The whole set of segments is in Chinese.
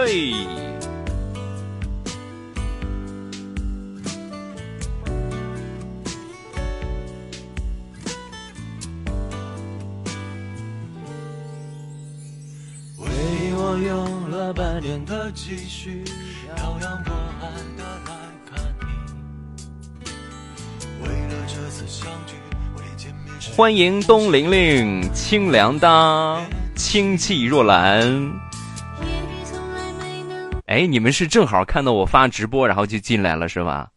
嘿。为我用了半年的积蓄，漂洋过海的来看你。为了这次相聚，我连见面欢迎东玲玲，清凉哒，清气若兰。哎，你们是正好看到我发直播，然后就进来了是吧？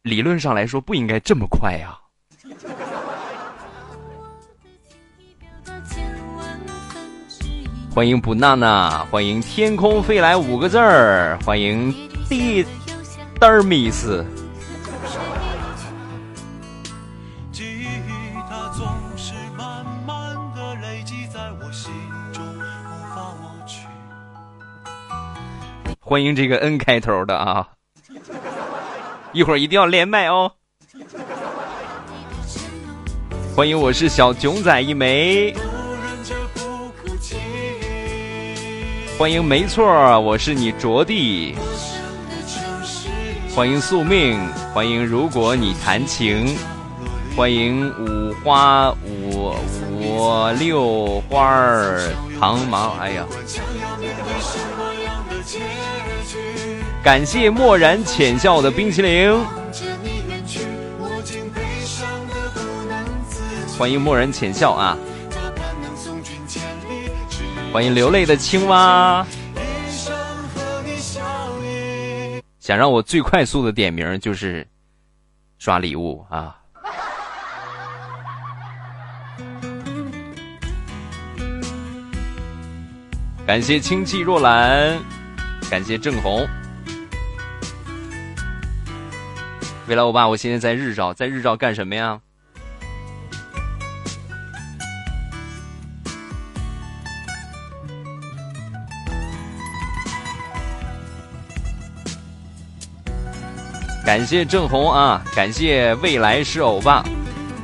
理论上来说不应该这么快呀。欢迎卜娜娜，欢迎天空飞来五个字儿，欢迎 Dermis。欢迎这个 N 开头的啊，一会儿一定要连麦哦。欢迎，我是小囧仔一枚。欢迎，没错，我是你着地。城市欢迎宿命，欢迎如果你弹琴，欢迎五花五五六花儿糖芒。哎呀，感谢漠然浅笑的冰淇淋，欢迎漠然浅笑啊，欢迎流泪的青蛙。想让我最快速的点名就是刷礼物啊！感谢清气若兰，感谢郑红。未来欧巴，我现在在日照，在日照干什么呀？感谢郑红啊，感谢未来是欧巴，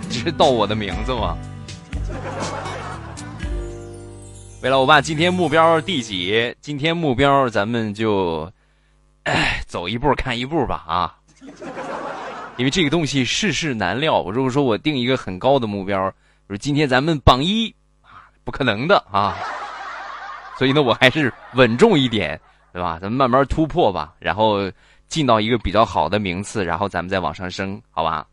知道我的名字吗？未来欧巴，今天目标第几？今天目标咱们就，哎，走一步看一步吧啊！因为这个东西世事难料，我如果说我定一个很高的目标，比如今天咱们榜一，不可能的啊。所以呢，我还是稳重一点，对吧？咱们慢慢突破吧，然后进到一个比较好的名次，然后咱们再往上升，好吧？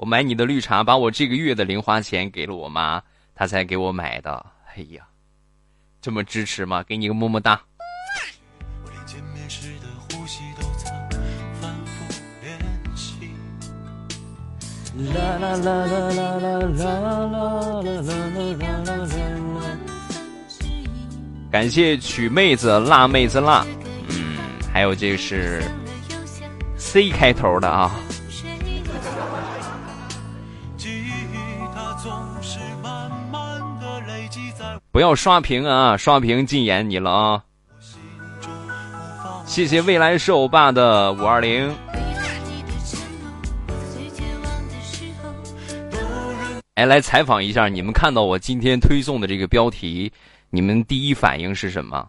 我买你的绿茶，把我这个月的零花钱给了我妈，她才给我买的。哎呀，这么支持吗？给你个么么哒。啦啦啦啦啦啦啦啦啦啦啦啦。感谢曲妹子、辣妹子辣，嗯，还有这个是 C 开头的啊。不要刷屏啊，刷屏禁言你了啊！谢谢未来是欧巴的五二零。哎，来采访一下，你们看到我今天推送的这个标题，你们第一反应是什么？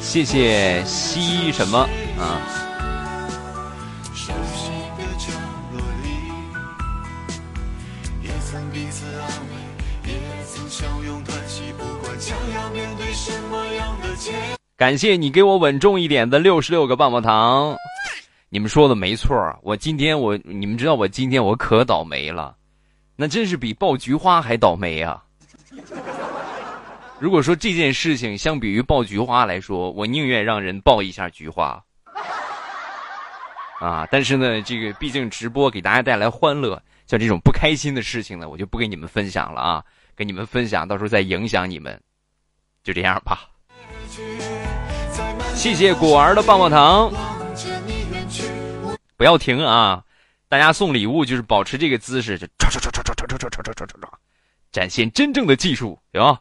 谢谢西什么啊？将要面对什么样的结，感谢你给我稳重一点的六十六个棒棒糖。你们说的没错，我今天我你们知道我今天我可倒霉了，那真是比爆菊花还倒霉啊！如果说这件事情相比于爆菊花来说，我宁愿让人爆一下菊花啊！但是呢，这个毕竟直播给大家带来欢乐，像这种不开心的事情呢，我就不跟你们分享了啊！跟你们分享，到时候再影响你们，就这样吧。谢谢果儿的棒棒糖。不要停啊！大家送礼物就是保持这个姿势，就唰唰唰唰唰唰唰唰唰唰唰唰，展现真正的技术，对吧？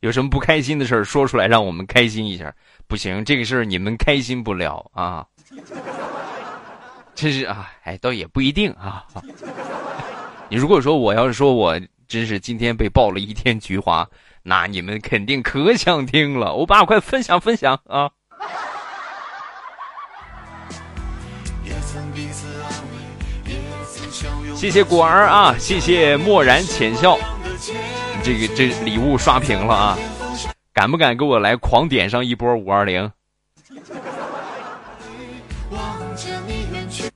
有什么不开心的事儿说出来，让我们开心一下。不行，这个事儿你们开心不了啊。真是啊，哎，倒也不一定啊。你如果说我要是说我真是今天被爆了一天菊花，那你们肯定可想听了。欧巴，快分享分享啊！谢谢果儿啊，谢谢漠然浅笑，这个这礼物刷屏了啊！敢不敢给我来狂点上一波五二零？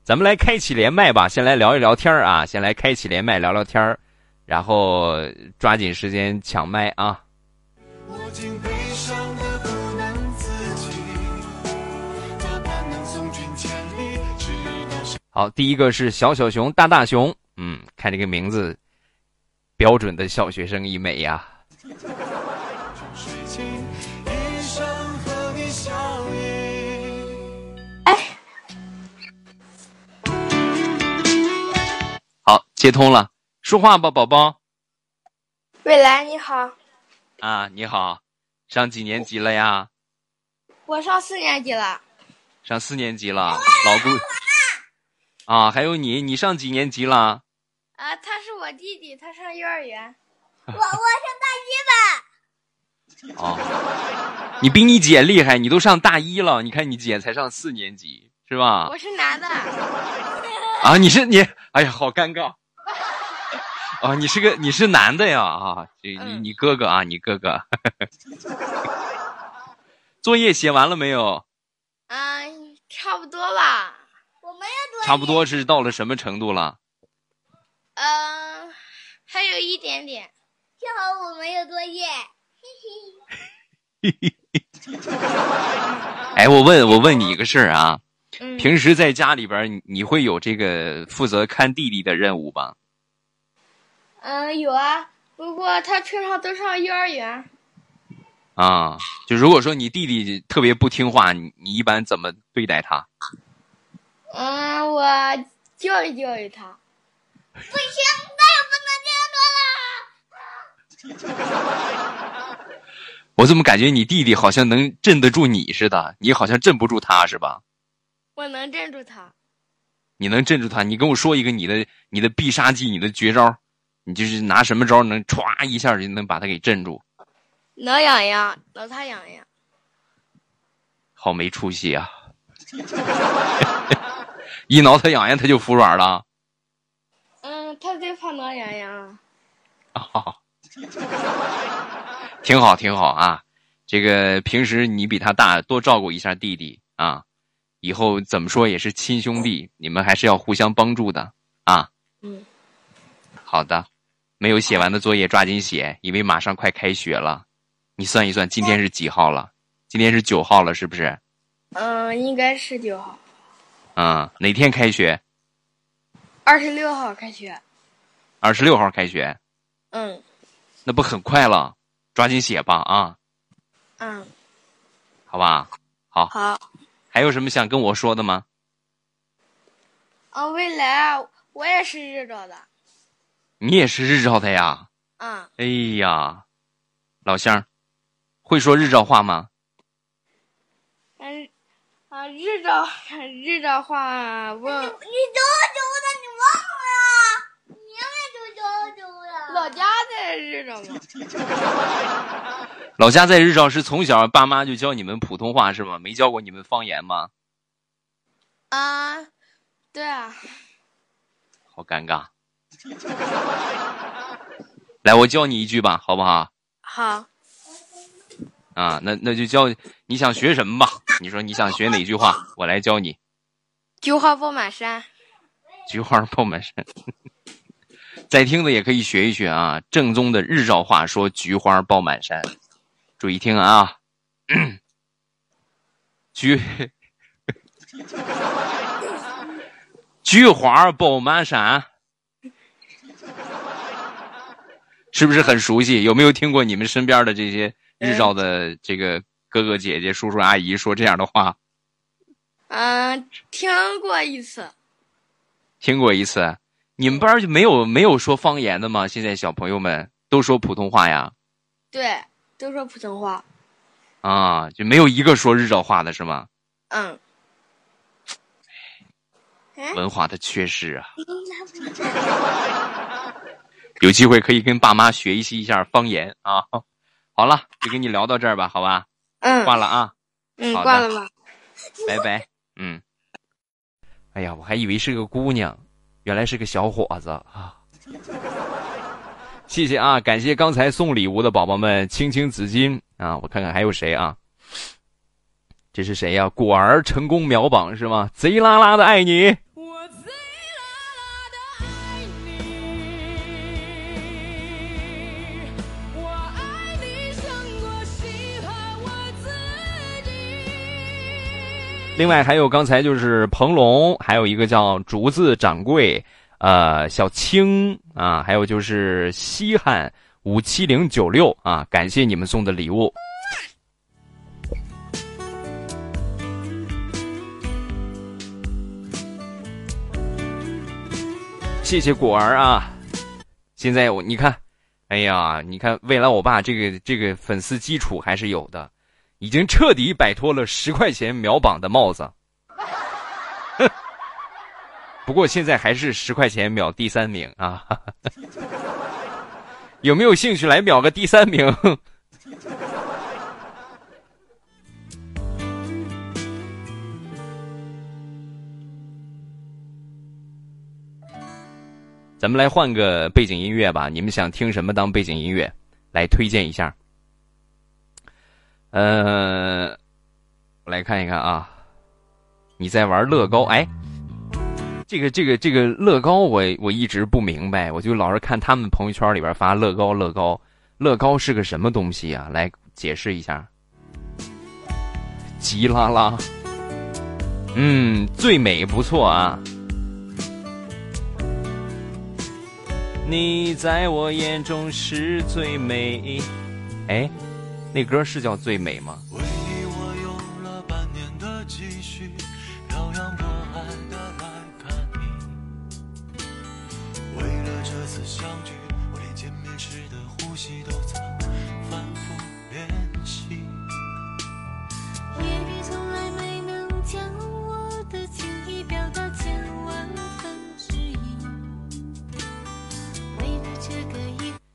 咱们来开启连麦吧，先来聊一聊天啊！先来开启连麦聊聊天然后抓紧时间抢麦啊！好，第一个是小小熊大大熊，嗯，看这个名字，标准的小学生一枚呀。好，接通了，说话吧，宝宝。未来你好。啊，你好，上几年级了呀？我上四年级了。上四年级了，老姑。啊，还有你，你上几年级了？啊，他是我弟弟，他上幼儿园。我我上大一吧。哦，你比你姐厉害，你都上大一了，你看你姐才上四年级，是吧？我是男的。啊，你是你，哎呀，好尴尬。啊，你是个你是男的呀啊，你你哥哥啊，你哥哥。作业写完了没有？嗯，差不多吧。我没有作业。差不多是到了什么程度了？嗯，还有一点点。幸好我没有作业。嘿嘿。哎，我问我问你一个事儿啊。平时在家里边，你你会有这个负责看弟弟的任务吧？嗯，有啊。不过他平常都上幼儿园。啊，就如果说你弟弟特别不听话，你你一般怎么对待他？嗯，我教育教育他。不行，再也不能这样做了。我怎么感觉你弟弟好像能镇得住你似的？你好像镇不住他是吧？我能镇住他，你能镇住他？你跟我说一个你的你的必杀技，你的绝招，你就是拿什么招能歘一下就能把他给镇住？挠痒痒，挠他痒痒。好没出息啊！一挠他痒痒，他就服软了。嗯，他最怕挠痒痒。啊，挺好，挺好啊！这个平时你比他大，多照顾一下弟弟啊。以后怎么说也是亲兄弟，你们还是要互相帮助的啊。嗯，好的，没有写完的作业抓紧写，因为马上快开学了。你算一算，今天是几号了？今天是九号了，是不是？嗯，应该是九号。嗯，哪天开学？二十六号开学。二十六号开学。嗯。那不很快了？抓紧写吧啊。嗯。好吧。好。好。还有什么想跟我说的吗？啊，未来我也是日照的。你也是日照的呀？嗯。哎呀，老乡，会说日照话吗？嗯，啊，日照 日照话我。你九九的，你忘了？你也九九的。老家在日照吗？老家在日照，是从小爸妈就教你们普通话是吗？没教过你们方言吗？啊，对啊。好尴尬。来，我教你一句吧，好不好？好。啊，那那就教你想学什么吧？你说你想学哪句话，我来教你。菊花爆满山。菊花爆满山。在听的也可以学一学啊，正宗的日照话说“菊花爆满山”。注意听啊，菊菊花爆满山，是不是很熟悉？有没有听过你们身边的这些日照的这个哥哥姐姐、叔叔阿姨说这样的话？嗯，听过一次。听过一次，你们班就没有没有说方言的吗？现在小朋友们都说普通话呀？对。都说普通话。啊，就没有一个说日照话的是吗？嗯。文化的缺失啊！有机会可以跟爸妈学习一下方言啊！好了，就跟你聊到这儿吧，好吧？嗯。挂了啊。嗯，挂了吧。拜拜。嗯。哎呀，我还以为是个姑娘，原来是个小伙子啊！谢谢啊，感谢刚才送礼物的宝宝们，青青紫金啊！我看看还有谁啊？这是谁呀？果儿成功秒榜是吗？贼拉拉的爱你。另外还有刚才就是彭龙，还有一个叫竹子掌柜，呃，小青啊，还有就是西汉五七零九六啊，感谢你们送的礼物。谢谢果儿啊！现在我你看，哎呀，你看未来我爸这个这个粉丝基础还是有的。已经彻底摆脱了十块钱秒榜的帽子，不过现在还是十块钱秒第三名啊！有没有兴趣来秒个第三名？咱们来换个背景音乐吧，你们想听什么当背景音乐？来推荐一下。呃，我来看一看啊，你在玩乐高？哎，这个这个这个乐高，我我一直不明白，我就老是看他们朋友圈里边发乐高乐高，乐高是个什么东西啊？来解释一下。吉拉拉，嗯，最美不错啊。你在我眼中是最美，哎。那歌是叫《最美》吗？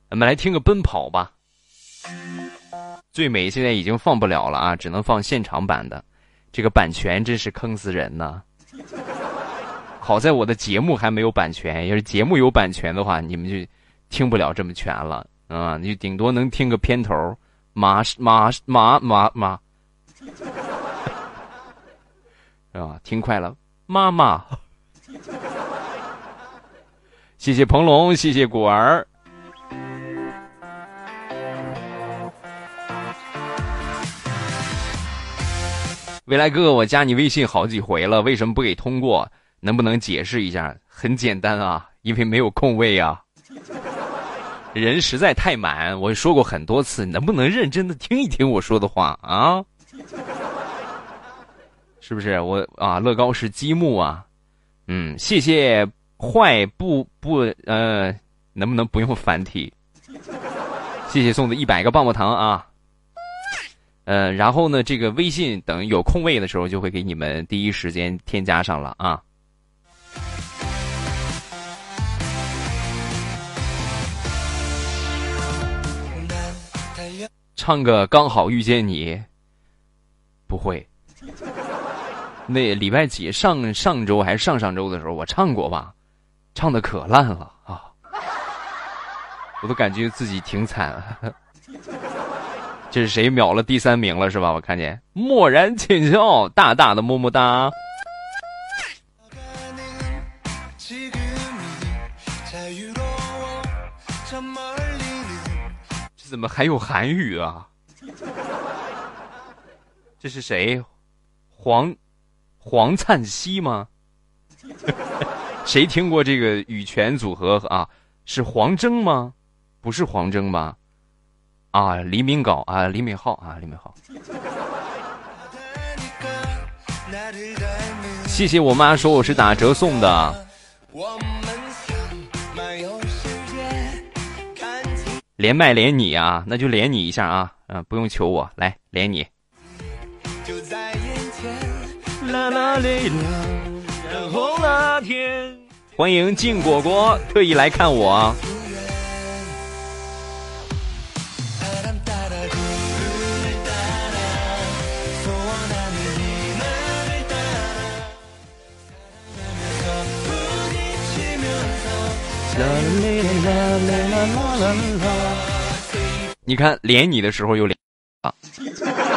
咱们来听个《奔跑》吧。最美现在已经放不了了啊，只能放现场版的，这个版权真是坑死人呢。好在我的节目还没有版权，要是节目有版权的话，你们就听不了这么全了啊，你就顶多能听个片头，马马马马马，啊？听快了，妈妈。谢谢鹏龙，谢谢果儿。未来哥哥，我加你微信好几回了，为什么不给通过？能不能解释一下？很简单啊，因为没有空位啊。人实在太满，我说过很多次，能不能认真的听一听我说的话啊？是不是我啊？乐高是积木啊。嗯，谢谢坏不不呃，能不能不用繁体？谢谢送的一百个棒棒糖啊。呃，然后呢，这个微信等有空位的时候，就会给你们第一时间添加上了啊。唱个刚好遇见你，不会。那礼拜几上上周还是上上周的时候，我唱过吧，唱的可烂了啊，我都感觉自己挺惨。这是谁秒了第三名了是吧？我看见漠然浅笑，大大的么么哒。这怎么还有韩语啊？这是谁？黄黄灿熙吗？谁听过这个羽泉组合啊？是黄征吗？不是黄征吧？啊，黎明镐啊，李敏镐啊，李敏镐。谢谢我妈说我是打折送的。连麦连你啊，那就连你一下啊，嗯，不用求我，来连你。欢迎静果果特意来看我你看连你的时候又连啊，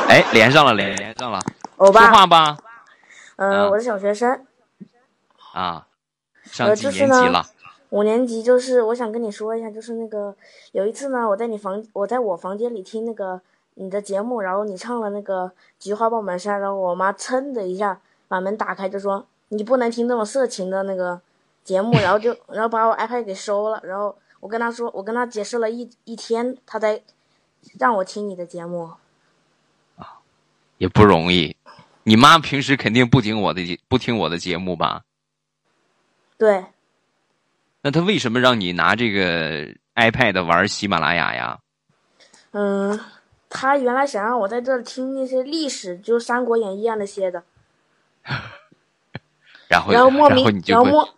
哎，连上了，连连上了，说欧巴，话吧。嗯、啊我是小学生，啊，上几呃就是呢年级了？五年级。就是我想跟你说一下，就是那个有一次呢，我在你房，我在我房间里听那个你的节目，然后你唱了那个《菊花爆满山》，然后我妈噌的一下把门打开，就说你不能听这么色情的那个节目，然后就然后把我 iPad 给收了，然后我跟他说，我跟他解释了一一天，他才让我听你的节目。也不容易。你妈平时肯定不听我的节不听我的节目吧？对，那他为什么让你拿这个 iPad 玩喜马拉雅呀？嗯，他原来想让我在这儿听那些历史，就是《三国演义》啊那些的。然后然后莫名，你就会然后莫，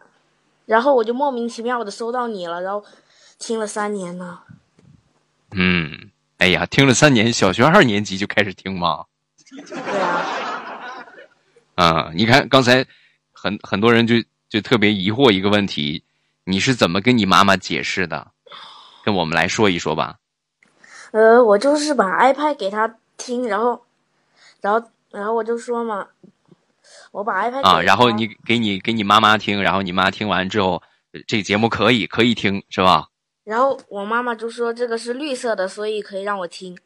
然后我就莫名其妙的搜到你了，然后听了三年呢。嗯，哎呀，听了三年，小学二年级就开始听吗？对啊，啊、你看刚才很很多人就就特别疑惑一个问题，你是怎么跟你妈妈解释的？跟我们来说一说吧。呃，我就是把 iPad 给他听，然后，然后，然后我就说嘛，我把 iPad 啊，然后你给你给你妈妈听，然后你妈听完之后，呃这个节目可以可以听是吧？然后我妈妈就说这个是绿色的，所以可以让我听。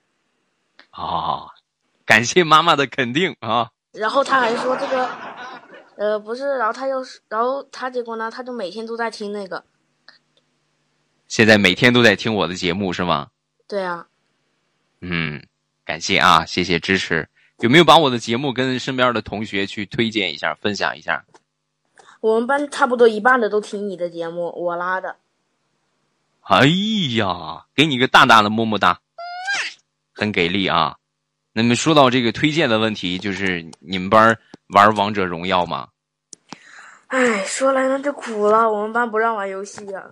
哦，感谢妈妈的肯定啊！然后他还说这个，呃，不是，然后他又是，然后他结果呢，他就每天都在听那个。现在每天都在听我的节目是吗？对啊，嗯，感谢啊，谢谢支持。有没有把我的节目跟身边的同学去推荐一下、分享一下？我们班差不多一半的都听你的节目，我拉的。哎呀，给你个大大的么么哒，很给力啊！那么说到这个推荐的问题，就是你们班玩王者荣耀吗？哎，说来那就苦了，我们班不让玩游戏啊。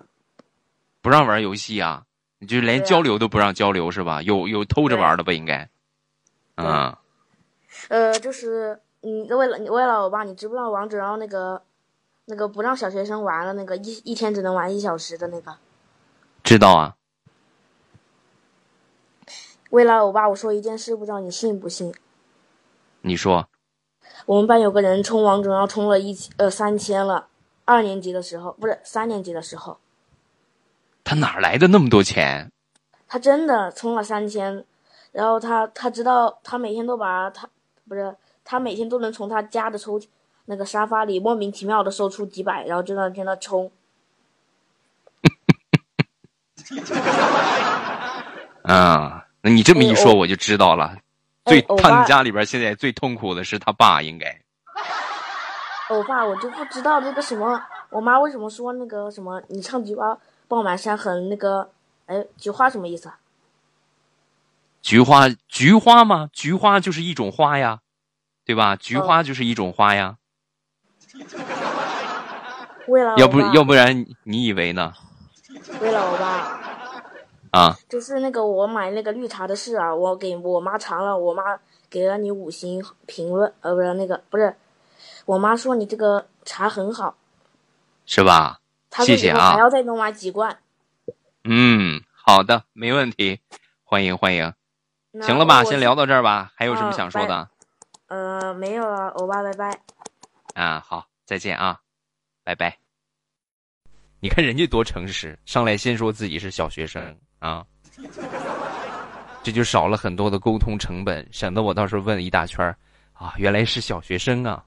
不让玩游戏啊？你就连交流都不让交流是吧？有有偷着玩的吧？应该。对啊，呃，就是你为了你为了我爸，你知不知道王者荣耀那个那个不让小学生玩了，那个一一天只能玩一小时的那个？知道啊。为了我爸，我说一件事，不知道你信不信？你说我们班有个人冲王者荣耀充了一千呃三千了，二年级的时候不是三年级的时候，他哪来的那么多钱？他真的充了三千，然后他他知道他每天都把他不是他每天都能从他家的抽那个沙发里莫名其妙的搜出几百，然后就在那在那充。啊，那你这么一说，哎我我就知道了。哎最他们家里边现在最痛苦的是他爸，应该 欧巴，我就不知道那个什么，我妈为什么说那个什么，你唱菊花爆满山很那个，哎，菊花什么意思啊？菊花，菊花吗？菊花就是一种花呀，对吧？菊哦花就是一种花呀。为了要不要不然你以为呢？为了我爸，啊，就是那个我买那个绿茶的事啊，我给我妈尝了，我妈给了你五星评论，呃，不是那个不是，我妈说你这个茶很好，是吧？谢谢啊还要再多买几罐。嗯，好的，没问题，欢迎欢迎。那行了吧，先聊到这儿吧。还有什么想说的？呃，没有了，欧巴，拜拜。啊，好，再见啊，拜拜。你看人家多诚实，上来先说自己是小学生啊，这就少了很多的沟通成本，省得我到时候问一大圈儿啊，原来是小学生啊。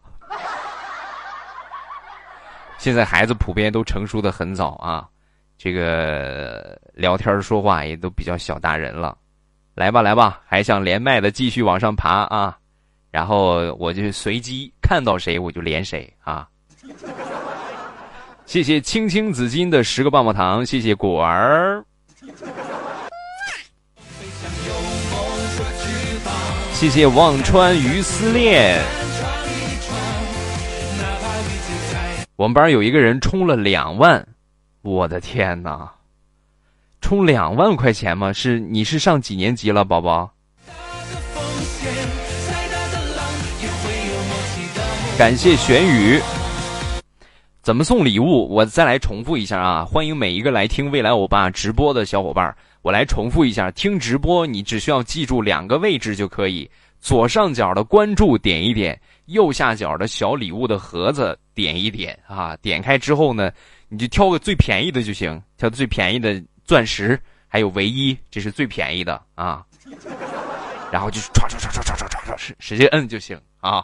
现在孩子普遍都成熟的很早啊，这个聊天说话也都比较小大人了。来吧来吧，还想连麦的继续往上爬啊，然后我就随机看到谁我就连谁啊。谢谢青青紫金的十个棒棒糖，谢谢果儿。谢谢忘川鱼丝恋。我们班有一个人充了两万，我的天哪！充两万块钱吗？是你是上几年级了，宝宝？感谢玄宇。怎么送礼物？我再来重复一下啊！欢迎每一个来听未来欧巴直播的小伙伴。我来重复一下，听直播你只需要记住两个位置就可以：左上角的关注点一点，右下角的小礼物的盒子点一点啊！点开之后呢，你就挑个最便宜的就行，挑最便宜的钻石还有唯一，这是最便宜的啊！然后就唰唰唰唰唰唰唰使使劲摁就行啊！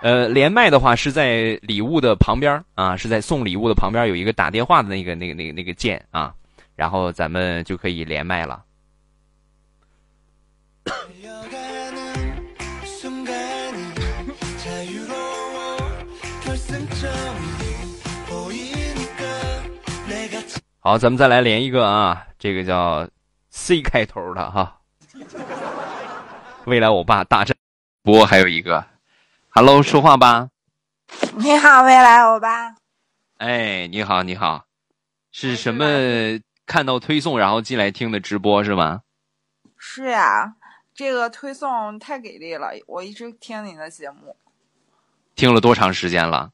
呃，连麦的话是在礼物的旁边啊，是在送礼物的旁边有一个打电话的那个、那个、那个、那个键啊，然后咱们就可以连麦了。好，咱们再来连一个啊，这个叫 C 开头的哈。未来我爸大战，不过还有一个。Hello，说话吧。你好，未来我爸。哎，你好，你好，是什么？看到推送然后进来听的直播是吗？是呀，这个推送太给力了，我一直听你的节目。听了多长时间了？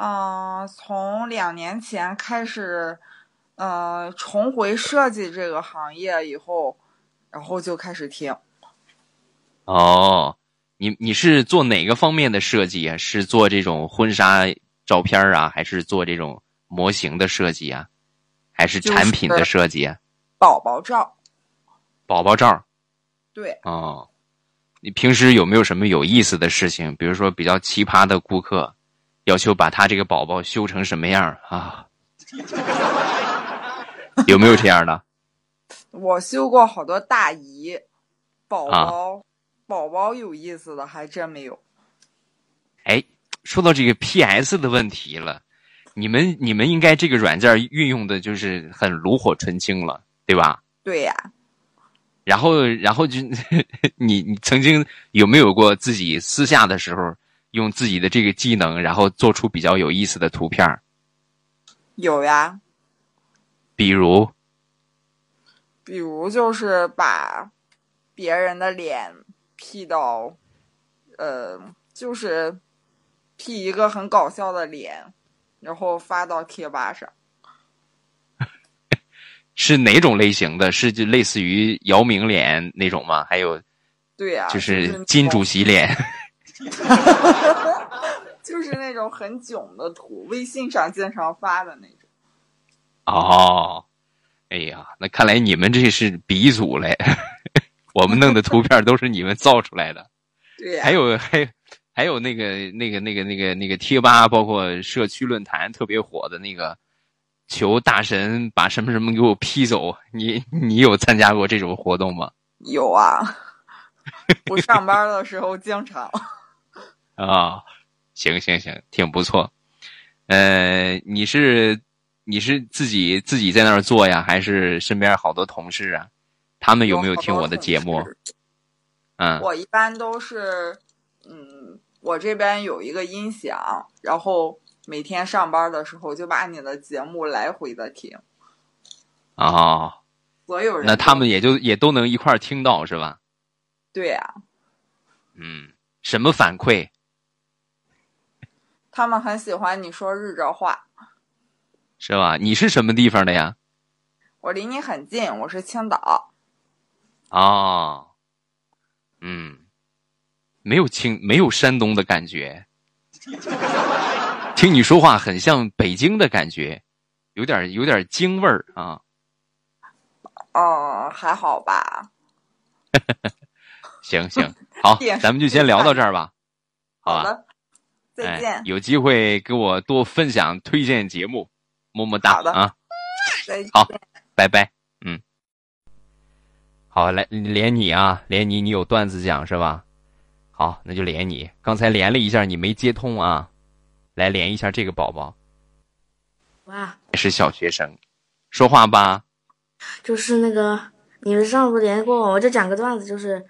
嗯，从两年前开始，呃，重回设计这个行业以后，然后就开始听。哦。你你是做哪个方面的设计啊？是做这种婚纱照片啊，还是做这种模型的设计啊？还是产品的设计？宝宝照。宝宝照。对。哦，你平时有没有什么有意思的事情？比如说比较奇葩的顾客，要求把他这个宝宝修成什么样啊？有没有这样的？我修过好多大姨宝宝。宝宝有意思的还真没有。哎，说到这个 PS 的问题了，你们你们应该这个软件运用的就是很炉火纯青了，对吧？对呀。然后，然后就 你你曾经有没有过自己私下的时候用自己的这个技能，然后做出比较有意思的图片？有呀。比如。比如就是把别人的脸。P 到，呃，就是 P 一个很搞笑的脸，然后发到贴吧上。是哪种类型的？是就类似于姚明脸那种吗？还有，对呀，就是金主席脸。就是那种很囧的图，微信上经常发的那种。哦，哎呀，那看来你们这是鼻祖嘞。我们弄的图片都是你们造出来的，对，还有还还有那个那个那个那个那个贴吧，包括社区论坛特别火的那个，求大神把什么什么给我批走。你你有参加过这种活动吗？有啊，我上班的时候经常。啊，行行行，挺不错。呃，你是你是自己自己在那儿做呀，还是身边好多同事啊？他们有没有听我的节目？嗯，我一般都是，嗯，我这边有一个音响，然后每天上班的时候就把你的节目来回的听。哦，所有人那他们也就也都能一块儿听到是吧？对呀。嗯，什么反馈？他们很喜欢你说日照话。是吧？你是什么地方的呀？我离你很近，我是青岛。哦，嗯，没有青，没有山东的感觉。听你说话很像北京的感觉，有点有点京味儿啊。哦，还好吧。行行，好，咱们就先聊到这儿吧。好的，再见。有机会给我多分享推荐节目，么么哒啊！再见。好，拜拜。嗯好，来连你啊，连你，你有段子讲是吧？好，那就连你。刚才连了一下，你没接通啊，来连一下这个宝宝。哇，是小学生，说话吧。就是那个，你们上次连过我，我就讲个段子，就是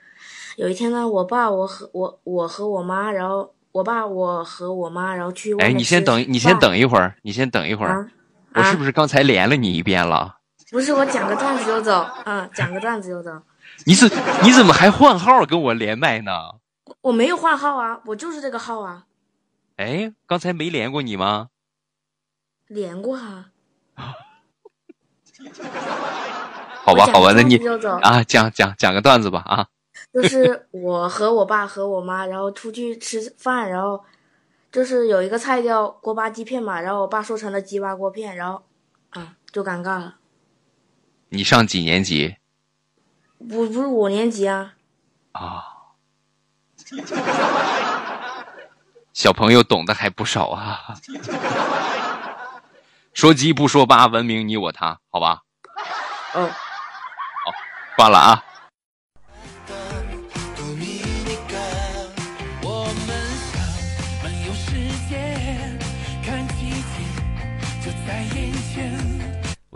有一天呢，我爸我和我我和我妈，然后我爸我和我妈，然后去哎，你先等，你先等一会儿，你先等一会儿，啊啊我是不是刚才连了你一遍了？不是我讲个段子就走，嗯，讲个段子就走。你是你怎么还换号跟我连麦呢？我没有换号啊，我就是这个号啊，哎，刚才没连过你吗？连过啊。好吧，好吧，那你啊，讲讲讲个段子吧啊！就是我和我爸和我妈，然后出去吃饭，然后就是有一个菜叫锅巴鸡片嘛，然后我爸说成了鸡巴锅片，然后啊就尴尬了。你上几年级不不是五年级啊，啊？小朋友懂得还不少啊。说鸡不说八，文明你我他，好吧？嗯哦，挂了啊。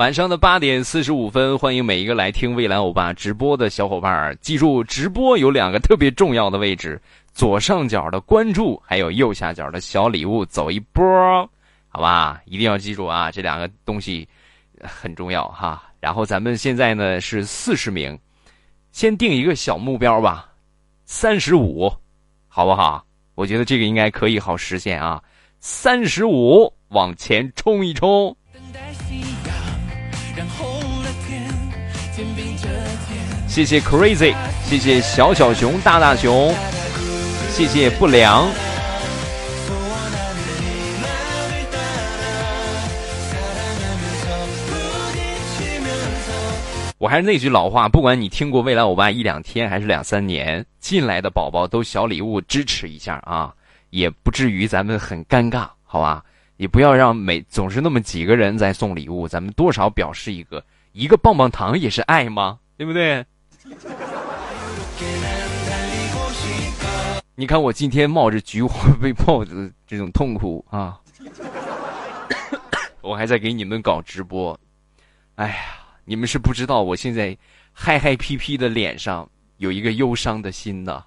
晚上的八点四十五分，欢迎每一个来听蔚蓝欧巴直播的小伙伴儿。记住，直播有两个特别重要的位置：左上角的关注，还有右下角的小礼物，走一波，好吧？一定要记住啊，这两个东西很重要哈。然后咱们现在呢是四十名，先定一个小目标吧，三十五，好不好？我觉得这个应该可以好实现啊，三十五，往前冲一冲。等待谢谢 Crazy，谢谢小小熊、大大熊，谢谢不良。我还是那句老话，不管你听过未来欧巴一两天还是两三年，进来的宝宝都小礼物支持一下啊，也不至于咱们很尴尬，好吧？也不要让每总是那么几个人在送礼物，咱们多少表示一个一个棒棒糖也是爱吗？对不对？你看我今天冒着菊花被泡的这种痛苦啊，我还在给你们搞直播，哎呀，你们是不知道我现在嗨嗨皮皮的脸上有一个忧伤的心呐。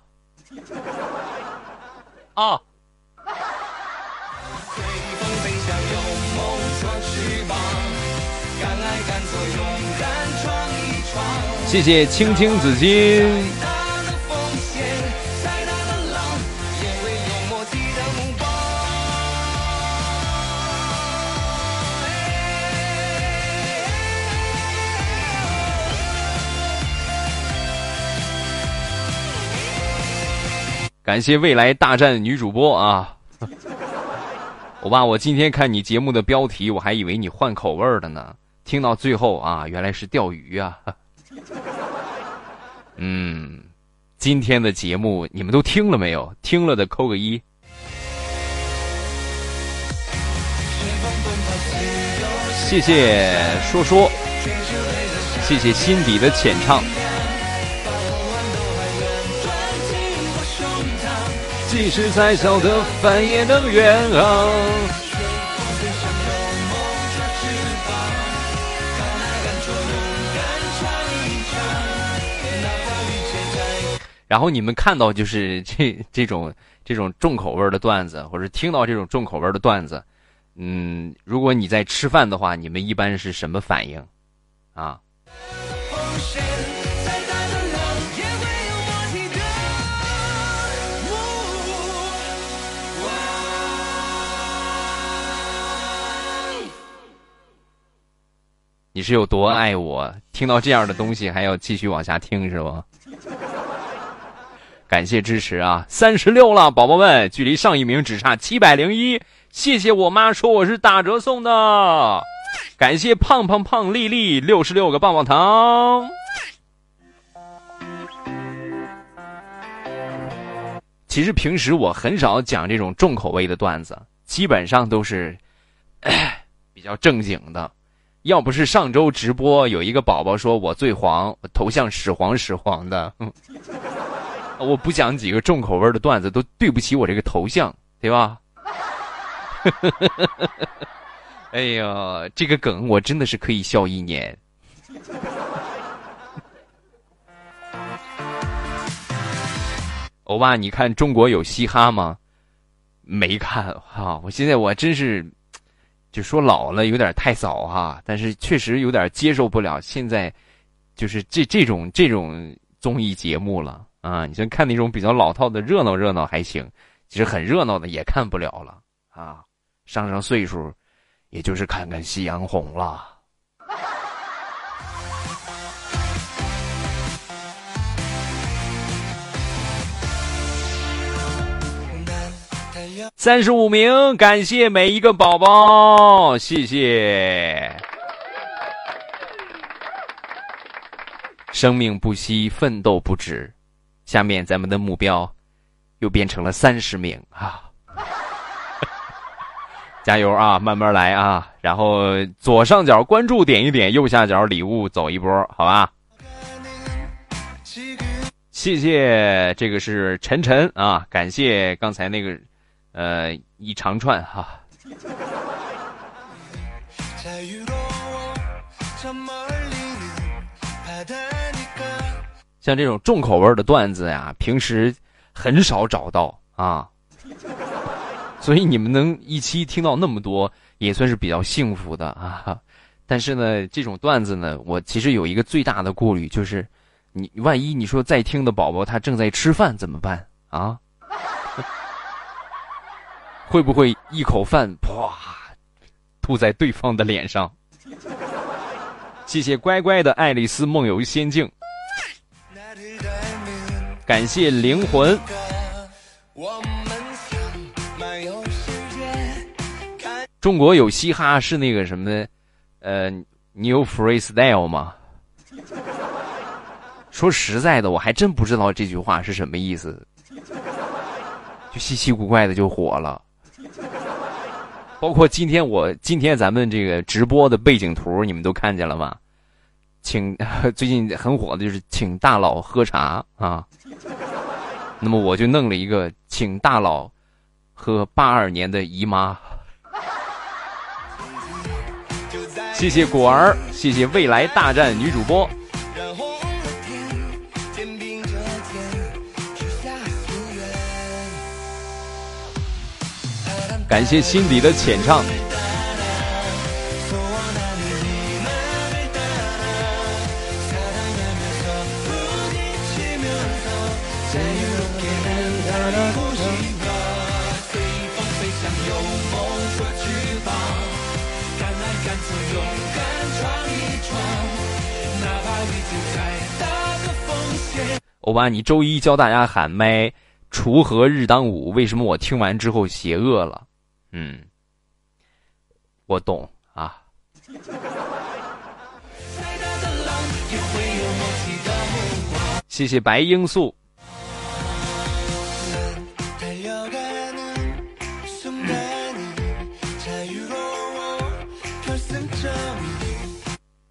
啊，谢谢青青子衿。感谢未来大战女主播啊！我爸，我今天看你节目的标题，我还以为你换口味儿了呢。听到最后啊，原来是钓鱼啊！嗯，今天的节目你们都听了没有？听了的扣个一。谢谢说说，谢谢心底的浅唱。即使再小的帆也能远航。然后你们看到就是这这种这种重口味的段子，或者听到这种重口味的段子，嗯，如果你在吃饭的话，你们一般是什么反应？啊？你是有多爱我？听到这样的东西还要继续往下听是吗？感谢支持啊！三十六了，宝宝们，距离上一名只差七百零一。谢谢我妈说我是打折送的，感谢胖胖胖丽丽六十六个棒棒糖。其实平时我很少讲这种重口味的段子，基本上都是比较正经的。要不是上周直播有一个宝宝说我最黄，头像屎黄屎黄的，我不讲几个重口味的段子都对不起我这个头像对吧？哎呀这个梗我真的是可以笑一年。欧巴你看中国有嘻哈吗？没看哈我现在我真是就说老了有点太早哈但是确实有点接受不了现在就是这这种这种综艺节目了。啊！你像看那种比较老套的热闹热闹还行，其实很热闹的也看不了了啊！上上岁数，也就是看看夕阳红了。三十五名，感谢每一个宝宝，谢谢。生命不息，奋斗不止。下面咱们的目标又变成了三十名啊！加油啊，慢慢来啊！然后左上角关注点一点，右下角礼物走一波，好吧？谢谢，这个是晨晨啊，感谢刚才那个。呃，一长串哈。像这种重口味的段子呀，平时很少找到啊，所以你们能一期听到那么多，也算是比较幸福的啊。但是呢，这种段子呢，我其实有一个最大的顾虑，就是你万一你说在听的宝宝他正在吃饭怎么办啊？会不会一口饭啪吐在对方的脸上？谢谢乖乖的爱丽丝梦游仙境，感谢灵魂。中国有嘻哈是那个什么，呃，New Freestyle 吗？说实在的，我还真不知道这句话是什么意思，就稀奇古怪的就火了。包括今天我今天咱们这个直播的背景图，你们都看见了吗？请 最近很火的就是请大佬喝茶啊。那么我就弄了一个请大佬喝八二年的姨妈。谢谢果儿，谢谢未来大战女主播。感谢心底的浅唱。欧巴，你周一教大家喊麦，锄禾日当午，为什么我听完之后邪恶了？嗯，我懂啊。谢谢白罂粟。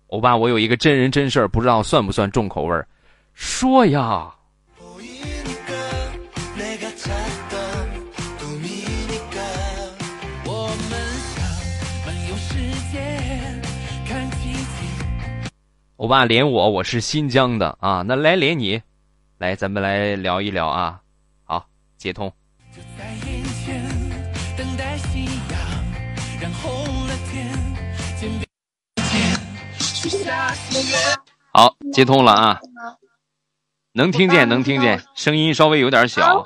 欧巴，我有一个真人真事儿，不知道算不算重口味儿？说呀。欧巴连我，我是新疆的啊，那来连你，来咱们来聊一聊啊，好接通。好接通了啊，能听见能听见，声音稍微有点小。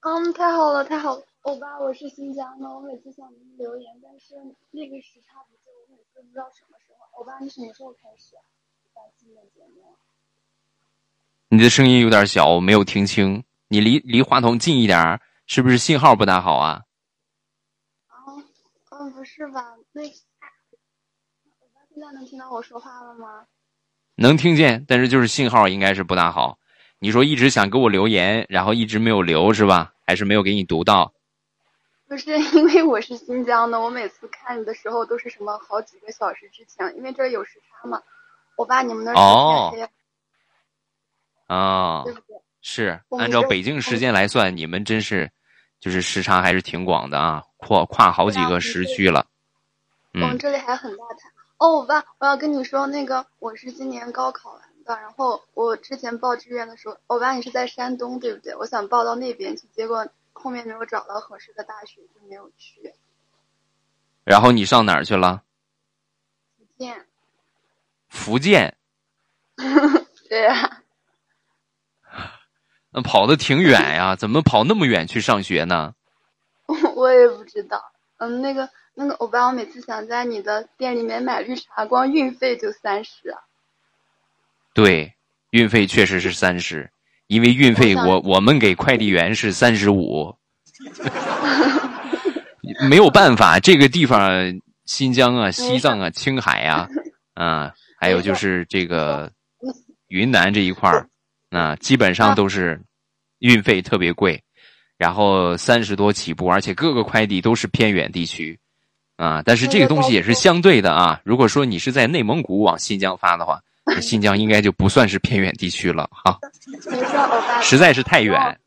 嗯，太好了太好了，欧巴我是新疆的，我每次向您留言，但是那个时差不对，我每次不知道什么时候。欧巴，你什么时候开始发新的节目？你的声音有点小，我没有听清。你离离话筒近一点，是不是信号不大好啊？啊，嗯，不是吧？那欧巴现在能听到我说话了吗？能听见，但是就是信号应该是不大好。你说一直想给我留言，然后一直没有留是吧？还是没有给你读到？不是因为我是新疆的，我每次看的时候都是什么好几个小时之前，因为这有时差嘛。我把你们的哦，啊，是按照北京时间来算，你们真是就是时差还是挺广的啊，跨跨好几个时区了。我们这里还很大台哦，我爸，我要跟你说，那个我是今年高考完的。然后我之前报志愿的时候，我爸你是在山东对不对？我想报到那边去，结果后面没有找到合适的大学，就没有去。然后你上哪儿去了？福建。福建。对呀。那跑的挺远呀，怎么跑那么远去上学呢？我也不知道。嗯，那个那个欧巴，我每次想在你的店里面买绿茶，光运费就三十。对，运费确实是三十，因为运费我我们给快递员是三十五。没有办法，这个地方新疆啊、西藏啊、青海啊，啊，还有就是这个云南这一块儿，啊，基本上都是运费特别贵，然后三十多起步，而且各个快递都是偏远地区，啊，但是这个东西也是相对的啊。如果说你是在内蒙古往新疆发的话，新疆应该就不算是偏远地区了哈。实在是太远。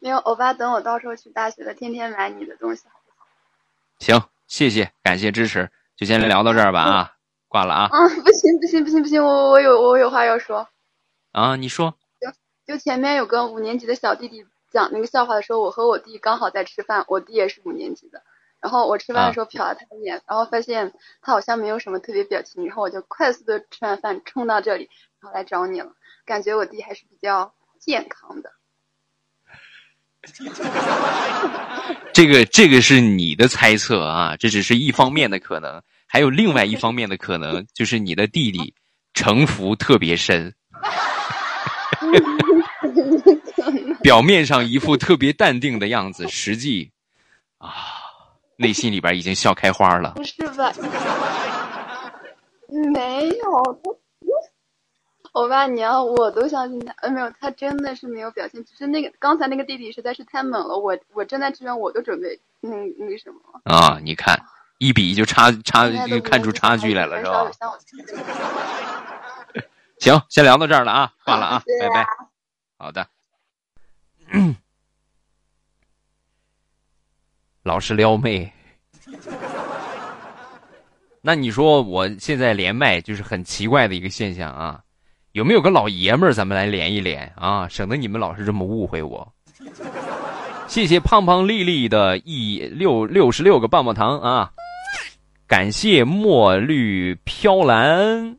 没有，欧巴，等我到时候去大学了，天天买你的东西，好不好？行，谢谢，感谢支持，就先聊到这儿吧啊，挂了啊。啊，不行不行不行不行，我我有我有话要说。啊，你说。就就前面有个五年级的小弟弟讲那个笑话的时候，我和我弟刚好在吃饭，我弟也是五年级的，然后我吃饭的时候瞟了他一眼，然后发现他好像没有什么特别表情，然后我就快速的吃完饭冲到这里，然后来找你了，感觉我弟还是比较健康的。这个这个是你的猜测啊，这只是一方面的可能，还有另外一方面的可能，就是你的弟弟城府特别深，表面上一副特别淡定的样子，实际啊，内心里边已经笑开花了。不是吧？没有。我爸娘我都相信他，呃，没有，他真的是没有表现，只是那个刚才那个弟弟实在是太猛了，我我正在支援，我都准备那那什么啊，你看一比就差差就看出差距来了是吧？行，先聊到这儿了啊，挂了啊，拜拜。好的，老是撩妹，那你说我现在连麦就是很奇怪的一个现象啊。有没有个老爷们儿，咱们来连一连啊，省得你们老是这么误会我。谢谢胖胖丽丽的一六六十六个棒棒糖啊！感谢墨绿飘蓝。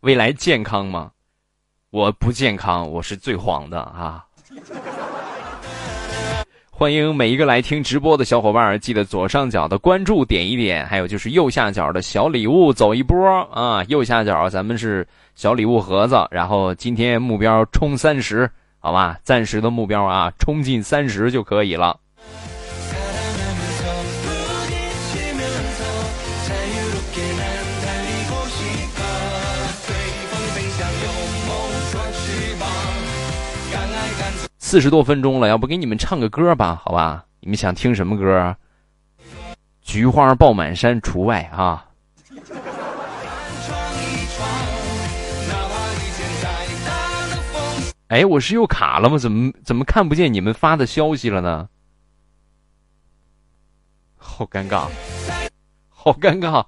未来健康吗？我不健康，我是最黄的啊。欢迎每一个来听直播的小伙伴，记得左上角的关注点一点，还有就是右下角的小礼物走一波啊！右下角咱们是小礼物盒子，然后今天目标冲三十，好吧？暂时的目标啊，冲进三十就可以了。四十多分钟了，要不给你们唱个歌吧？好吧，你们想听什么歌？菊花爆满山除外啊！哎，我是又卡了吗？怎么怎么看不见你们发的消息了呢？好尴尬，好尴尬。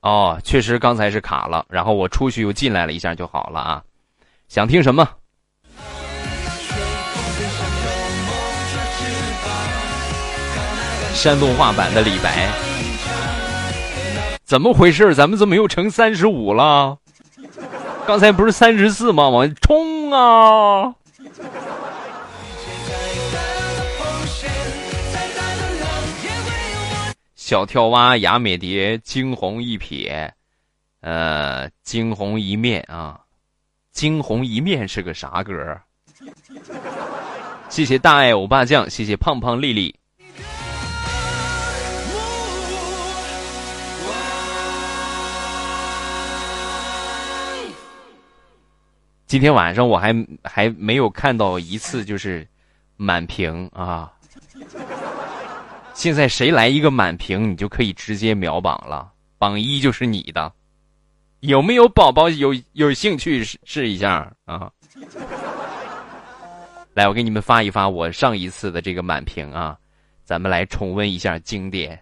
哦，确实刚才是卡了，然后我出去又进来了一下就好了啊。想听什么？山东话版的李白，怎么回事？咱们怎么又成三十五了？刚才不是三十四吗？往冲啊！小跳蛙、雅美蝶惊鸿一瞥，呃，惊鸿一面啊，惊鸿一面是个啥歌？谢谢大爱欧巴酱，谢谢胖胖丽丽。今天晚上我还还没有看到一次就是满屏啊！现在谁来一个满屏，你就可以直接秒榜了，榜一就是你的。有没有宝宝有有兴趣试试一下啊？来，我给你们发一发我上一次的这个满屏啊，咱们来重温一下经典。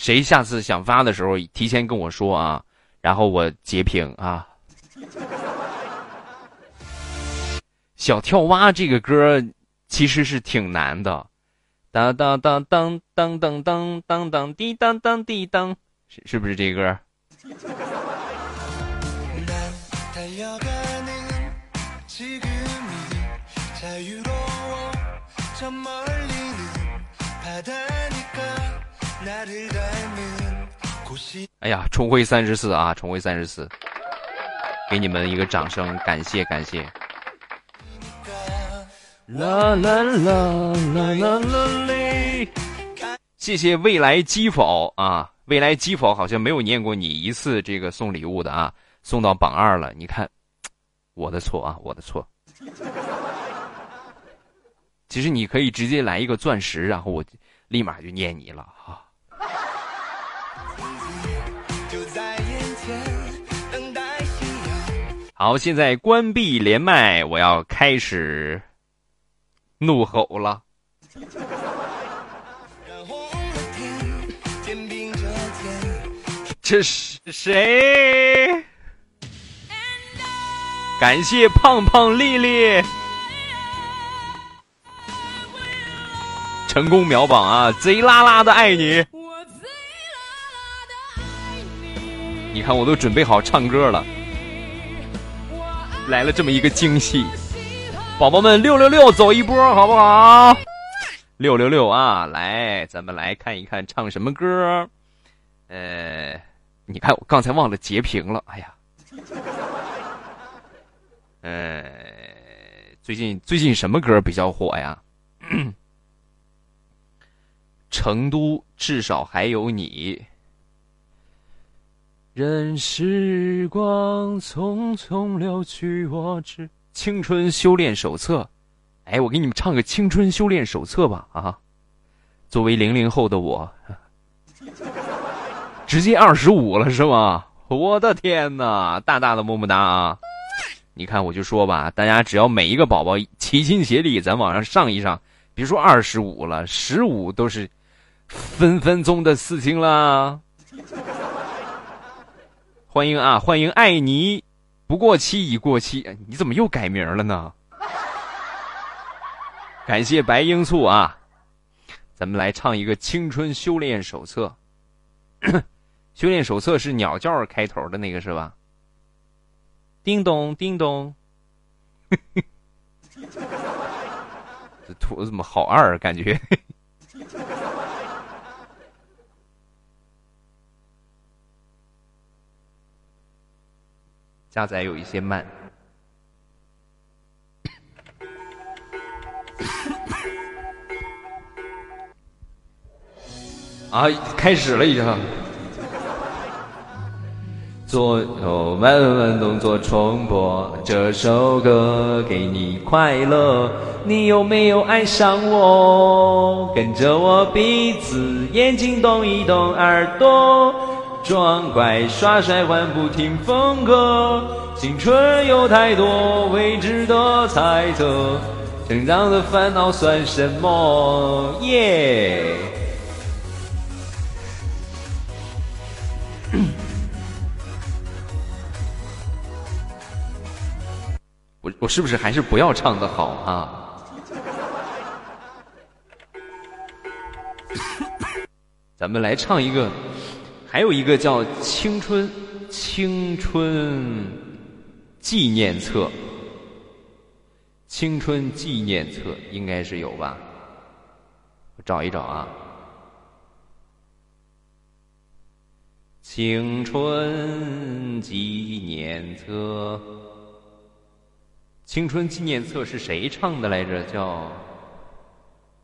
谁下次想发的时候，提前跟我说啊，然后我截屏啊。小跳蛙这个歌其实是挺难的，当当当当当当当当当滴当当滴当，是是不是这歌？哎呀，重回三十四啊，重回三十四，给你们一个掌声，感谢感谢。啦啦啦啦啦啦！谢谢未来击否啊，未来击否好像没有念过你一次这个送礼物的啊，送到榜二了。你看，我的错啊，我的错。其实你可以直接来一个钻石，然后我立马就念你了哈。好，现在关闭连麦，我要开始怒吼了。这是谁？感谢胖胖丽丽，成功秒榜啊！贼拉拉的爱你。你看，我都准备好唱歌了。来了这么一个惊喜，宝宝们六六六走一波好不好？六六六啊！来，咱们来看一看唱什么歌。呃，你看我刚才忘了截屏了，哎呀。呃，最近最近什么歌比较火呀？成都至少还有你。任时光匆匆流去，我只青春修炼手册。哎，我给你们唱个青春修炼手册吧啊！作为零零后的我，直接二十五了是吗？我的天哪！大大的么么哒啊！你看，我就说吧，大家只要每一个宝宝齐心协力，咱往上上一上，别说二十五了，十五都是分分钟的事情啦。欢迎啊，欢迎爱你，不过期已过期，你怎么又改名了呢？感谢白罂粟啊，咱们来唱一个《青春修炼手册》。修炼手册是鸟叫开头的那个是吧？叮咚叮咚，这图怎么好二感觉？加载有一些慢。啊，开始了已经。左右慢慢动作重播这首歌，给你快乐。你有没有爱上我？跟着我鼻子眼睛动一动，耳朵装乖耍帅换不停风格。青春有太多未知的猜测，成长的烦恼算什么？耶！我我是不是还是不要唱的好啊？咱们来唱一个，还有一个叫《青春青春纪念册》，青春纪念册应该是有吧？我找一找啊。青春纪念册，青春纪念册是谁唱的来着？叫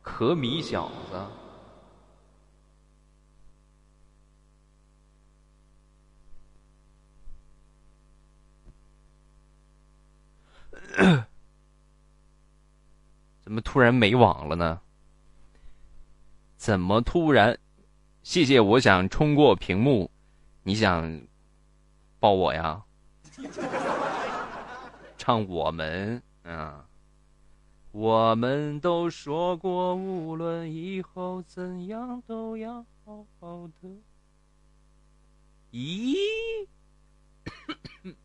可米小子。怎么突然没网了呢？怎么突然？谢谢，我想冲过屏幕。你想抱我呀？唱我们，嗯，我们都说过，无论以后怎样，都要好好的。咦？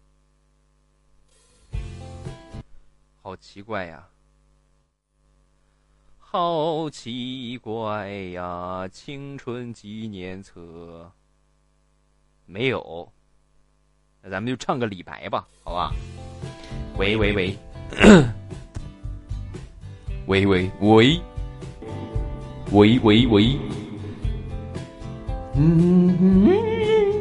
好奇怪呀！好奇怪呀！青春纪念册没有，那咱们就唱个李白吧，好吧？喂喂喂，喂喂喂，喂喂喂，嗯。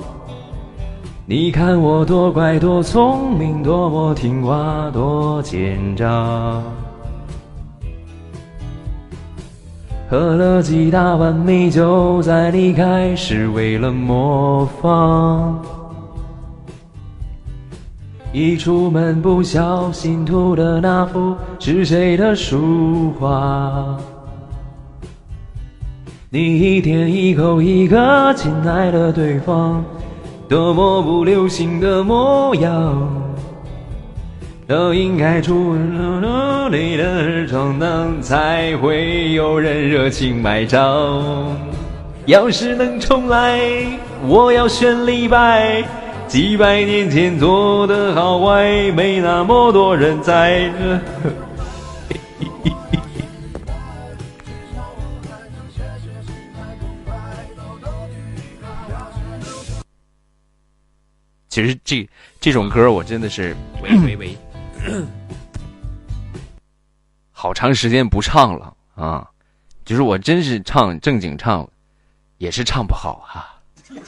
你看我多乖多聪明，多么听话多奸诈。喝了几大碗米酒再离开，是为了模仿。一出门不小心涂的那幅是谁的书画？你一天一口一个亲爱的对方。多么不流行的模样，都应该出努力的闯荡，才会有人热情买账。要是能重来，我要选李白。几百年前做的好坏，没那么多人在。其实这这种歌我真的是 喂喂喂，好长时间不唱了啊！就是我真是唱正经唱，也是唱不好哈。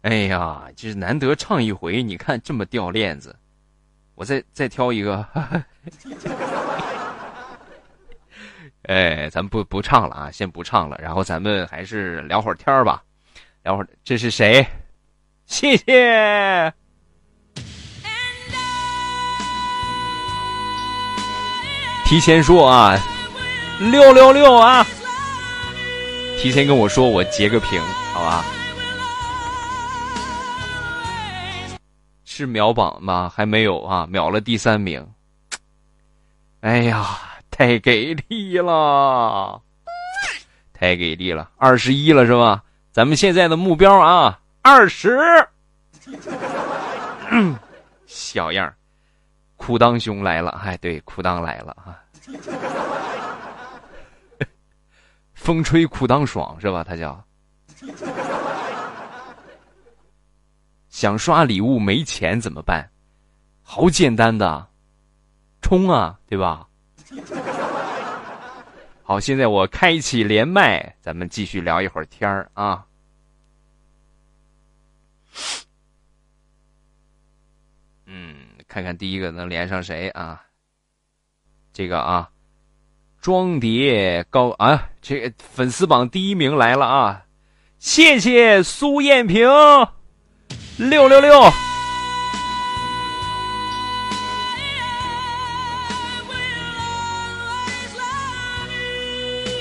哎呀，就是难得唱一回，你看这么掉链子，我再再挑一个。哎，咱不不唱了啊，先不唱了，然后咱们还是聊会儿天吧。等会儿，这是谁？谢谢。提前说啊，六六六啊！提前跟我说，我截个屏，好吧？是秒榜吗？还没有啊，秒了第三名。哎呀，太给力了，太给力了，二十一了是吧？咱们现在的目标啊。二十，小样儿，裤裆兄来了，哎，对，裤裆来了啊，风吹裤裆爽是吧？他叫，想刷礼物没钱怎么办？好简单的，冲啊，对吧？好，现在我开启连麦，咱们继续聊一会儿天儿啊。嗯，看看第一个能连上谁啊？这个啊，装碟高啊，这个粉丝榜第一名来了啊！谢谢苏艳萍，六六六！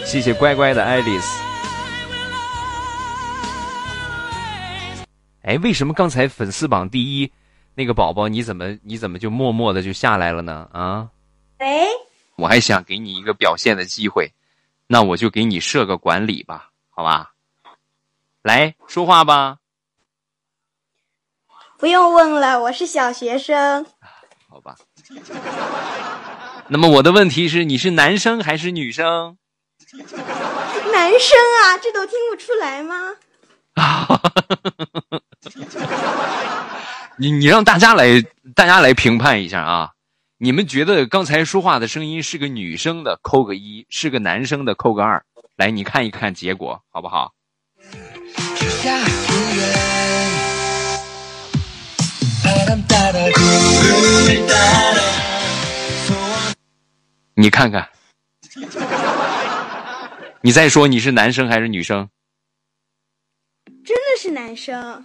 谢谢乖乖的爱丽丝。哎，为什么刚才粉丝榜第一？那个宝宝，你怎么你怎么就默默的就下来了呢？啊？喂，我还想给你一个表现的机会，那我就给你设个管理吧，好吧？来说话吧，不用问了，我是小学生。好吧。那么我的问题是，你是男生还是女生？男生啊，这都听不出来吗？你你让大家来，大家来评判一下啊！你们觉得刚才说话的声音是个女生的，扣个一；是个男生的，扣个二。来，你看一看结果，好不好？你看看，你再说你是男生还是女生？真的是男生。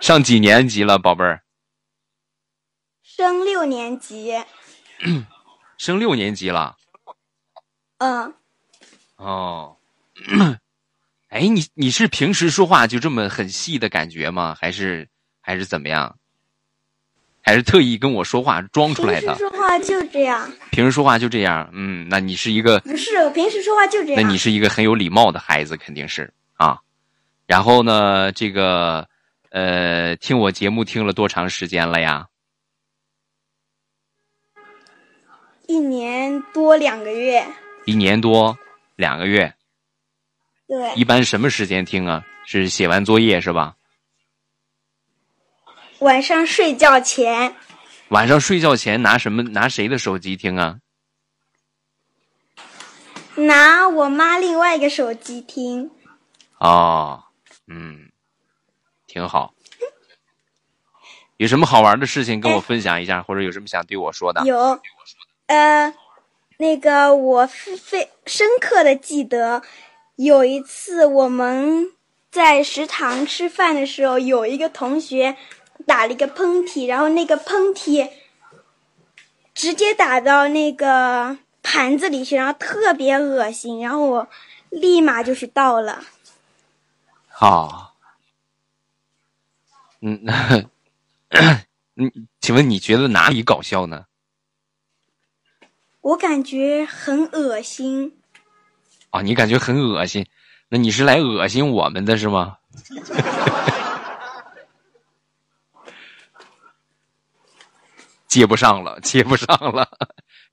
上几年级了，宝贝儿？升六年级。升六年级了。嗯。哦。哎，你你是平时说话就这么很细的感觉吗？还是还是怎么样？还是特意跟我说话装出来的？平时说话就这样。平时说话就这样，嗯，那你是一个不是？我平时说话就这样。那你是一个很有礼貌的孩子，肯定是啊。然后呢，这个呃，听我节目听了多长时间了呀？一年多两个月。一年多两个月。对。一般什么时间听啊？是写完作业是吧？晚上睡觉前。晚上睡觉前拿什么？拿谁的手机听啊？拿我妈另外一个手机听。哦。嗯，挺好。有什么好玩的事情跟我分享一下，或者有什么想对我说的？有，呃，那个我非深刻的记得，有一次我们在食堂吃饭的时候，有一个同学打了一个喷嚏，然后那个喷嚏直接打到那个盘子里去，然后特别恶心，然后我立马就是倒了。好，嗯，嗯，请问你觉得哪里搞笑呢？我感觉很恶心。啊，你感觉很恶心？那你是来恶心我们的是吗？接不上了，接不上了，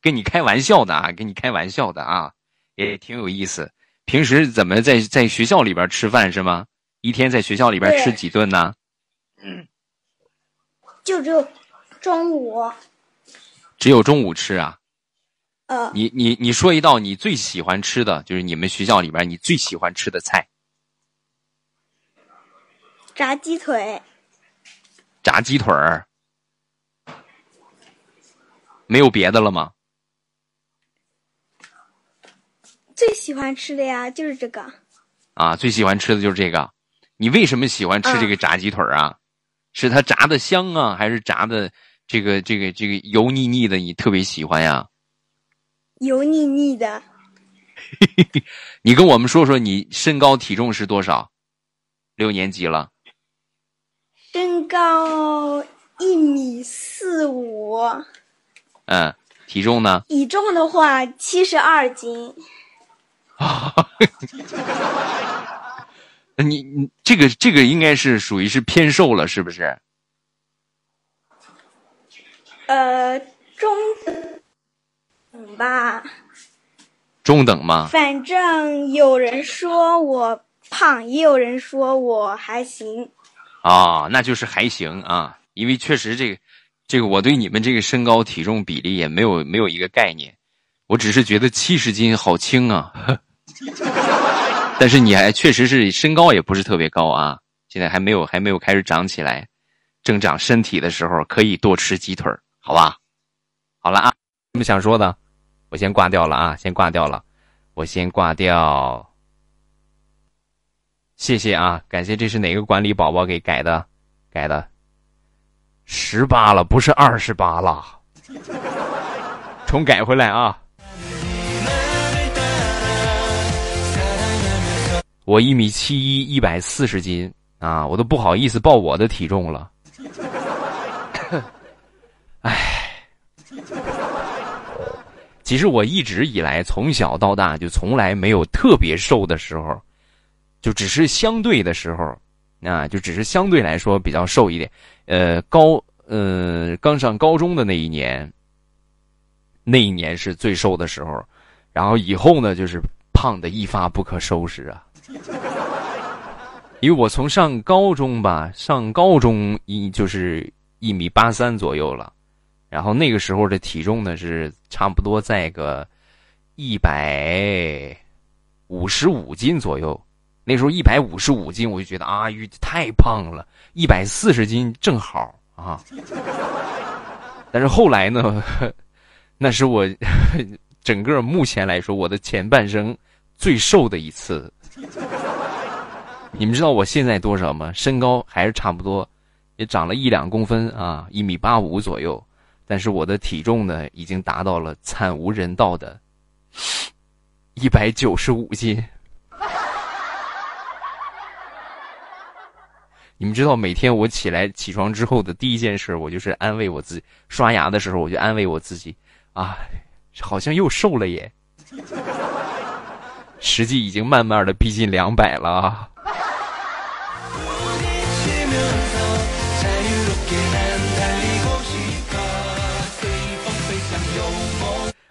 跟你开玩笑的啊，跟你开玩笑的啊，也挺有意思。平时怎么在在学校里边吃饭是吗？一天在学校里边吃几顿呢？嗯，就只有中午。只有中午吃啊？呃。你你你说一道你最喜欢吃的就是你们学校里边你最喜欢吃的菜。炸鸡腿。炸鸡腿儿。没有别的了吗？最喜欢吃的呀，就是这个。啊，最喜欢吃的就是这个。你为什么喜欢吃这个炸鸡腿啊？是它炸的香啊，还是炸的这个这个这个油腻腻的？你特别喜欢呀？油腻腻的。你跟我们说说，你身高体重是多少？六年级了。身高一米四五。嗯，体重呢？体重的话，七十二斤。你你这个这个应该是属于是偏瘦了，是不是？呃，中等吧。中等吗？反正有人说我胖，也有人说我还行。啊，那就是还行啊，因为确实这个这个我对你们这个身高体重比例也没有没有一个概念，我只是觉得七十斤好轻啊。但是你还确实是身高也不是特别高啊，现在还没有还没有开始长起来，正长身体的时候可以多吃鸡腿好吧？好了啊，什么想说的？我先挂掉了啊，先挂掉了，我先挂掉。谢谢啊，感谢，这是哪个管理宝宝给改的？改的，十八了，不是二十八了，重改回来啊。我一米七一，一百四十斤啊！我都不好意思报我的体重了。唉，其实我一直以来从小到大就从来没有特别瘦的时候，就只是相对的时候，啊，就只是相对来说比较瘦一点。呃，高呃刚上高中的那一年，那一年是最瘦的时候，然后以后呢就是胖的一发不可收拾啊。因为我从上高中吧，上高中一就是一米八三左右了。然后那个时候的体重呢是差不多在个一百五十五斤左右，那时候一百五十五斤我就觉得啊，太胖了，一百四十斤正好啊。但是后来呢，那是我 整个目前来说我的前半生最瘦的一次。你们知道我现在多少吗？身高还是差不多，也长了一两公分啊，一米八五左右。但是我的体重呢，已经达到了惨无人道的，一百九十五斤。你们知道，每天我起来起床之后的第一件事，我就是安慰我自己。刷牙的时候，我就安慰我自己，啊，好像又瘦了耶。实际已经慢慢的逼近两百了。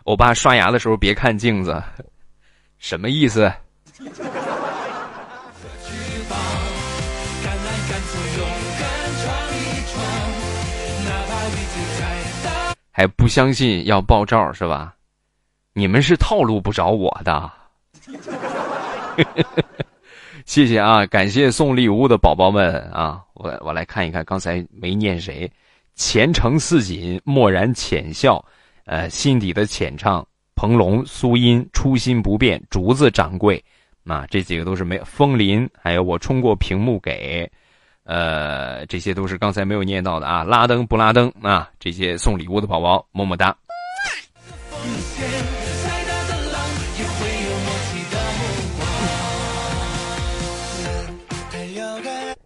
欧巴刷牙的时候别看镜子，什么意思？还不相信要爆照是吧？你们是套路不着我的。谢谢啊，感谢送礼物的宝宝们啊！我我来看一看，刚才没念谁，前程似锦，默然浅笑。呃，心底的浅唱，彭龙、苏音，初心不变，竹子掌柜，啊，这几个都是没。风林，还有我冲过屏幕给，呃，这些都是刚才没有念到的啊。拉登不拉登啊，这些送礼物的宝宝，么么哒。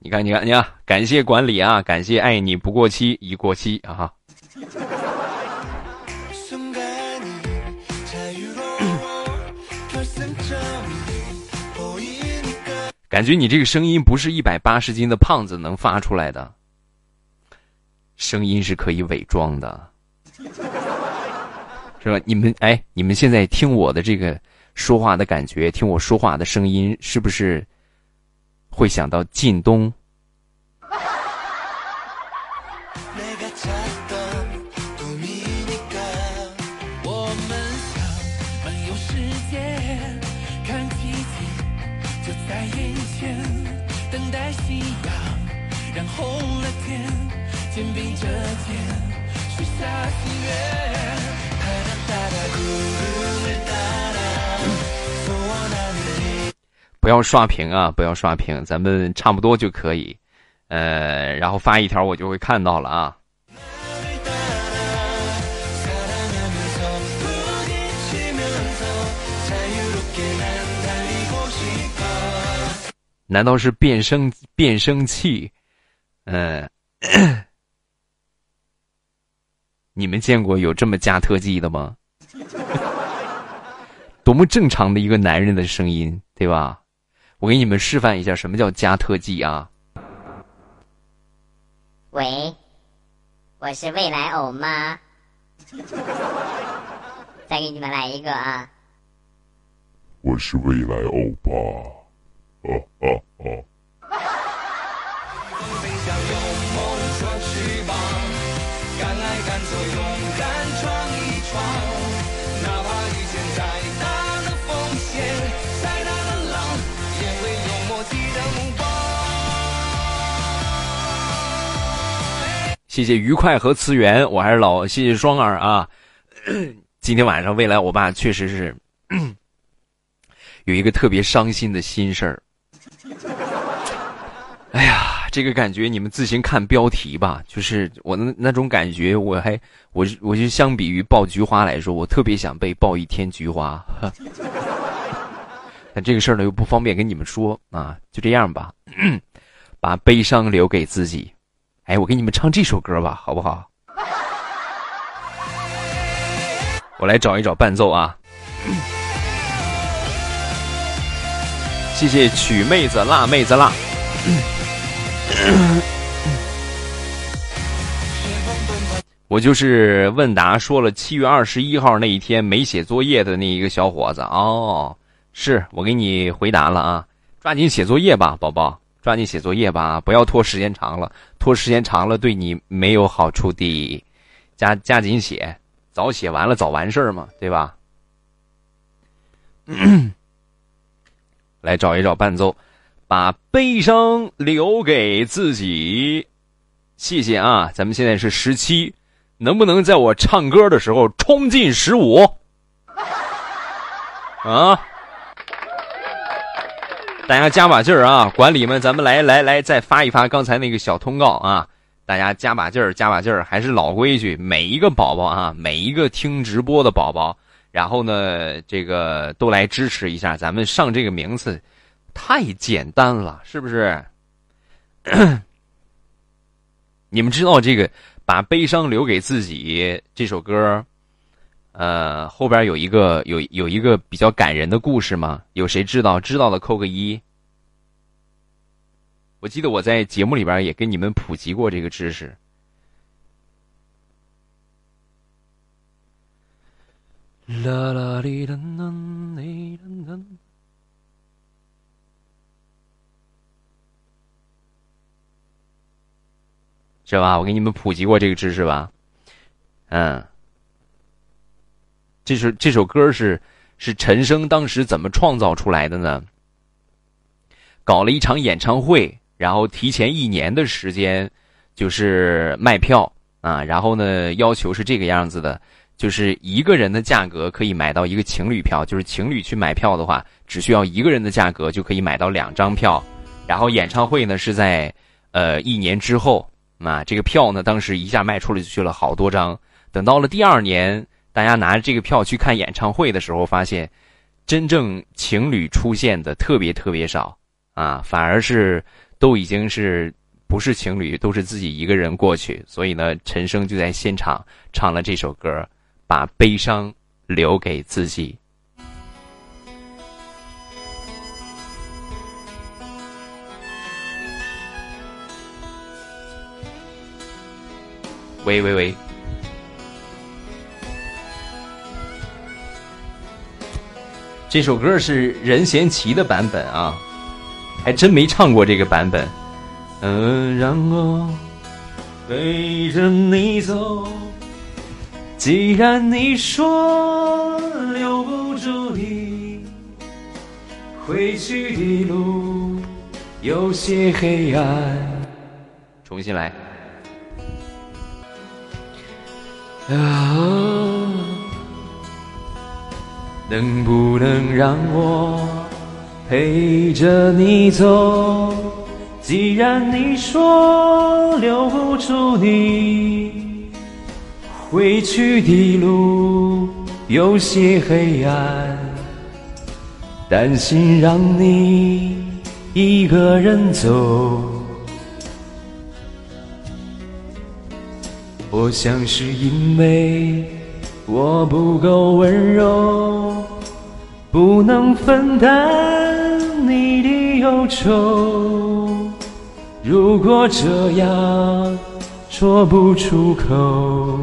你看，你看，你看，感谢管理啊，感谢爱你不过期，已过期啊。感觉你这个声音不是一百八十斤的胖子能发出来的，声音是可以伪装的，是吧？你们哎，你们现在听我的这个说话的感觉，听我说话的声音，是不是会想到靳东？不要刷屏啊！不要刷屏，咱们差不多就可以。呃，然后发一条，我就会看到了啊。难道是变声变声器？嗯，你们见过有这么加特技的吗？多么正常的一个男人的声音，对吧？我给你们示范一下什么叫加特技啊！喂，我是未来欧妈，再给你们来一个啊！我是未来欧巴，哦哦哦！谢谢愉快和次元，我还是老谢谢双儿啊。今天晚上未来我爸确实是 有一个特别伤心的心事儿。哎呀，这个感觉你们自行看标题吧。就是我那那种感觉，我还我我就相比于爆菊花来说，我特别想被爆一天菊花。但这个事儿呢又不方便跟你们说啊，就这样吧，把悲伤留给自己。哎，我给你们唱这首歌吧，好不好？我来找一找伴奏啊。谢谢曲妹子、辣妹子、辣。我就是问答说了七月二十一号那一天没写作业的那一个小伙子哦，是我给你回答了啊，抓紧写作业吧，宝宝，抓紧写作业吧，不要拖时间长了，拖时间长了对你没有好处的，加加紧写，早写完了早完事儿嘛，对吧？来找一找伴奏，把悲伤留给自己，谢谢啊，咱们现在是十七。能不能在我唱歌的时候冲进十五？啊！大家加把劲儿啊！管理们，咱们来来来，再发一发刚才那个小通告啊！大家加把劲儿，加把劲儿，还是老规矩，每一个宝宝啊，每一个听直播的宝宝，然后呢，这个都来支持一下，咱们上这个名次太简单了，是不是？你们知道这个？把悲伤留给自己这首歌，呃，后边有一个有有一个比较感人的故事吗？有谁知道？知道的扣个一。我记得我在节目里边也跟你们普及过这个知识。啦啦哩啦啦哩啦啦。是吧？我给你们普及过这个知识吧，嗯，这首这首歌是是陈升当时怎么创造出来的呢？搞了一场演唱会，然后提前一年的时间就是卖票啊，然后呢要求是这个样子的，就是一个人的价格可以买到一个情侣票，就是情侣去买票的话，只需要一个人的价格就可以买到两张票，然后演唱会呢是在呃一年之后。那这个票呢，当时一下卖出了去了好多张。等到了第二年，大家拿着这个票去看演唱会的时候，发现真正情侣出现的特别特别少啊，反而是都已经是不是情侣，都是自己一个人过去。所以呢，陈升就在现场唱了这首歌，把悲伤留给自己。喂喂喂！这首歌是任贤齐的版本啊，还真没唱过这个版本。嗯，让我背着你走，既然你说留不住你，回去的路有些黑暗。重新来。啊，能不能让我陪着你走？既然你说留不住你，回去的路有些黑暗，担心让你一个人走。我想是因为我不够温柔，不能分担你的忧愁。如果这样说不出口，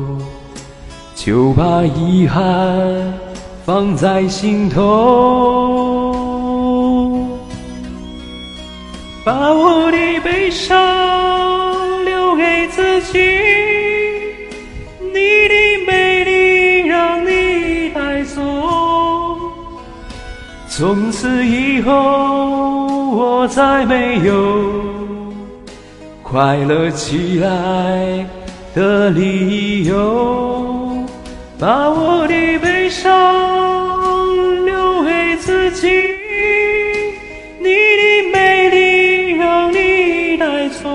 就把遗憾放在心头，把我的悲伤留给自己。从此以后我再没有快乐起来的理由，把我的悲伤留给自己。你的美丽让你带走，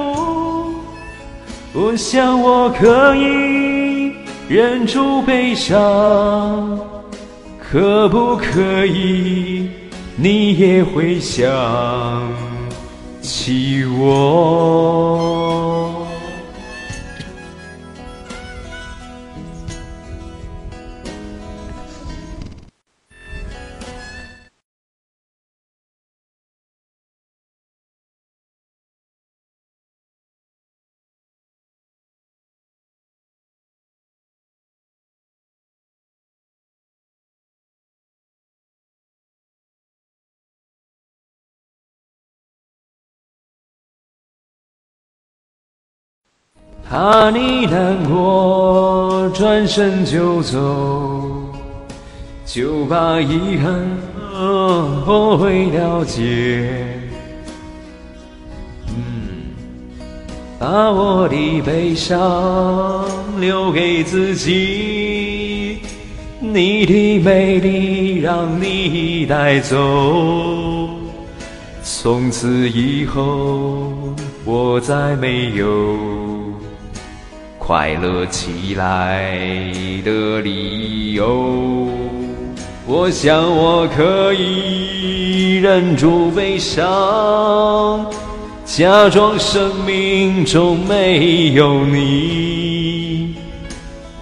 我想我可以。忍住悲伤，可不可以？你也会想起我。怕你难过，转身就走，就把遗憾后悔了结。嗯，把我的悲伤留给自己，你的美丽让你带走。从此以后，我再没有快乐起来的理由。我想我可以忍住悲伤，假装生命中没有你。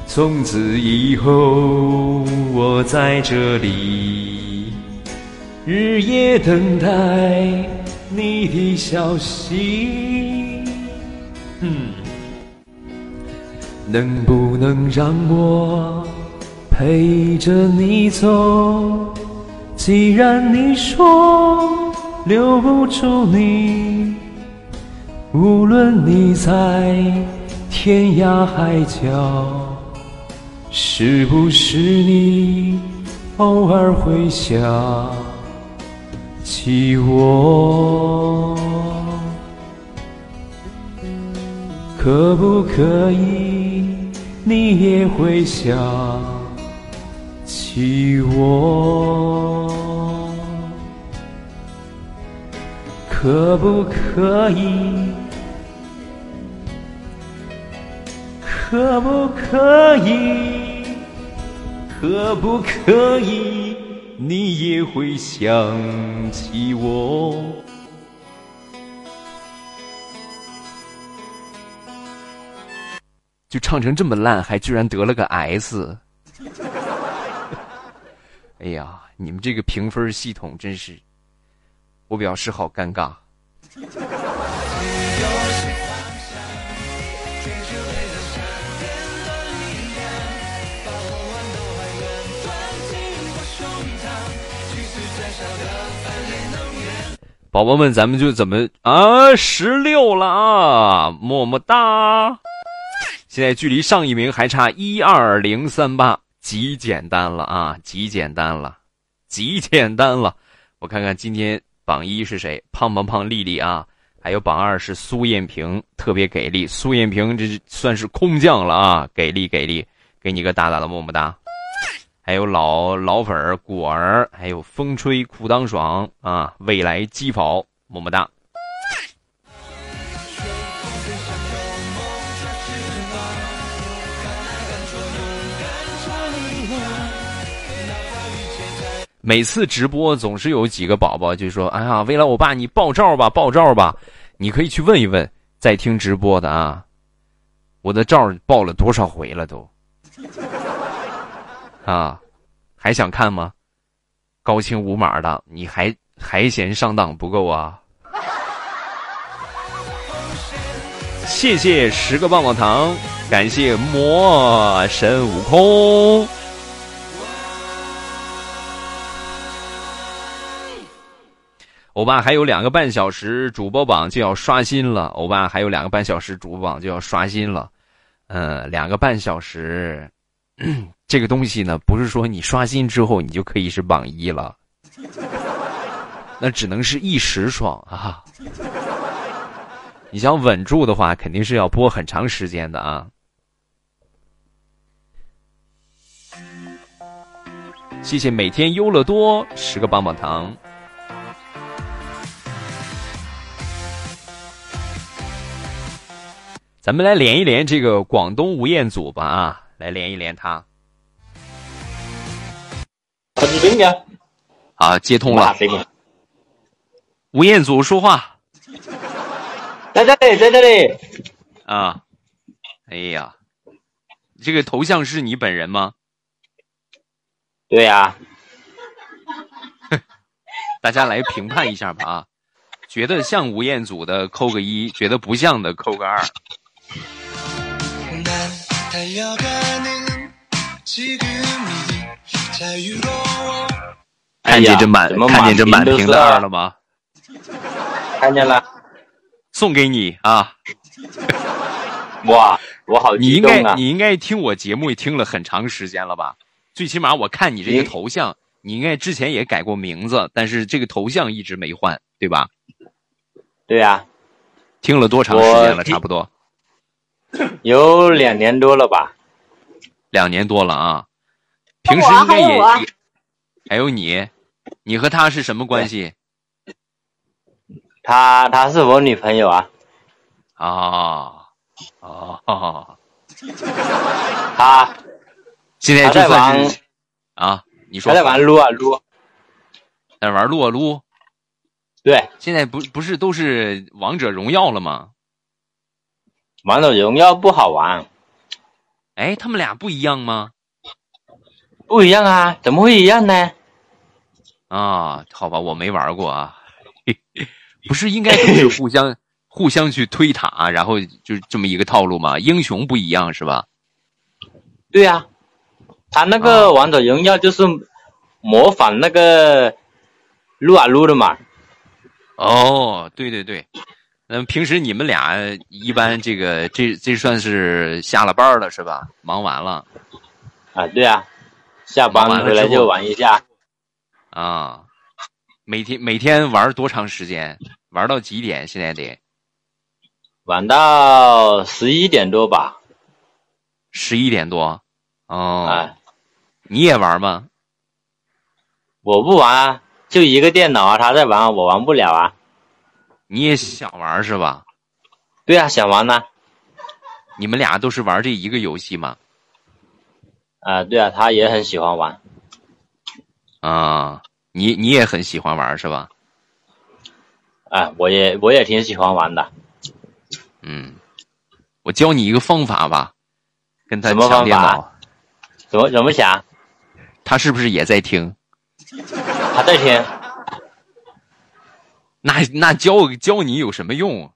从此以后，我在这里日夜等待你的消息。嗯，能不能让我陪着你走？既然你说留不住你，无论你在天涯海角。是不是你偶尔会想起我？可不可以你也会想起我？可不可以？可不可以？可不可以？你也会想起我？就唱成这么烂，还居然得了个 S！哎呀，你们这个评分系统真是，我表示好尴尬。宝宝们，咱们就怎么啊？十六了啊！么么哒！现在距离上一名还差一二零三八，极简单了啊！极简单了，极简单了。我看看今天榜一是谁？胖胖胖丽丽啊！还有榜二是苏艳萍，特别给力。苏艳萍这算是空降了啊！给力给力，给你个大大的么么哒！还有老老粉果儿，还有风吹裤裆爽啊！未来鸡跑，么么哒！每次直播总是有几个宝宝就说：“哎呀，未来欧巴，你爆照吧，爆照吧！你可以去问一问在听直播的啊，我的照爆了多少回了都。”啊，还想看吗？高清无码的，你还还嫌上当不够啊？谢谢十个棒棒糖，感谢魔神悟空。欧巴还有两个半小时主播榜就要刷新了，欧巴还有两个半小时主播榜就要刷新了，嗯，两个半小时。这个东西呢，不是说你刷新之后你就可以是榜一了，那只能是一时爽啊！你想稳住的话，肯定是要播很长时间的啊！谢谢每天优乐多十个棒棒糖。咱们来连一连这个广东吴彦祖吧啊，来连一连他。啊，接通了。吴彦祖说话。在这里，在这里。啊，哎呀，这个头像是你本人吗？对呀。大家来评判一下吧啊，觉得像吴彦祖的扣个一，觉得不像的扣个二。看见这满看见这满屏的二了吗？看见了，送给你啊！哇，我好你应激动啊！该你应该听我节目也听了很长时间了吧？最起码我看你这个头像，你应该之前也改过名字，但是这个头像一直没换，对吧？对呀、听了多长时间了？差不多 有两年多了吧？两年多了啊。平时应该也还有我啊也还有你，你和他是什么关系她她是我女朋友啊，啊？哦，她现在就在玩算是啊，你说她在玩撸啊撸，在玩撸啊撸，对，现在不不是都是王者荣耀了吗？王者荣耀不好玩，哎，他们俩不一样吗？不一样啊，怎么会一样呢？啊，好吧，我没玩过啊，不是应该都是互相 互相去推塔，然后就这么一个套路吗？英雄不一样是吧？对呀、他那啊个王者荣耀就是模仿那个撸啊撸的嘛。哦，对对对，那平时你们俩一般这个这这算是下了班了是吧？忙完了啊，对啊，下班了回来就玩一下，啊，每天每天玩多长时间？玩到几点？现在得玩到十一点多吧。十一点多。哦，啊，你也玩吗？我不玩啊，就一个电脑啊，他在玩，我玩不了啊。你也想玩是吧？对啊，想玩呢、你们俩都是玩这一个游戏吗？啊。对啊，他也很喜欢玩。啊，你你也很喜欢玩是吧？啊，我也我也挺喜欢玩的。嗯，我教你一个方法吧，跟他抢电方法脑，怎么怎么想？他是不是也在听？他在听。那那教教你有什么用？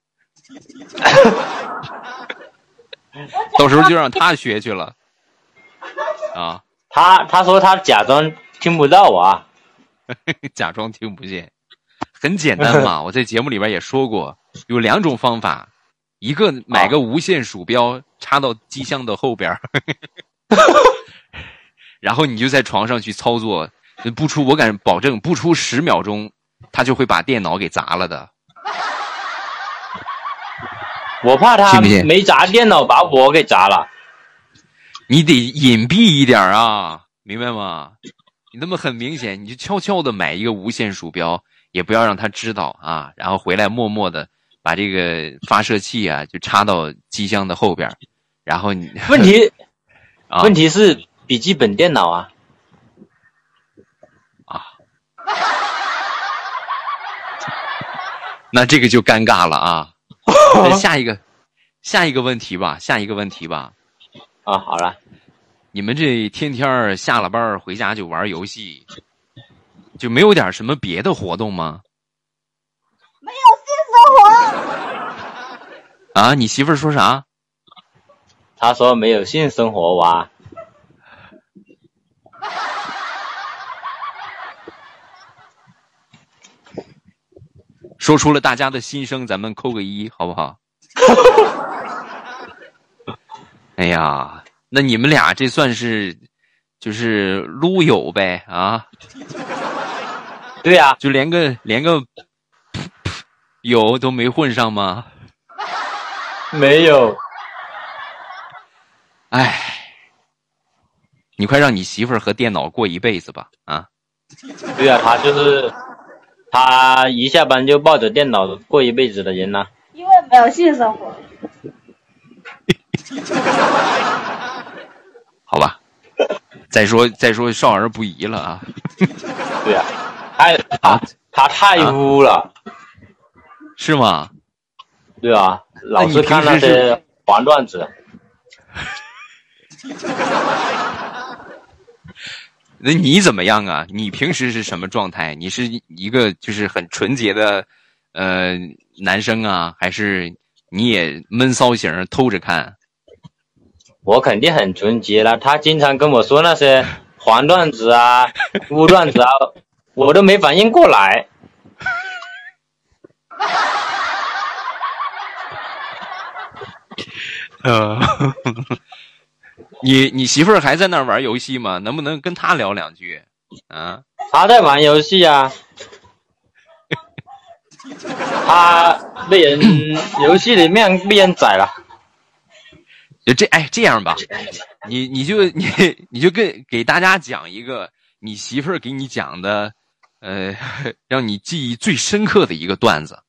到时候就让他学去了。啊，他他说他假装听不到我啊。假装听不见，很简单嘛。我在节目里边也说过，有两种方法，一个买个无线鼠标插到机箱的后边然后你就在床上去操作，不出我敢保证，不出十秒钟，他就会把电脑给砸了的。我怕他没砸电脑把我给砸了。你得隐蔽一点啊，明白吗？你那么很明显，你就悄悄的买一个无线鼠标，也不要让他知道啊，然后回来默默的把这个发射器啊就插到机箱的后边，然后你 问题 啊问题是笔记本电脑啊啊。那这个就尴尬了啊。那下一个，下一个问题吧，下一个问题吧。啊，好了，你们这天天下了班儿回家就玩游戏，就没有点什么别的活动吗？没有性生活。啊，你媳妇儿说啥？她说没有性生活哇。说出了大家的心声，咱们扣个一，好不好？哎呀，那你们俩这算是就是撸友呗啊？对呀、就连个连个噗噗友都没混上吗？没有。哎，你快让你媳妇儿和电脑过一辈子吧啊！对呀、他就是他一下班就抱着电脑过一辈子的人呐、因为没有性生活。好吧，再说再说少儿不宜了啊！对呀、太他他太污了，是吗？对啊，老是看那些黄段子。那你怎么样啊？你平时是什么状态？你是一个就是很纯洁的呃男生啊，还是你也闷骚型偷着看？我肯定很纯洁了，他经常跟我说那些 黄段子啊、污段子啊，我都没反应过来。呃，你你媳妇儿还在那儿玩游戏吗？能不能跟她聊两句？啊，她在玩游戏啊，她被人游戏里面被人宰了。就这哎，这样吧，你你就你你就跟给大家讲一个你媳妇儿给你讲的，呃，让你记忆最深刻的一个段子，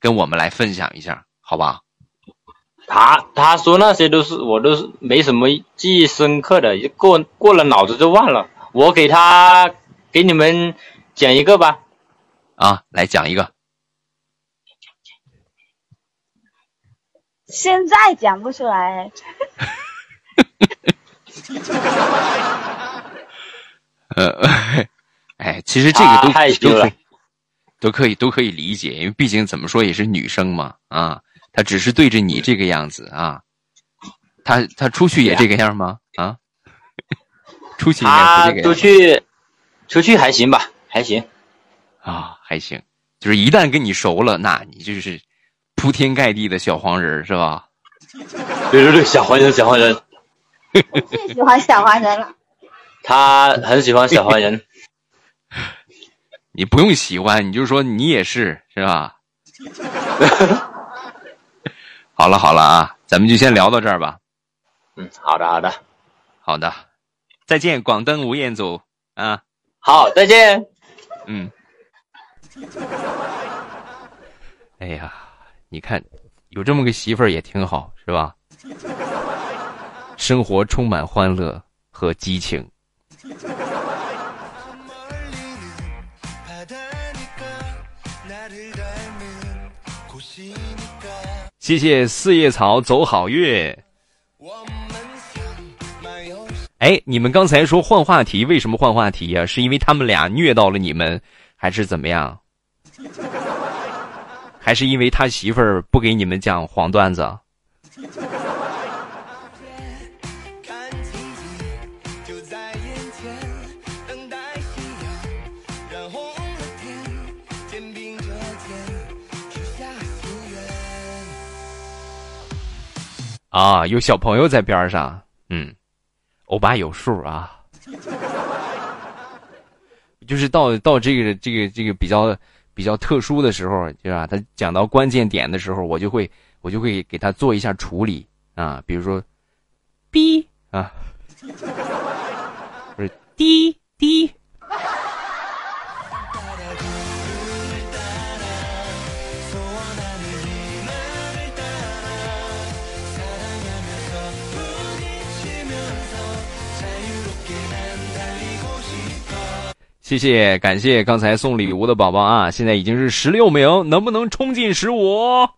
跟我们来分享一下，好吧？他他说那些都是我都是没什么记忆深刻的，过过了脑子就忘了。我给他给你们讲一个吧，啊，来讲一个。现在讲不出来。呃，哎，其实这个都、啊害羞了都可以都可以都可以理解，因为毕竟怎么说也是女生嘛，啊，她只是对着你这个样子啊，他他出去也这个样吗？啊，出去应该他出不这个样去出去还行吧，还行。啊，还行，就是一旦跟你熟了，那你就是铺天盖地的小黄人是吧？对对对，小黄人小黄人，最喜欢小黄人了。他很喜欢小黄人。你不用喜欢，你就说你也是是吧？好了好了啊，咱们就先聊到这儿吧。嗯，好的好的，好的，再见，广登吴彦祖啊。好，再见。嗯。哎呀，你看，有这么个媳妇儿也挺好，是吧？生活充满欢乐和激情。谢谢四叶草走好运。哎，你们刚才说换话题，为什么换话题呀、是因为他们俩虐到了你们，还是怎么样？还是因为他媳妇儿不给你们讲黄段子？啊，有小朋友在边上，嗯，欧巴有数啊。就是到到这个这个这个比较比较特殊的时候，对吧？他讲到关键点的时候，我就会我就会给他做一下处理啊，比如说，逼啊，不是滴滴。谢谢，感谢刚才送礼物的宝宝啊！现在已经是十六名，能不能冲进十五？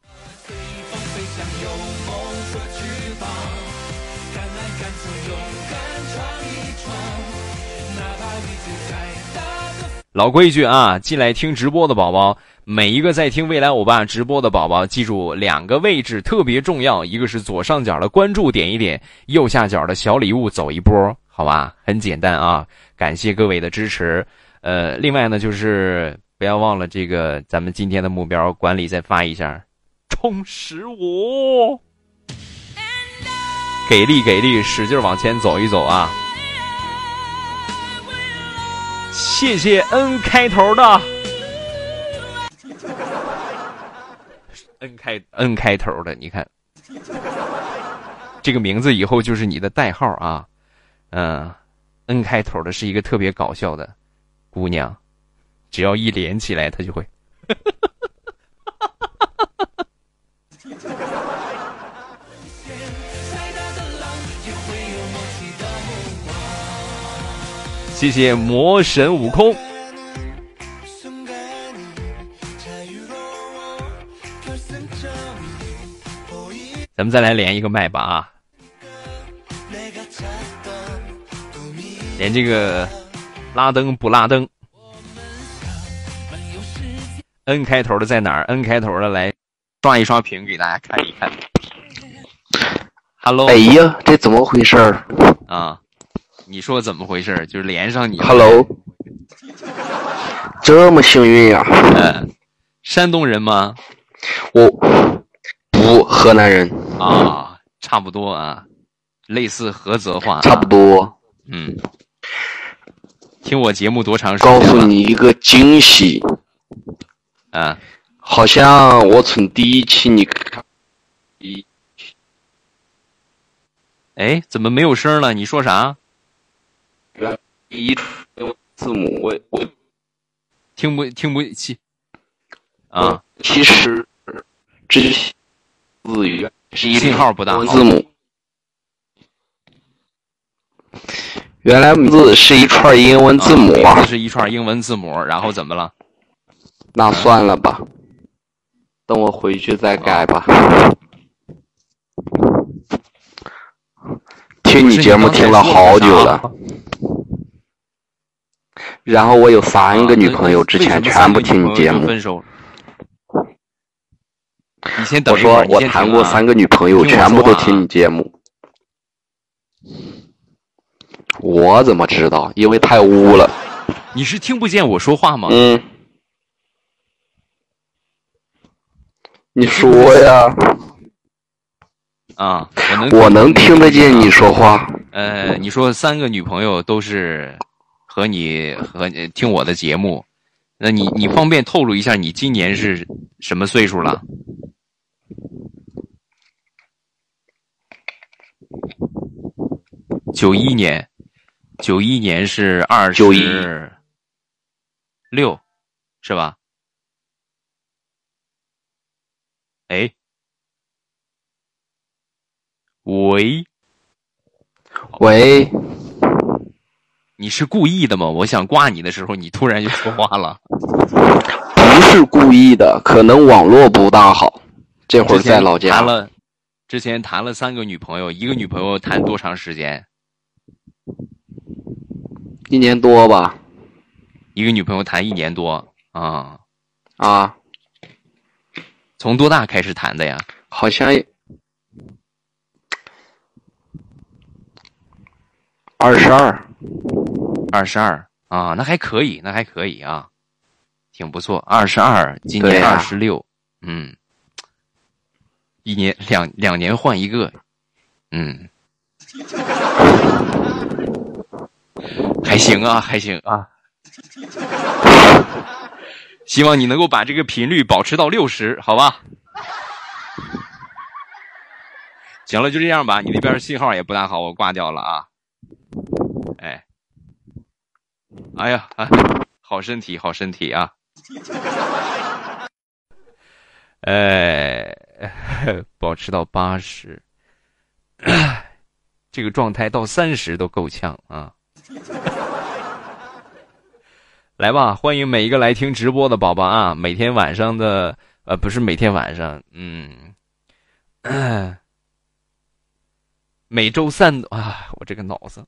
老规矩啊，进来听直播的宝宝，每一个在听未来欧巴直播的宝宝，记住两个位置特别重要，一个是左上角的关注点一点，右下角的小礼物走一波，好吧？很简单啊，感谢各位的支持。呃，另外呢，就是不要忘了这个咱们今天的目标，管理再发一下，冲十五，给力给力，使劲往前走一走啊！谢谢 N 开头的，N 开 N 开头的，你看这个名字以后就是你的代号啊，嗯，N 开头的是一个特别搞笑的姑娘，只要一连起来，她就会。谢谢魔神悟空。咱们再来连一个麦吧啊！连这个拉登不拉登？N 开头的在哪儿？N 开头的来刷一刷屏给大家看一看。Hello，哎呀，这怎么回事儿？啊，你说怎么回事儿？就是连上你。Hello，这么幸运呀、嗯，山东人吗？我不河南人。啊，差不多啊，类似菏泽话、啊，差不多。嗯，听我节目多长时间告？诉你一个惊喜，啊，好像我从第一期你看，一哎，怎么没有声了？你说啥？第一字母我我听不听不起？啊，其实之前字语是一信号不大字母，原来名字是一串英文字母是一串英文字母，然后怎么了？那算了吧，等我回去再改吧。听你节目听了好久了，然后我有三个女朋友，之前全部听你节目。分手。你先等我说我谈过三个女朋友，全部都听你节目。我怎么知道？因为太污了。你是听不见我说话吗？嗯，你说呀，啊，我能我能听得见你说话。呃，你说三个女朋友都是和你和你听我的节目，那你你方便透露一下你今年是什么岁数了？九一年，九一年是二十六，是吧？哎，喂，喂，你是故意的吗？我想挂你的时候，你突然就说话了。不是故意的，可能网络不大好。这会儿在老家谈，了，之前谈了三个女朋友，一个女朋友谈多长时间？一年多吧。一个女朋友谈一年多啊。啊，从多大开始谈的呀？好像二十二，二十二。啊，那还可以，那还可以啊，挺不错。二十二，今年二十六，嗯，一年两两年换一个，嗯，还行啊，还行啊。希望你能够把这个频率保持到六十，好吧？行了，就这样吧。你那边信号也不大好，我挂掉了啊。哎，哎呀，啊，好身体，好身体啊！哎，保持到八十，这个状态到三十都够呛啊！来吧，欢迎每一个来听直播的宝宝啊！每天晚上的呃，不是每天晚上，嗯，每周三啊，我这个脑子，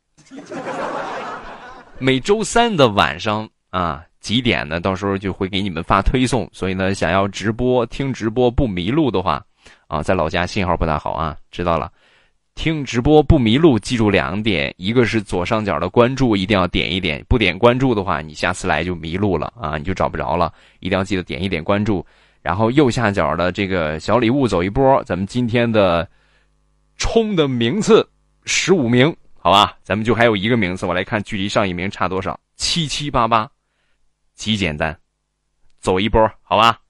每周三的晚上啊几点呢？到时候就会给你们发推送。所以呢，想要直播听直播不迷路的话，啊，在老家信号不大好啊，知道了。听直播不迷路，记住两点：一个是左上角的关注一定要点一点，不点关注的话，你下次来就迷路了啊，你就找不着了。一定要记得点一点关注。然后右下角的这个小礼物走一波，咱们今天的冲的名次十五名，好吧？咱们就还有一个名次，我来看距离上一名差多少，七七八八，极简单，走一波，好吧？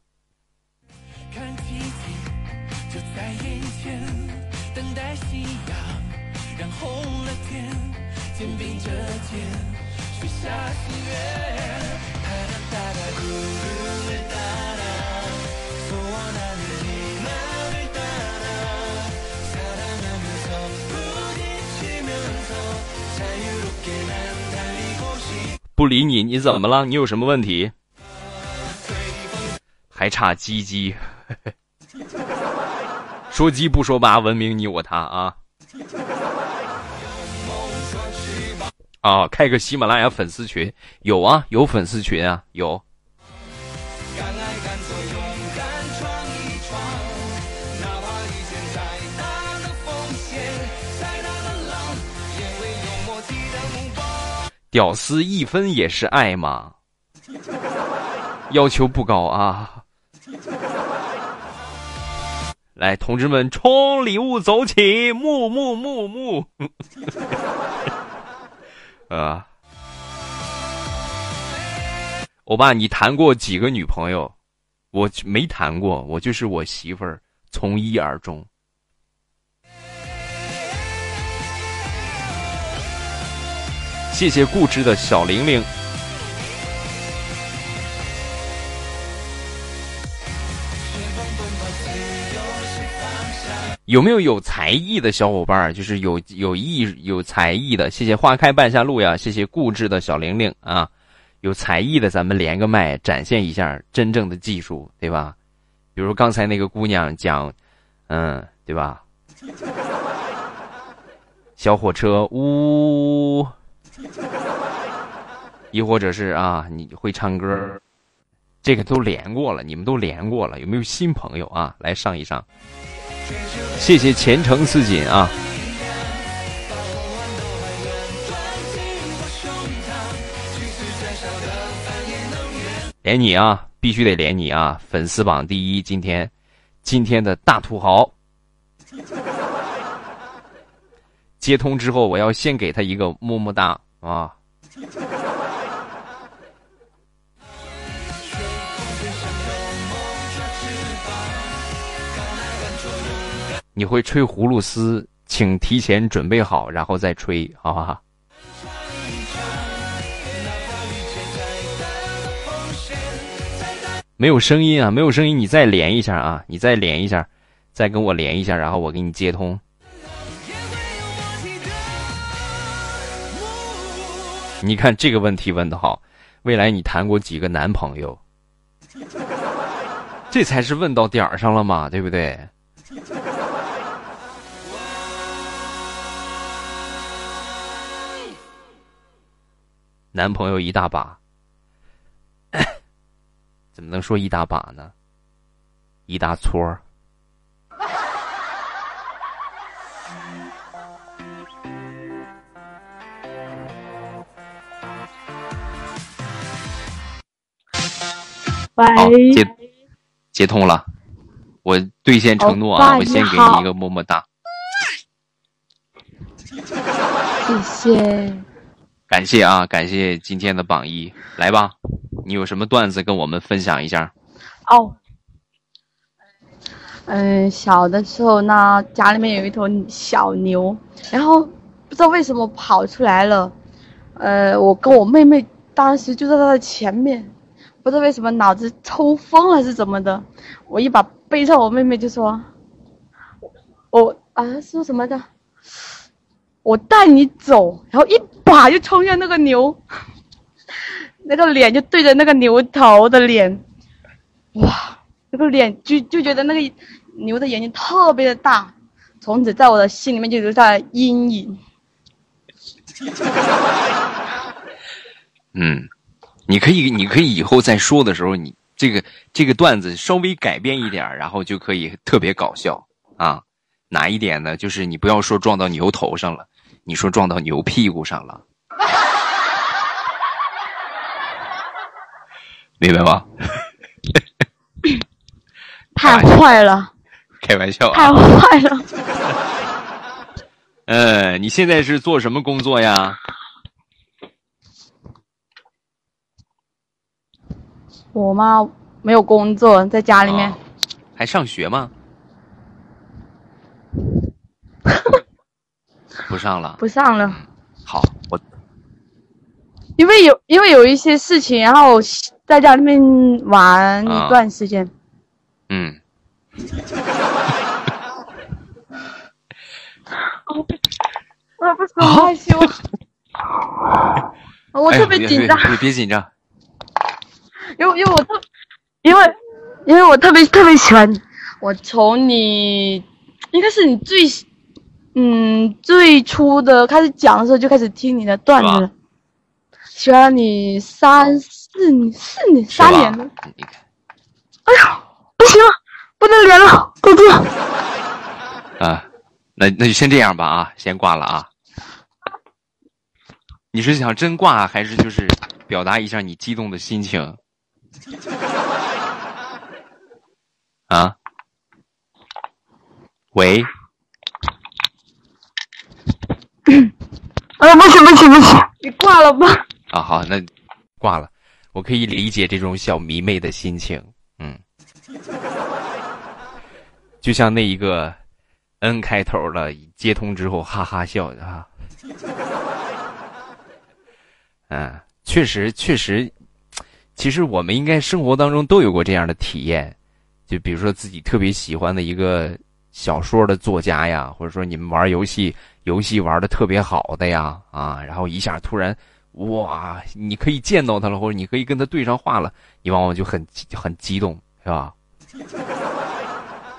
不理你，你怎么了？你有什么问题？还差鸡鸡，说鸡不说八，文明你我他啊！啊，开个喜马拉雅粉丝群，有啊，有粉丝群啊，有。屌丝一分也是爱嘛，要求不高啊。来，同志们冲礼物走起！木木木木，啊！欧巴，你谈过几个女朋友？我没谈过，我就是我媳妇儿从一而终。谢谢固执的小玲玲。有没有有才艺的小伙伴就是有有艺有才艺的，谢谢花开半夏路呀，谢谢固执的小玲玲啊，有才艺的咱们连个麦，展现一下真正的技术，对吧？比如刚才那个姑娘讲，嗯，对吧？小火车呜，亦或者是啊，你会唱歌，这个都连过了，你们都连过了，有没有新朋友啊？来上一上。谢谢前程似锦啊！连你啊，必须得连你啊！粉丝榜第一，今天，今天的大土豪，接通之后，我要先给他一个么么哒啊！你会吹葫芦丝，请提前准备好，然后再吹，好不好？没有声音啊，没有声音，你再连一下啊，你再连一下，再跟我连一下，然后我给你接通。你看这个问题问的好，未来你谈过几个男朋友？这才是问到点儿上了嘛，对不对？男朋友一大把，怎么能说一大把呢？一大撮儿。好，接接通了，我兑现承诺啊，我先给你一个么么哒，谢谢。感谢啊，感谢今天的榜一，来吧，你有什么段子跟我们分享一下？哦，嗯，小的时候呢，家里面有一头小牛，然后不知道为什么跑出来了，呃，我跟我妹妹当时就在它的前面，不知道为什么脑子抽风了是怎么的，我一把背上我妹妹就说，我啊说什么的。我带你走，然后一把就冲向那个牛，那个脸就对着那个牛头的脸，哇，那个脸就就觉得那个牛的眼睛特别的大，从此在我的心里面就留下了阴影。嗯，你可以，你可以以后再说的时候，你这个这个段子稍微改变一点，然后就可以特别搞笑啊。哪一点呢？就是你不要说撞到牛头上了。你说撞到牛屁股上了，明白吗？太坏了！开玩笑，太坏了。嗯，你现在是做什么工作呀？我妈？没有工作，在家里面。还上学吗？不上了，不上了。好，我因为有因为有一些事情，然后在家里面玩一段时间。嗯。我不是害羞，我特别紧张。你别紧张。因为因为我特因为因为我特别特别喜欢你，我从你应该是你最。嗯，最初的开始讲的时候就开始听你的段子了，喜欢你三四年四年三年了。哎呀，不行了，不能连了，再见。啊，那那就先这样吧啊，先挂了啊。你是想真挂，还是就是表达一下你激动的心情？啊？喂，啊，不行不行不行，你挂了吧。啊，好，那挂了。我可以理解这种小迷妹的心情，嗯，就像那一个 N 开头的接通之后哈哈笑的哈，嗯，确实确实，其实我们应该生活当中都有过这样的体验，就比如说自己特别喜欢的一个小说的作家呀，或者说你们玩游戏游戏玩的特别好的呀，啊，然后一下突然。哇，你可以见到他了，或者你可以跟他对上话了，你往往就很很激动，是吧？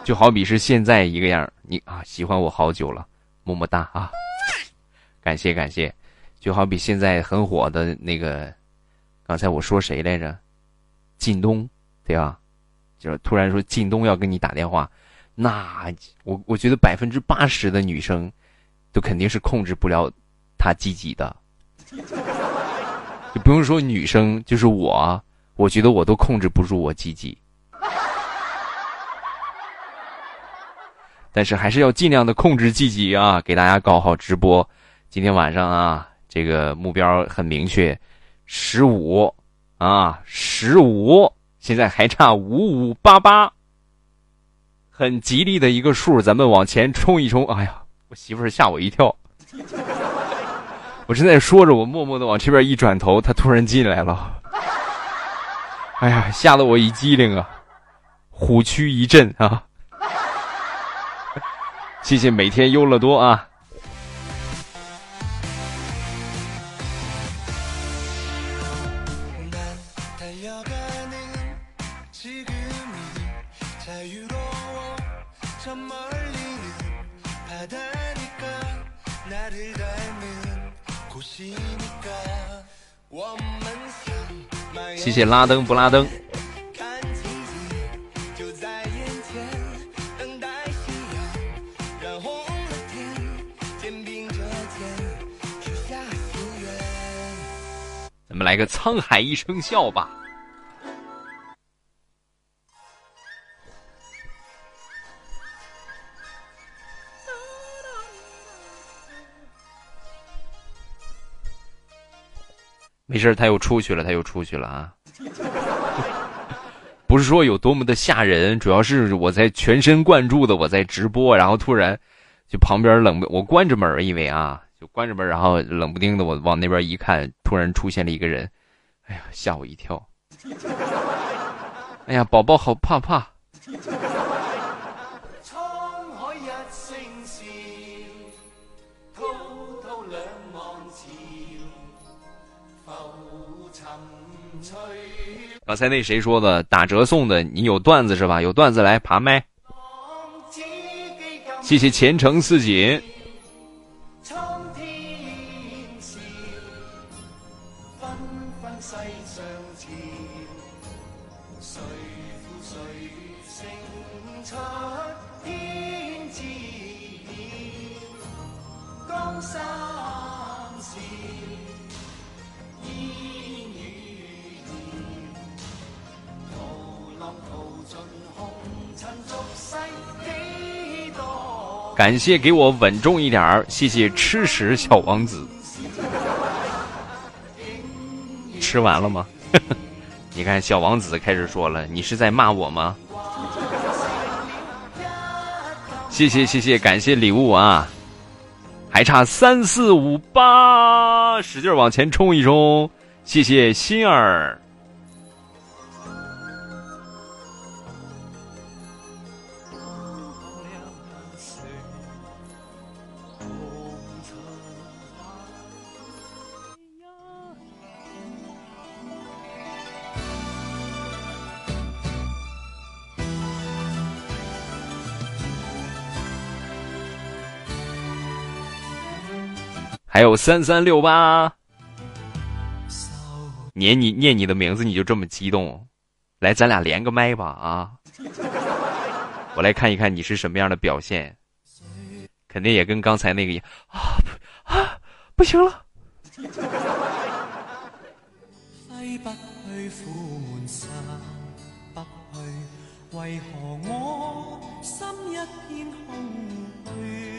就好比是现在一个样，你啊喜欢我好久了，么么哒啊，感谢感谢。就好比现在很火的那个，刚才我说谁来着？靳东，对吧？就是突然说靳东要跟你打电话，那我我觉得百分之八十的女生，都肯定是控制不了他自己的。就不用说女生，就是我，我觉得我都控制不住我鸡鸡，但是还是要尽量的控制自己啊！给大家搞好直播，今天晚上啊，这个目标很明确，十五啊，十五，现在还差五五八八，很吉利的一个数，咱们往前冲一冲。哎呀，我媳妇儿吓我一跳。我正在说着，我默默的往这边一转头，她突然进来了。哎呀，吓得我一激灵啊，虎躯一震啊！谢谢每天优乐多啊。谢谢拉登不拉登。咱们来个沧海一声笑吧。没事，他又出去了，他又出去了啊！不是说有多么的吓人，主要是我在全神贯注的我在直播，然后突然就旁边冷不，我关着门，因为啊，就关着门，然后冷不丁的我往那边一看，突然出现了一个人，哎呀，吓我一跳！哎呀，宝宝好怕怕。刚才那谁说的打折送的？你有段子是吧？有段子来爬麦。谢谢前程似锦。感谢给我稳重一点儿，谢谢吃屎小王子。吃完了吗？你看小王子开始说了，你是在骂我吗？谢谢谢谢，感谢礼物啊！还差三四五八，使劲往前冲一冲！谢谢心儿。还有三三六八，念你念你的名字，你就这么激动？来，咱俩连个麦吧啊！我来看一看你是什么样的表现，肯定也跟刚才那个一样啊啊！不行了。為何我心一片空虛？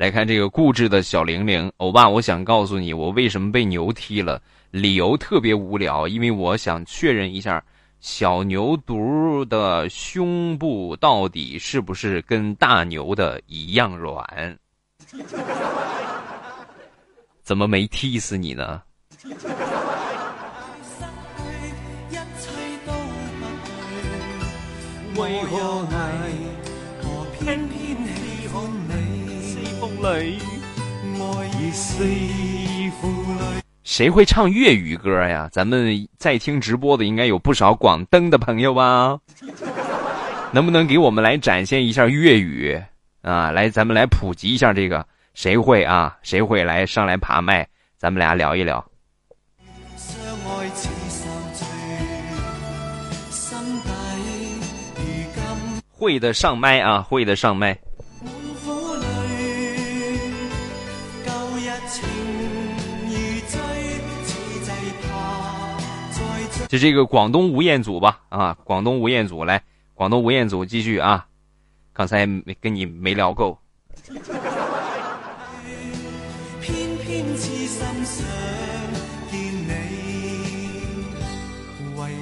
来看这个固执的小玲玲，欧巴，我想告诉你，我为什么被牛踢了，理由特别无聊，因为我想确认一下，小牛犊的胸部到底是不是跟大牛的一样软？怎么没踢死你呢？为何爱我偏偏？四風裏，愛已四風裏。谁会唱粤语歌呀？咱们在听直播的应该有不少广东的朋友吧？能不能给我们来展现一下粤语啊？来，咱们来普及一下这个，谁会啊？谁会来上来爬麦？咱们俩聊一聊。会的上麦啊，会的上麦。就这个广东吴彦祖吧，啊，广东吴彦祖来，广东吴彦祖继续啊，刚才没跟你没聊够。你，為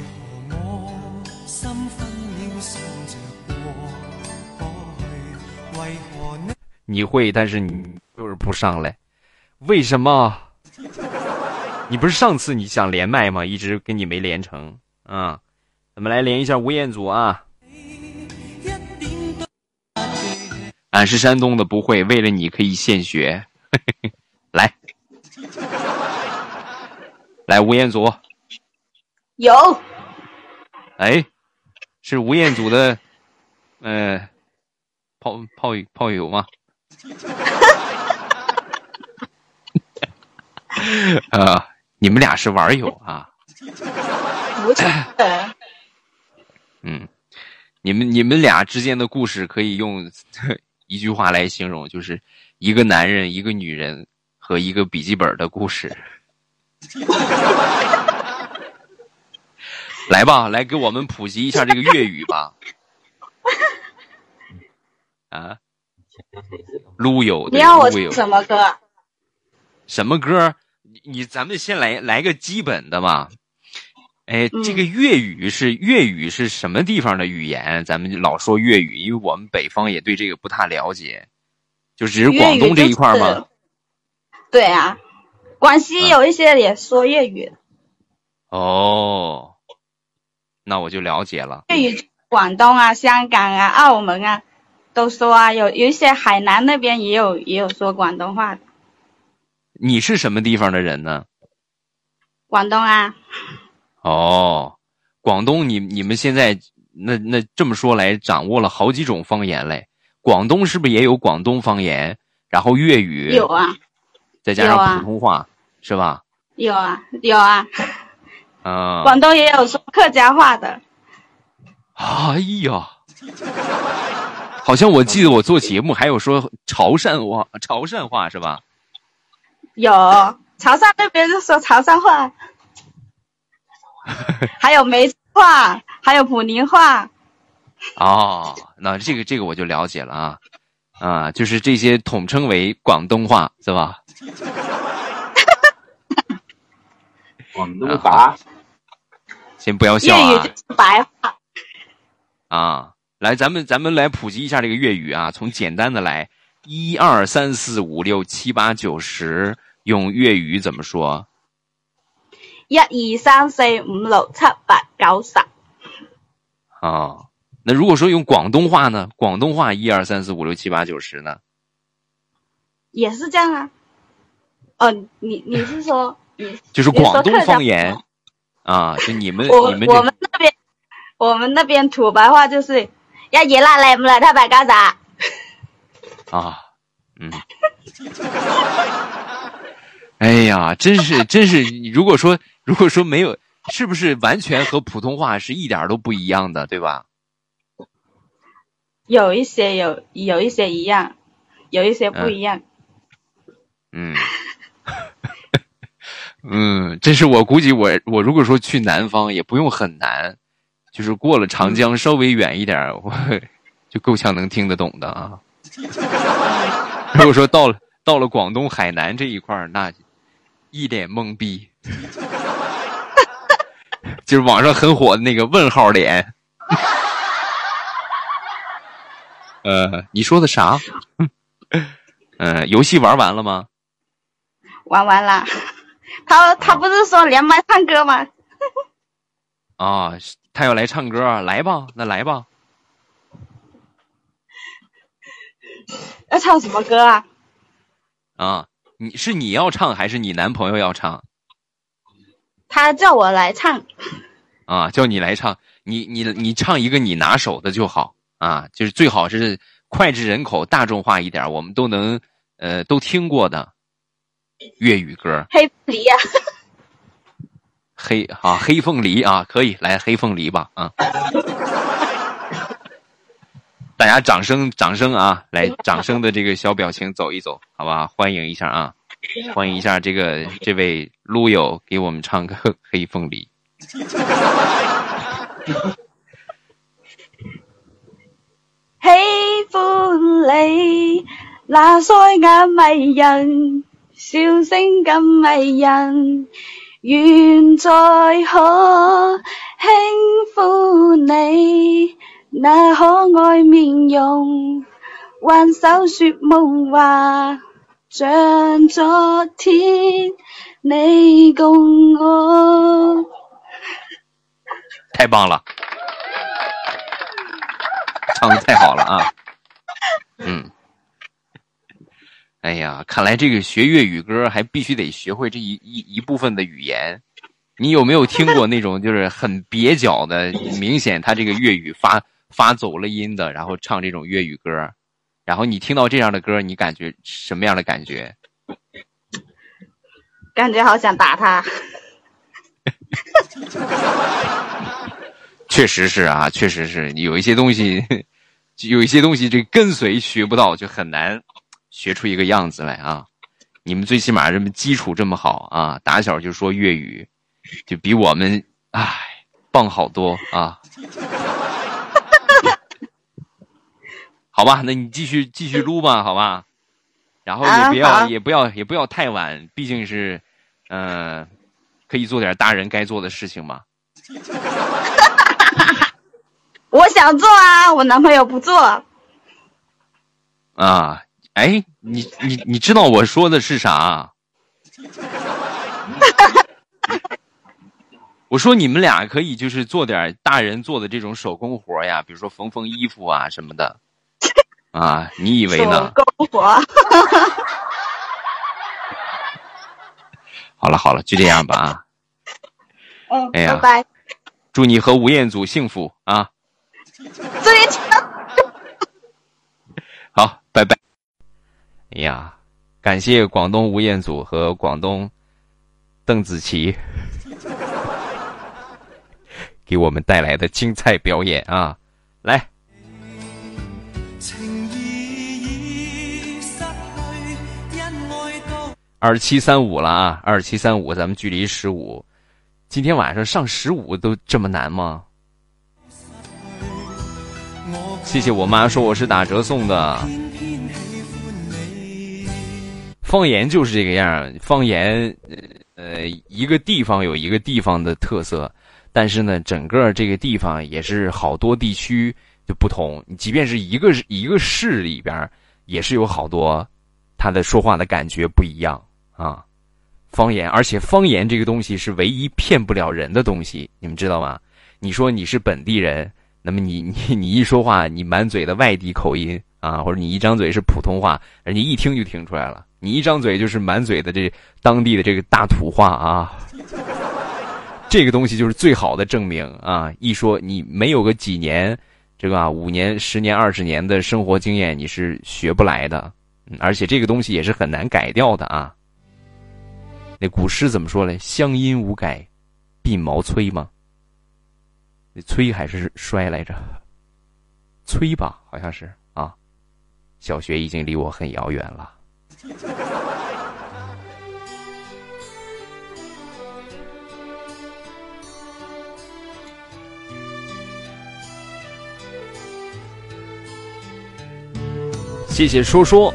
何我心分秒想着過過去？為何呢？你會，但是你就是不上来，为什麼？你不是上次你想连麦吗？一直跟你没连成啊，咱们来连一下吴彦祖啊。俺是山东的，不会。为了你可以献血，来，来吴彦祖，有哎，是吴彦祖的，呃，炮炮炮友吗？啊，你们俩是玩友啊？不是，嗯，你们你们俩之间的故事可以用一句话来形容，就是一个男人、一个女人和一个笔记本的故事。来吧，来给我们普及一下这个粤语吧。啊，撸友，你要我什么歌？什么歌？你你咱们先来来个基本的嘛。哎，这个粤语是粤语是什么地方的语言？咱们老说粤语，因为我们北方也对这个不太了解，就只是广东这一塊嗎？對啊，广西有一些也说粤语，哦，那我就了解了。粤语，广东啊、香港啊、澳门啊都说啊，有有一些海南那边也有也有说广东话的。你是什么地方的人呢？广东啊，哦，广东你你们现在那那这么说来，掌握了好几种方言嘞。广东是不是也有广东方言？然后粤语有啊，再加上普通话，是吧？有啊有啊，啊，广东也有说客家话的。哎呀，好像我记得我做节目还有说潮汕话，潮汕话是吧？有潮汕那边就说潮汕话，还有梅州話，還有普宁话。哦，那这个这个我就了解了啊，啊，就是这些统称为广东话，是吧？广东话，先不要笑啊。粤语就是白话。啊！来，咱们咱们来普及一下这个粤语啊，从简单的来，一二三四五六七八九十，用粤语怎么说？一二三四五六七八九十，啊，那如果说用广东话呢？广东话一二三四五六七八九十呢？也是这样啊。哦，你你是说你 就是廣東你說客家方言啊，就你们我你们我们那边我们那边土白话就是一二啦嚟五啦七八九十。啊，嗯。哎呀，真是真是，如果说如果说没有，是不是完全和普通话是一点都不一样的，对吧？有一些有有一些一样，有一些不一样。嗯，嗯，这是我估计我我如果说去南方也不用很难，就是过了长江稍微远一点，我就够呛能听得懂的啊。如果说到了到了广东海南这一块儿，那。一脸懵逼，就是网上很火的那个问号脸。呃，你说的啥？嗯，游戏玩完了吗？玩完了。他他不是说连麦唱歌吗？啊，他要来唱歌，来吧，那来吧。要唱什么歌啊？啊。你是你要唱还是你男朋友要唱？他叫我来唱。啊，叫你来唱，你你你唱一个你拿手的就好啊，就是最好是脍炙人口、大众化一点，我们都能呃都听过的粤语歌。黑梨呀。黑啊，黑凤梨啊，可以来黑凤梨吧啊。大家掌声，掌声啊！来，掌声的这个小表情走一走，好吧？欢迎一下啊！欢迎一下这个这位撸友给我们唱个《黑凤梨》。喜欢你那双眼迷人，笑声更迷人，愿再可轻抚你。那可爱面容，挽手说梦话，像昨天你共我。太棒了，唱的太好了啊！嗯，哎呀，看来这个学粤语歌还必须得学会这一一一部分的语言。你有没有听过那种就是很蹩脚的，明显他这个粤语发。发走了音的，然后唱这种粤语歌，然后你听到这样的歌，你感觉什么样的感觉？感觉好想打他。确实是啊，确实是有一些东西，有一些东西这跟随学不到，就很难学出一个样子来啊。你们最起码这么基础这么好啊，打小就说粤语，就比我们唉棒好多啊。好吧，那你继续继续撸吧，好吧，然后也不要也不要也不要太晚，毕竟是，嗯，可以做点大人该做的事情嘛。我想做啊，我男朋友不做。啊，哎，你你你知道我说的是啥？我说你们俩可以就是做点大人做的这种手工活呀，比如说缝缝衣服啊什么的。啊，你以为呢？篝火。好了好了，就这样吧啊。嗯，哎呀，拜拜。祝你和吴彦祖幸福啊！这一条。好，拜拜。哎呀，感谢广东吴彦祖和广东邓紫棋 给我们带来的精彩表演啊！来。二七三五了啊，二七三五，咱们距离十五，今天晚上上十五都这么难吗？谢谢我妈说我是打折送的。方言就是这个样，方言，呃，一个地方有一个地方的特色，但是呢，整个这个地方也是好多地区就不同。你即便是一个一个市里边，也是有好多他的说话的感觉不一样。啊，方言，而且方言这个东西是唯一骗不了人的东西，你们知道吗？你说你是本地人，那么你你你一说话，你满嘴的外地口音啊，或者你一张嘴是普通话，人家一听就听出来了。你一张嘴就是满嘴的这当地的这个大土话啊，这个东西就是最好的证明啊！一说你没有个几年，这个，五年、十年、二十年的生活经验你是学不来的，而且这个东西也是很难改掉的啊。那古诗怎么说嘞？“乡音无改，鬓毛衰”吗？那催还是衰来着？催吧，好像是啊。小学已经离我很遥远了。谢谢说说。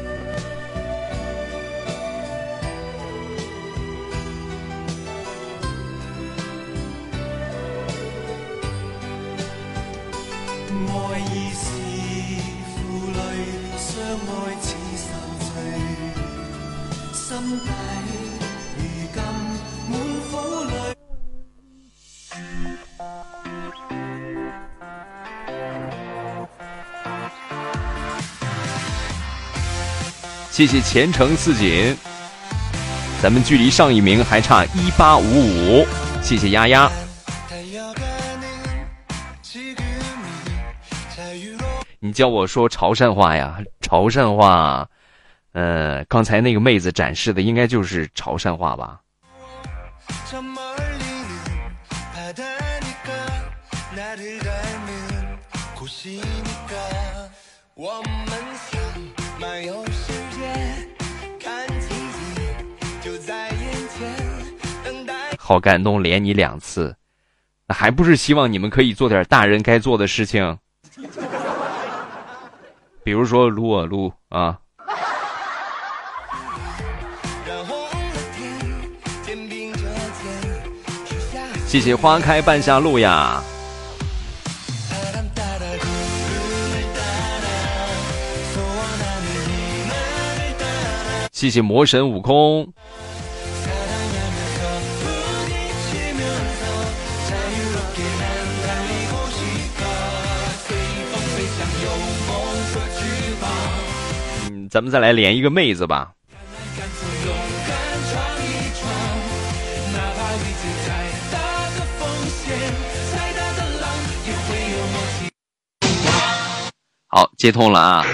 谢谢前程似锦，咱们距离上一名还差一八五五。谢谢丫丫。你教我说潮汕话呀？潮汕话，呃，刚才那个妹子展示的应该就是潮汕话吧？好感动，连你两次，还不是希望你们可以做点大人该做的事情，比如说撸啊撸啊。谢谢花开半夏路呀。谢谢魔神悟空。嗯，咱们再来连一个妹子吧。好，接通了啊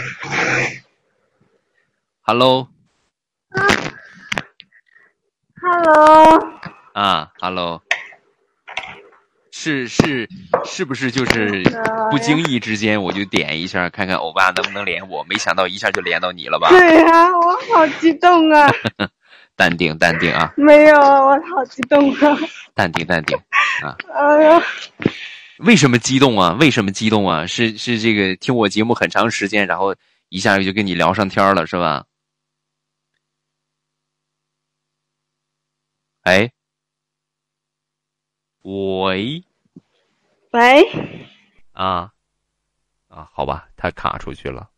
，Hello。Hello，啊，Hello，是是是不是就是不经意之间我就点一下看看欧巴能不能连我？没想到一下就连到你了吧？对啊，我好激动啊！淡定淡定啊，没有，我好激动啊！淡定淡定啊！哎呀，为什么激动啊？为什么激动啊？是是这个听我节目很长时间，然后一下就跟你聊上天了，是吧？哎，喂喂，啊啊，好吧，他卡出去了。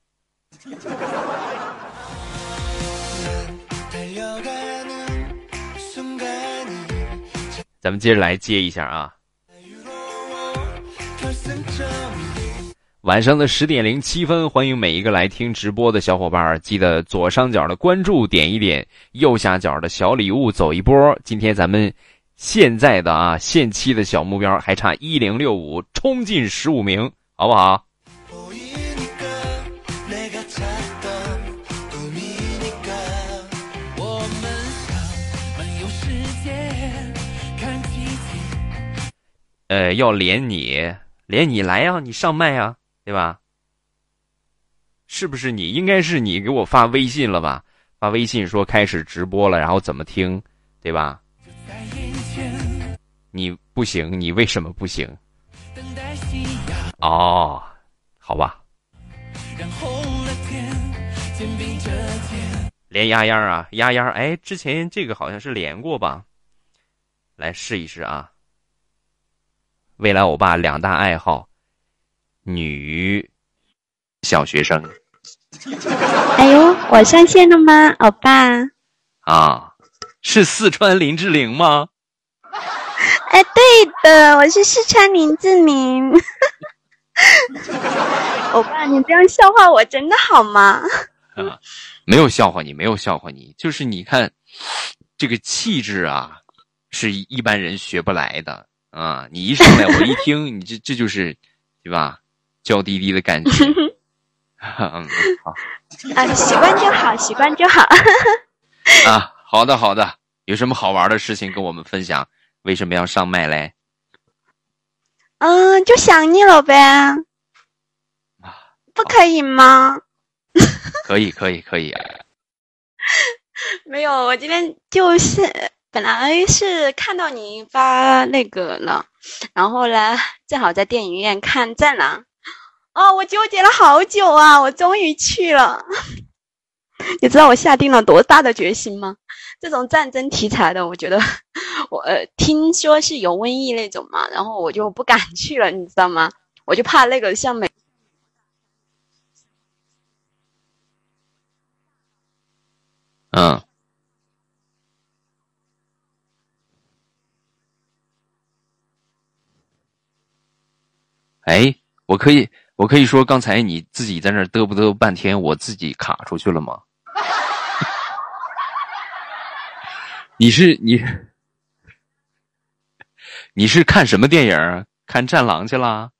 咱们接着来接一下啊。晚上的十点零七分，欢迎每一个来听直播的小伙伴，记得左上角的关注点一点，右下角的小礼物走一波。今天咱们现在的啊限期的小目标还差一零六五，冲进十五名，好不好？呃，要连你，连你来呀、你上麦呀、对吧？是不是你？应该是你给我发微信了吧？发微信说开始直播了，然后怎么听，对吧？你不行，你为什么不行？哦，好吧。连丫丫啊，丫丫，哎，之前这个好像是连过吧？来试一试啊。未来欧巴两大爱好：女小学生哎呦，我上线了吗，欧巴？啊，是四川林志玲吗？哎，对的，我是四川林志玲。欧巴，你这样笑话我真的好吗？啊，没有笑话你，没有笑话你，就是你看这个气质啊，是一般人学不来的啊！你一上来，我一听，你这这就是，对吧？娇滴滴的感觉。嗯，好 啊，习惯就好，习惯就好。啊，好的好的，有什么好玩的事情跟我们分享？为什么要上麦嘞？嗯，就想你了呗，不可以吗？可以可以可以。没有，我今天就是本来是看到你发那个了，然后呢，正好在电影院看《战狼》，哦，我纠结了好久啊，我终于去了。你知道我下定了多大的决心吗？这种战争题材的，我觉得我呃听说是有瘟疫那种嘛，然后我就不敢去了，你知道吗？我就怕那个像美。嗯，哎，我可以，我可以说，刚才你自己在那嘚不嘚半天，我自己卡出去了吗？你是你，你是看什么电影？看《战狼》去了？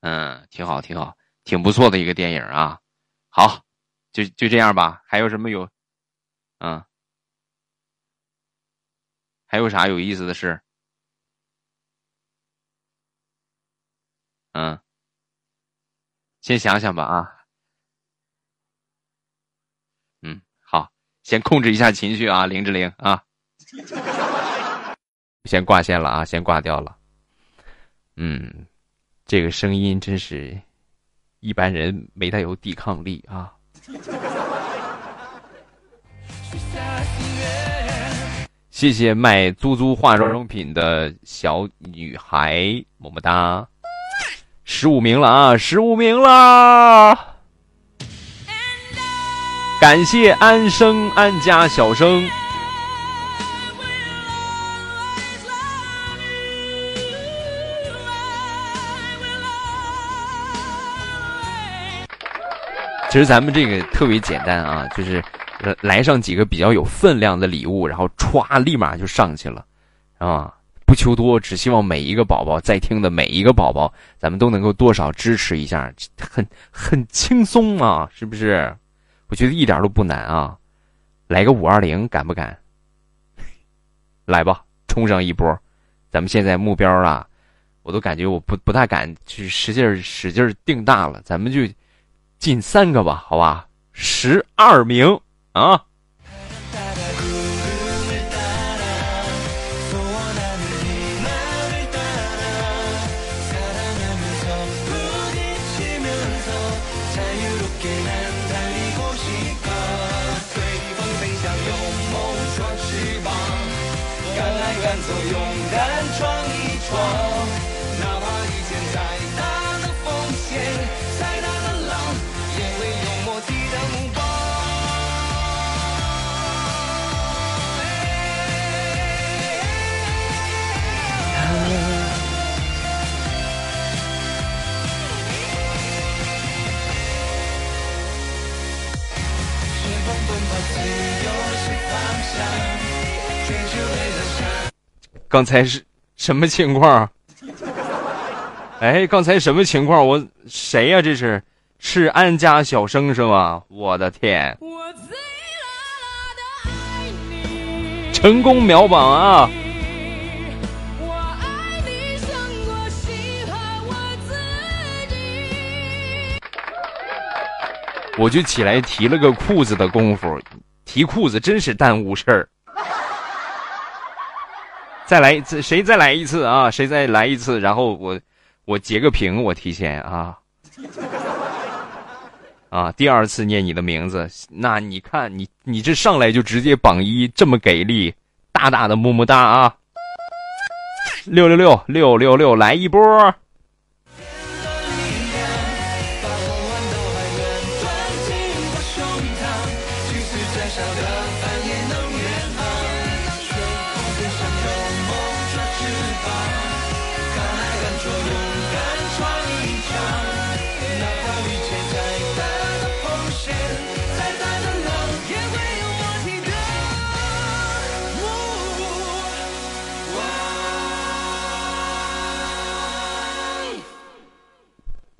嗯，挺好，挺好，挺不错的一个电影啊。好。就就这样吧，还有什么有，嗯，还有啥有意思的事？嗯，先想想吧啊，嗯，好，先控制一下情绪啊，林志玲啊，先挂线了啊，先挂掉了。嗯，这个声音真是一般人没太有抵抗力啊。谢谢卖租租化妆用品的小女孩，么么哒！十五名了啊，十五名了！感谢安生安家小生。其实咱们这个特别简单啊，就是来上几个比较有分量的礼物，然后歘，立马就上去了，啊，不求多，只希望每一个宝宝在听的每一个宝宝，咱们都能够多少支持一下，很很轻松啊，是不是？我觉得一点都不难啊，来个五二零，敢不敢？来吧，冲上一波！咱们现在目标啊，我都感觉我不不大敢去使劲使劲定大了，咱们就。进三个吧，好吧，十二名啊。刚才是什么情况？哎，刚才什么情况？我谁呀？这是是安家小生是吗？我的天！成功秒榜啊！我就起来提了个裤子的功夫，提裤子真是耽误事儿。再来一次，谁再来一次啊？谁再来一次？然后我，我截个屏，我提前啊，啊，第二次念你的名字，那你看你，你这上来就直接榜一，这么给力，大大的么么哒啊！六六六六六六，来一波！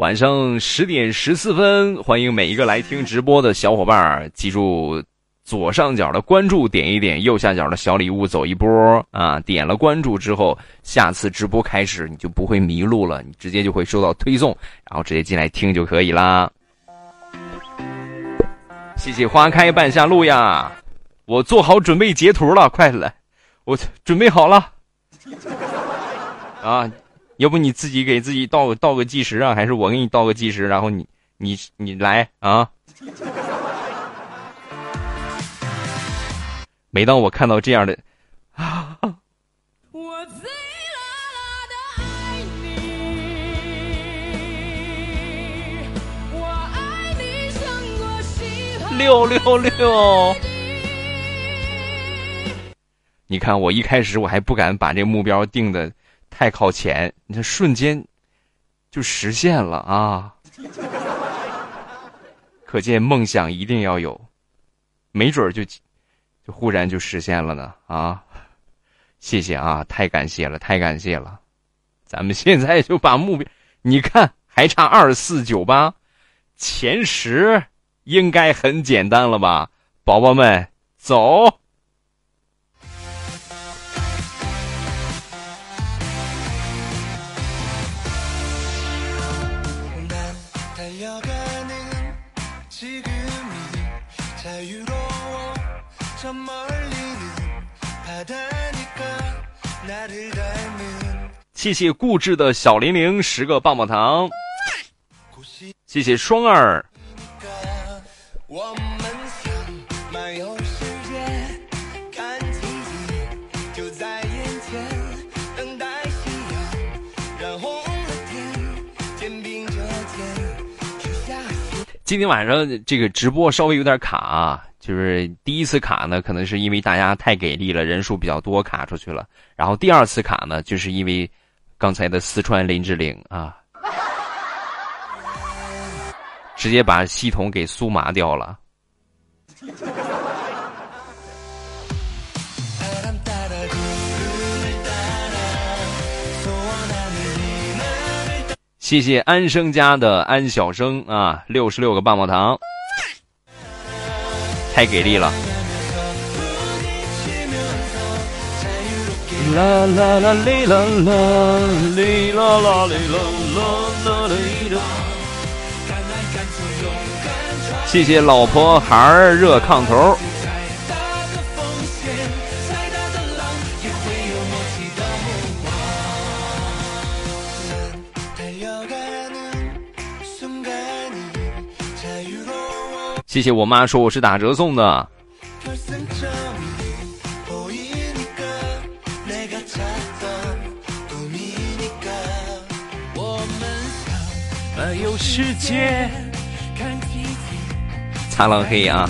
晚上十点十四分，欢迎每一个来听直播的小伙伴儿，记住左上角的关注点一点，右下角的小礼物走一波啊！点了关注之后，下次直播开始你就不会迷路了，你直接就会收到推送，然后直接进来听就可以啦。谢谢花开半夏路呀，我做好准备截图了，快来，我准备好了啊！要不你自己给自己倒倒个计时啊，还是我给你倒个计时，然后你你你来啊！每当我看到这样的 啊，六六六！你看，我一开始我还不敢把这目标定的太靠前，你这瞬间就实现了啊！可见梦想一定要有，没准就就忽然就实现了呢啊！谢谢啊，太感谢了，太感谢了！咱们现在就把目标，你看还差二四九八，前十应该很简单了吧，宝宝们，走！谢谢固执的小玲玲十个棒棒糖，谢谢双儿。今天晚上这个直播稍微有点卡啊，就是第一次卡呢，可能是因为大家太给力了，人数比较多卡出去了。然后第二次卡呢，就是因为刚才的四川林志玲啊，直接把系统给酥麻掉了。谢谢安生家的安小生啊，六十六个棒棒糖，太给力了！啦啦啦哩啦啦哩啦啦哩啦啦啦哩啦！谢谢老婆孩儿热炕头。谢谢我妈说我是打折送的。擦浪黑啊！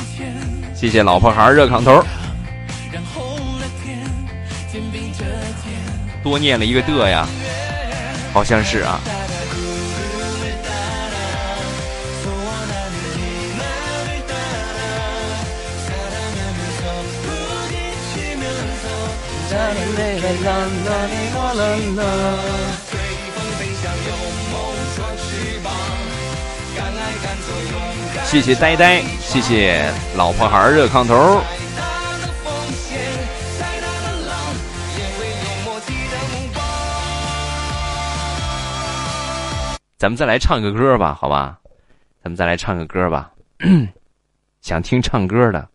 谢谢老婆孩热炕头。多念了一个的呀，好像是啊。谢谢呆呆，谢谢老婆孩热炕头。咱们再来唱个歌吧，好吧？咱们再来唱个歌吧。想听唱歌的，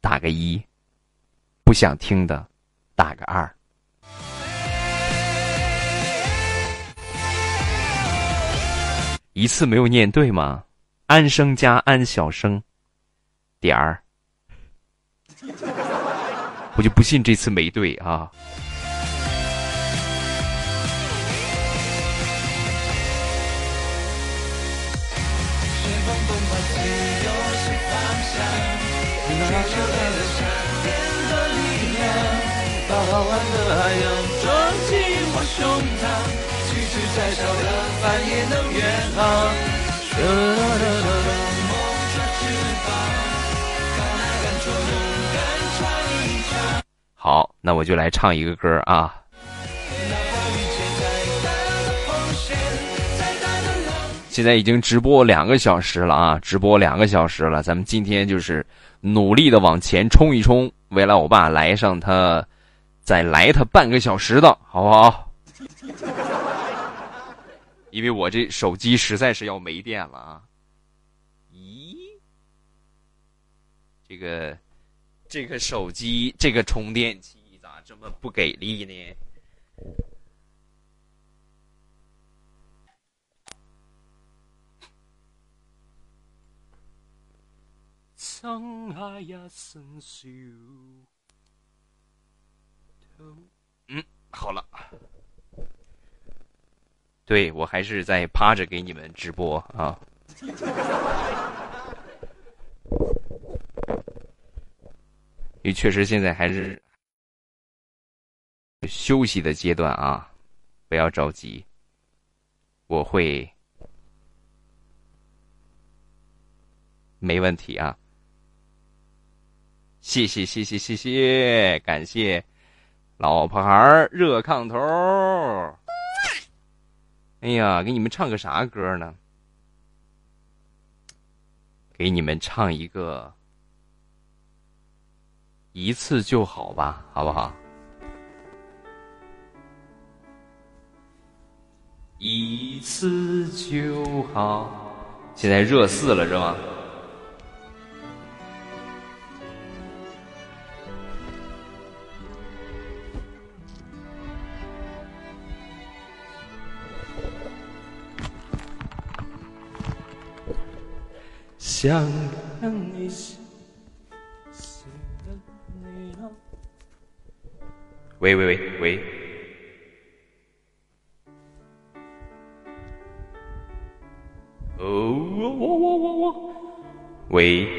打个一。不想听的，打个二。一次没有念对吗？安生加安小生，点儿。我就不信这次没对啊！遥远的海洋，抓紧我胸膛，即使再少的帆也能远航。好，那我就来唱一个歌啊。现在已经直播两个小时了啊，直播两个小时了，咱们今天就是努力的往前冲一冲，未来我爸来上他，再来他半个小时的好不好？因为我这手机实在是要没电了啊！咦，这个这个手机这个充电器咋这么不给力呢？嗯，好了。对我还是在趴着给你们直播啊。因为确实现在还是休息的阶段啊，不要着急，我会没问题啊。谢谢谢谢谢谢，感谢老婆孩儿热炕头。哎呀，给你们唱个啥歌呢？给你们唱一个一次就好吧，好不好？一次就好。现在热四了是吗？想。看你笑，喂喂喂。喂，哦我我我我我，喂喂。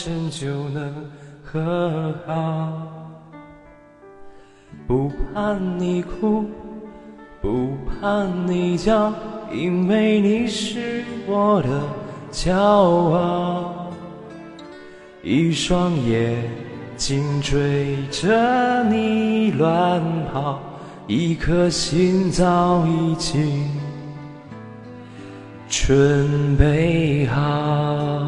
身就能和好。不怕你哭，不怕你叫。因为你是我的骄傲，一双眼睛追着你乱跑，一颗心早已经准备好，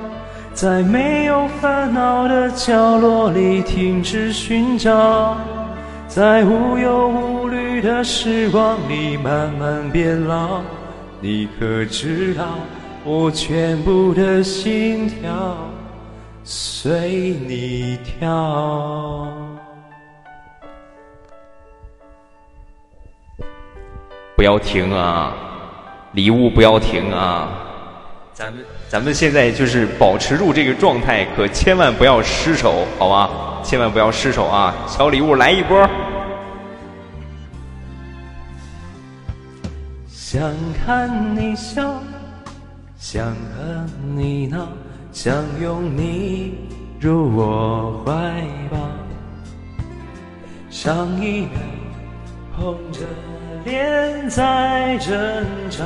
在没有烦恼的角落里停止寻找。在无忧无虑的时光里慢慢变老，你可知道我全部的心跳随你跳？不要停啊，礼物不要停啊！咱们咱们现在就是保持住这个状态，可千万不要失手，好吧？千万不要失手啊！小礼物来一波。想看你笑，想和你闹，想拥你入我怀抱。上一秒红着脸在争吵，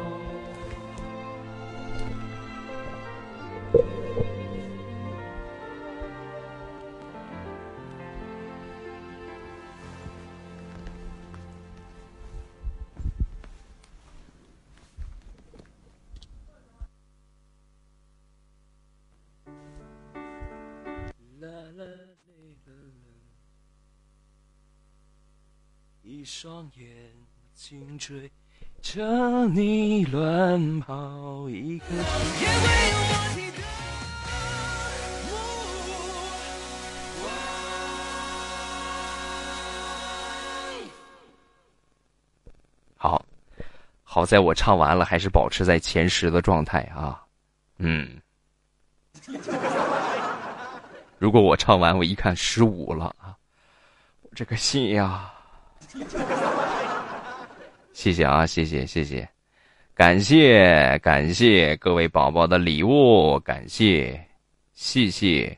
一双眼睛追着你乱跑，一颗心。好，好在我唱完了，还是保持在前十的状态啊。嗯，如果我唱完，我一看十五了啊，我这个心呀。谢谢啊，谢谢谢谢，感谢感谢各位宝宝的礼物，感谢谢谢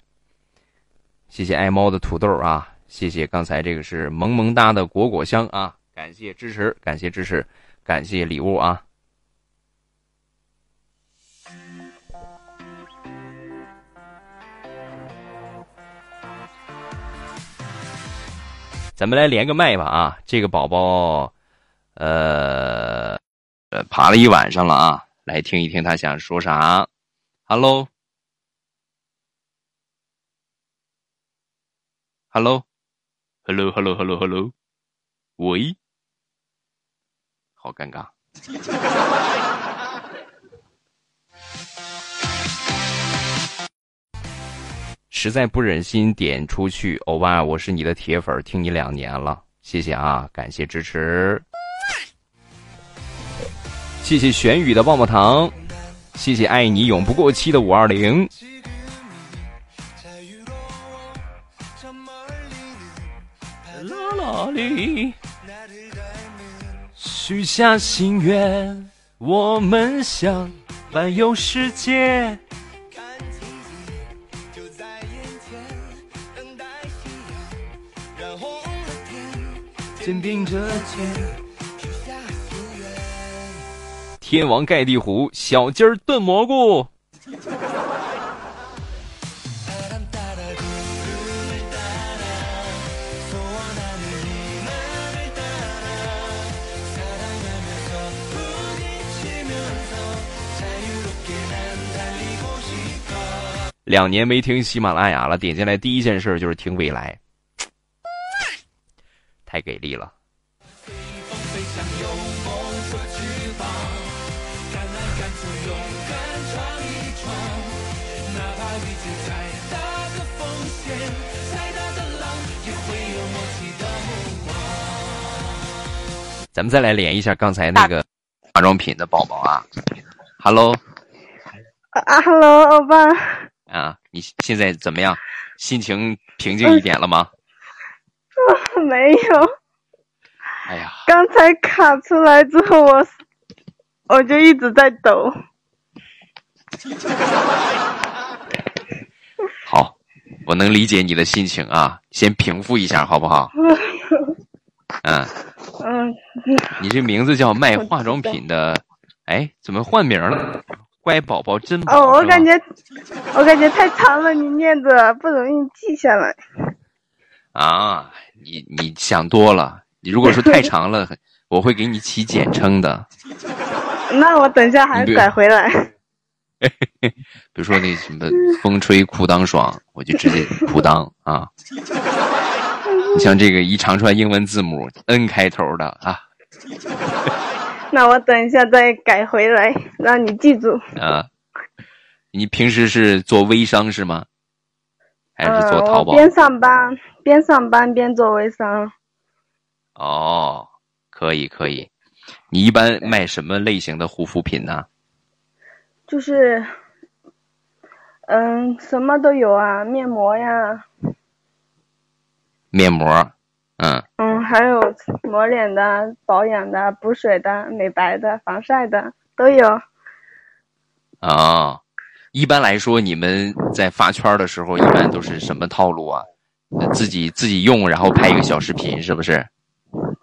谢谢爱猫的土豆啊，谢谢刚才这个是萌萌哒的果果香啊，感谢支持，感谢支持，感谢礼物啊。咱们来连个麦吧啊！这个宝宝，呃，呃，爬了一晚上了啊，来听一听他想说啥。Hello，Hello，Hello，Hello，Hello，Hello，喂，好尴尬。实在不忍心点出去，欧巴，我是你的铁粉，听你两年了，谢谢啊，感谢支持，谢谢玄宇的棒棒糖，谢谢爱你永不过期的五二零，许下心愿，我们想环游世界。肩并着肩，天王盖地虎，小鸡儿炖蘑菇。两年没听喜马拉雅了，点进来第一件事就是听未来。太给力了！咱们再来连一下刚才那个化妆品的宝宝啊，Hello，啊，Hello，欧巴，啊，你现在怎么样？心情平静一点了吗？没有。哎呀！刚才卡出来之后，我我就一直在抖。好，我能理解你的心情啊，先平复一下，好不好？嗯。嗯。你这名字叫卖化妆品的，哎，怎么换名了？乖宝宝真宝。哦，我感觉，我感觉太长了，你念着不容易记下来。啊，你你想多了。你如果说太长了，我会给你起简称的。那我等一下还你比如改回来。比如说那什么风吹裤裆爽，我就直接裤裆啊。你像这个一长串英文字母 N 开头的啊那我等一下再改回来，让你记住。啊，你平时是做微商是吗？还是做嗯，淘宝？我边上班边上班边做微商，哦，可以可以。你一般卖什么类型的护肤品呢？就是，嗯，什么都有啊，面膜呀，面膜，嗯，嗯，还有抹脸的、保养的、补水的、美白的、防晒的都有。啊、一般来说，你们在发圈儿的时候，一般都是什么套路啊？呃自己自己用，然后拍一个小视频，是不是？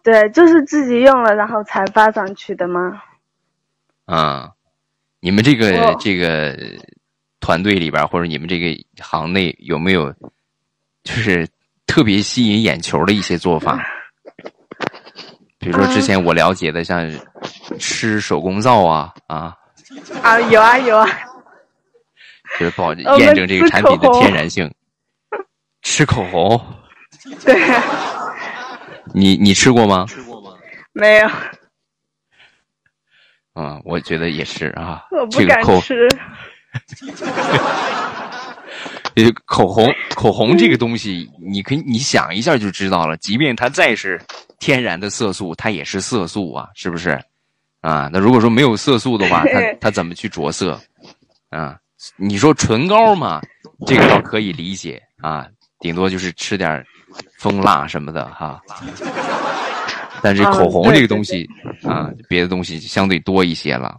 对，就是自己用了然后才发上去的吗？啊、你们这个我这个团队里边，或者你们这个行内有没有，就是特别吸引眼球的一些做法？比如说之前我了解的，像吃手工皂啊啊，啊，有啊有啊，就是保我们验证这个产品的天然性。吃口红，对，你你吃过吗？吃过吗没有，啊、我觉得也是啊我。不敢这个口吃。呃口红，口红这个东西，你可以你想一下就知道了。即便它再是天然的色素，它也是色素啊，是不是？啊，那如果说没有色素的话，它 它怎么去着色？啊，你说唇膏嘛，这个倒可以理解啊，顶多就是吃点蜂蜡什么的哈。但是啊口红这个东西啊，别的东西相对多一些了。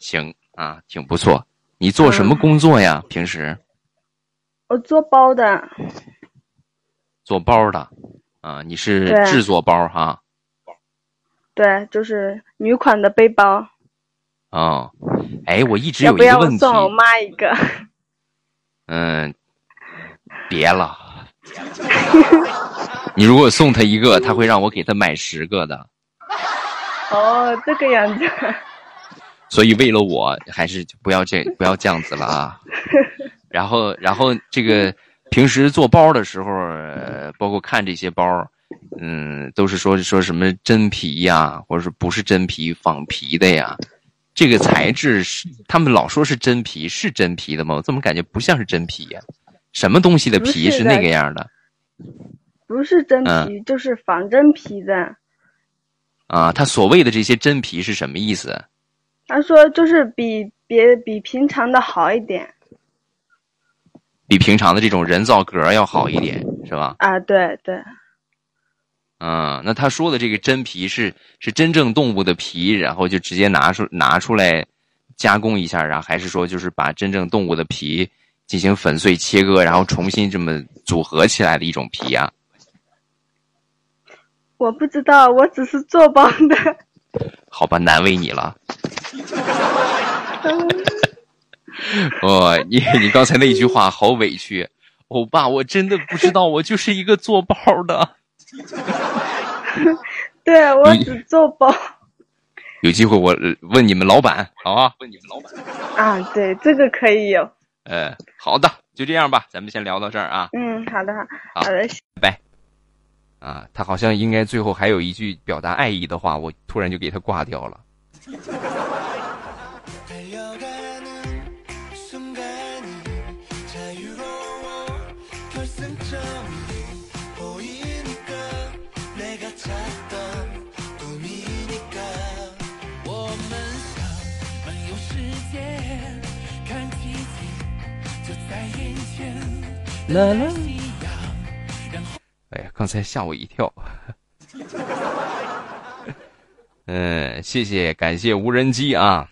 行啊，挺不错。你做什么嗯工作呀？平时我做包的，做包的啊？你是制作包哈？对，就是女款的背包。哦，哎，我一直有一个问题，送我妈一个？嗯，别了。你如果送他一个，他会让我给他买十个的。哦，这个样子。所以为了我，还是不要这不要这样子了啊。然后，然后这个平时做包的时候，呃包括看这些包，嗯，都是说说什么真皮呀，或者是不是真皮仿皮的呀？这个材质是他们老说是真皮，是真皮的吗？我怎么感觉不像是真皮呀？什么东西的皮是那个样的不是真皮，嗯就是仿真皮的。啊？他所谓的这些真皮是什么意思？他说就是比别比平常的好一点比平常的这种人造革要好一点，是吧？啊，对对，嗯，那他说的这个真皮是是真正动物的皮，然后就直接拿出拿出来加工一下，然后还是说就是把真正动物的皮进行粉碎切割，然后重新这么组合起来的一种皮啊？我不知道，我只是做包的。好吧，难为你了。哦，你你刚才那句话好委屈，欧巴，我真的不知道，我就是一个做包的。对我只做包有机会我呃问你们老板，好啊？问你们老板。啊，对，这个可以有。呃，好的，就这样吧，咱们先聊到这儿啊。嗯，好的，好好的，拜拜。啊，他好像应该最后还有一句表达爱意的话，我突然就给他挂掉了。啦啦哎呀，刚才吓我一跳。嗯，谢谢，感谢无人机啊！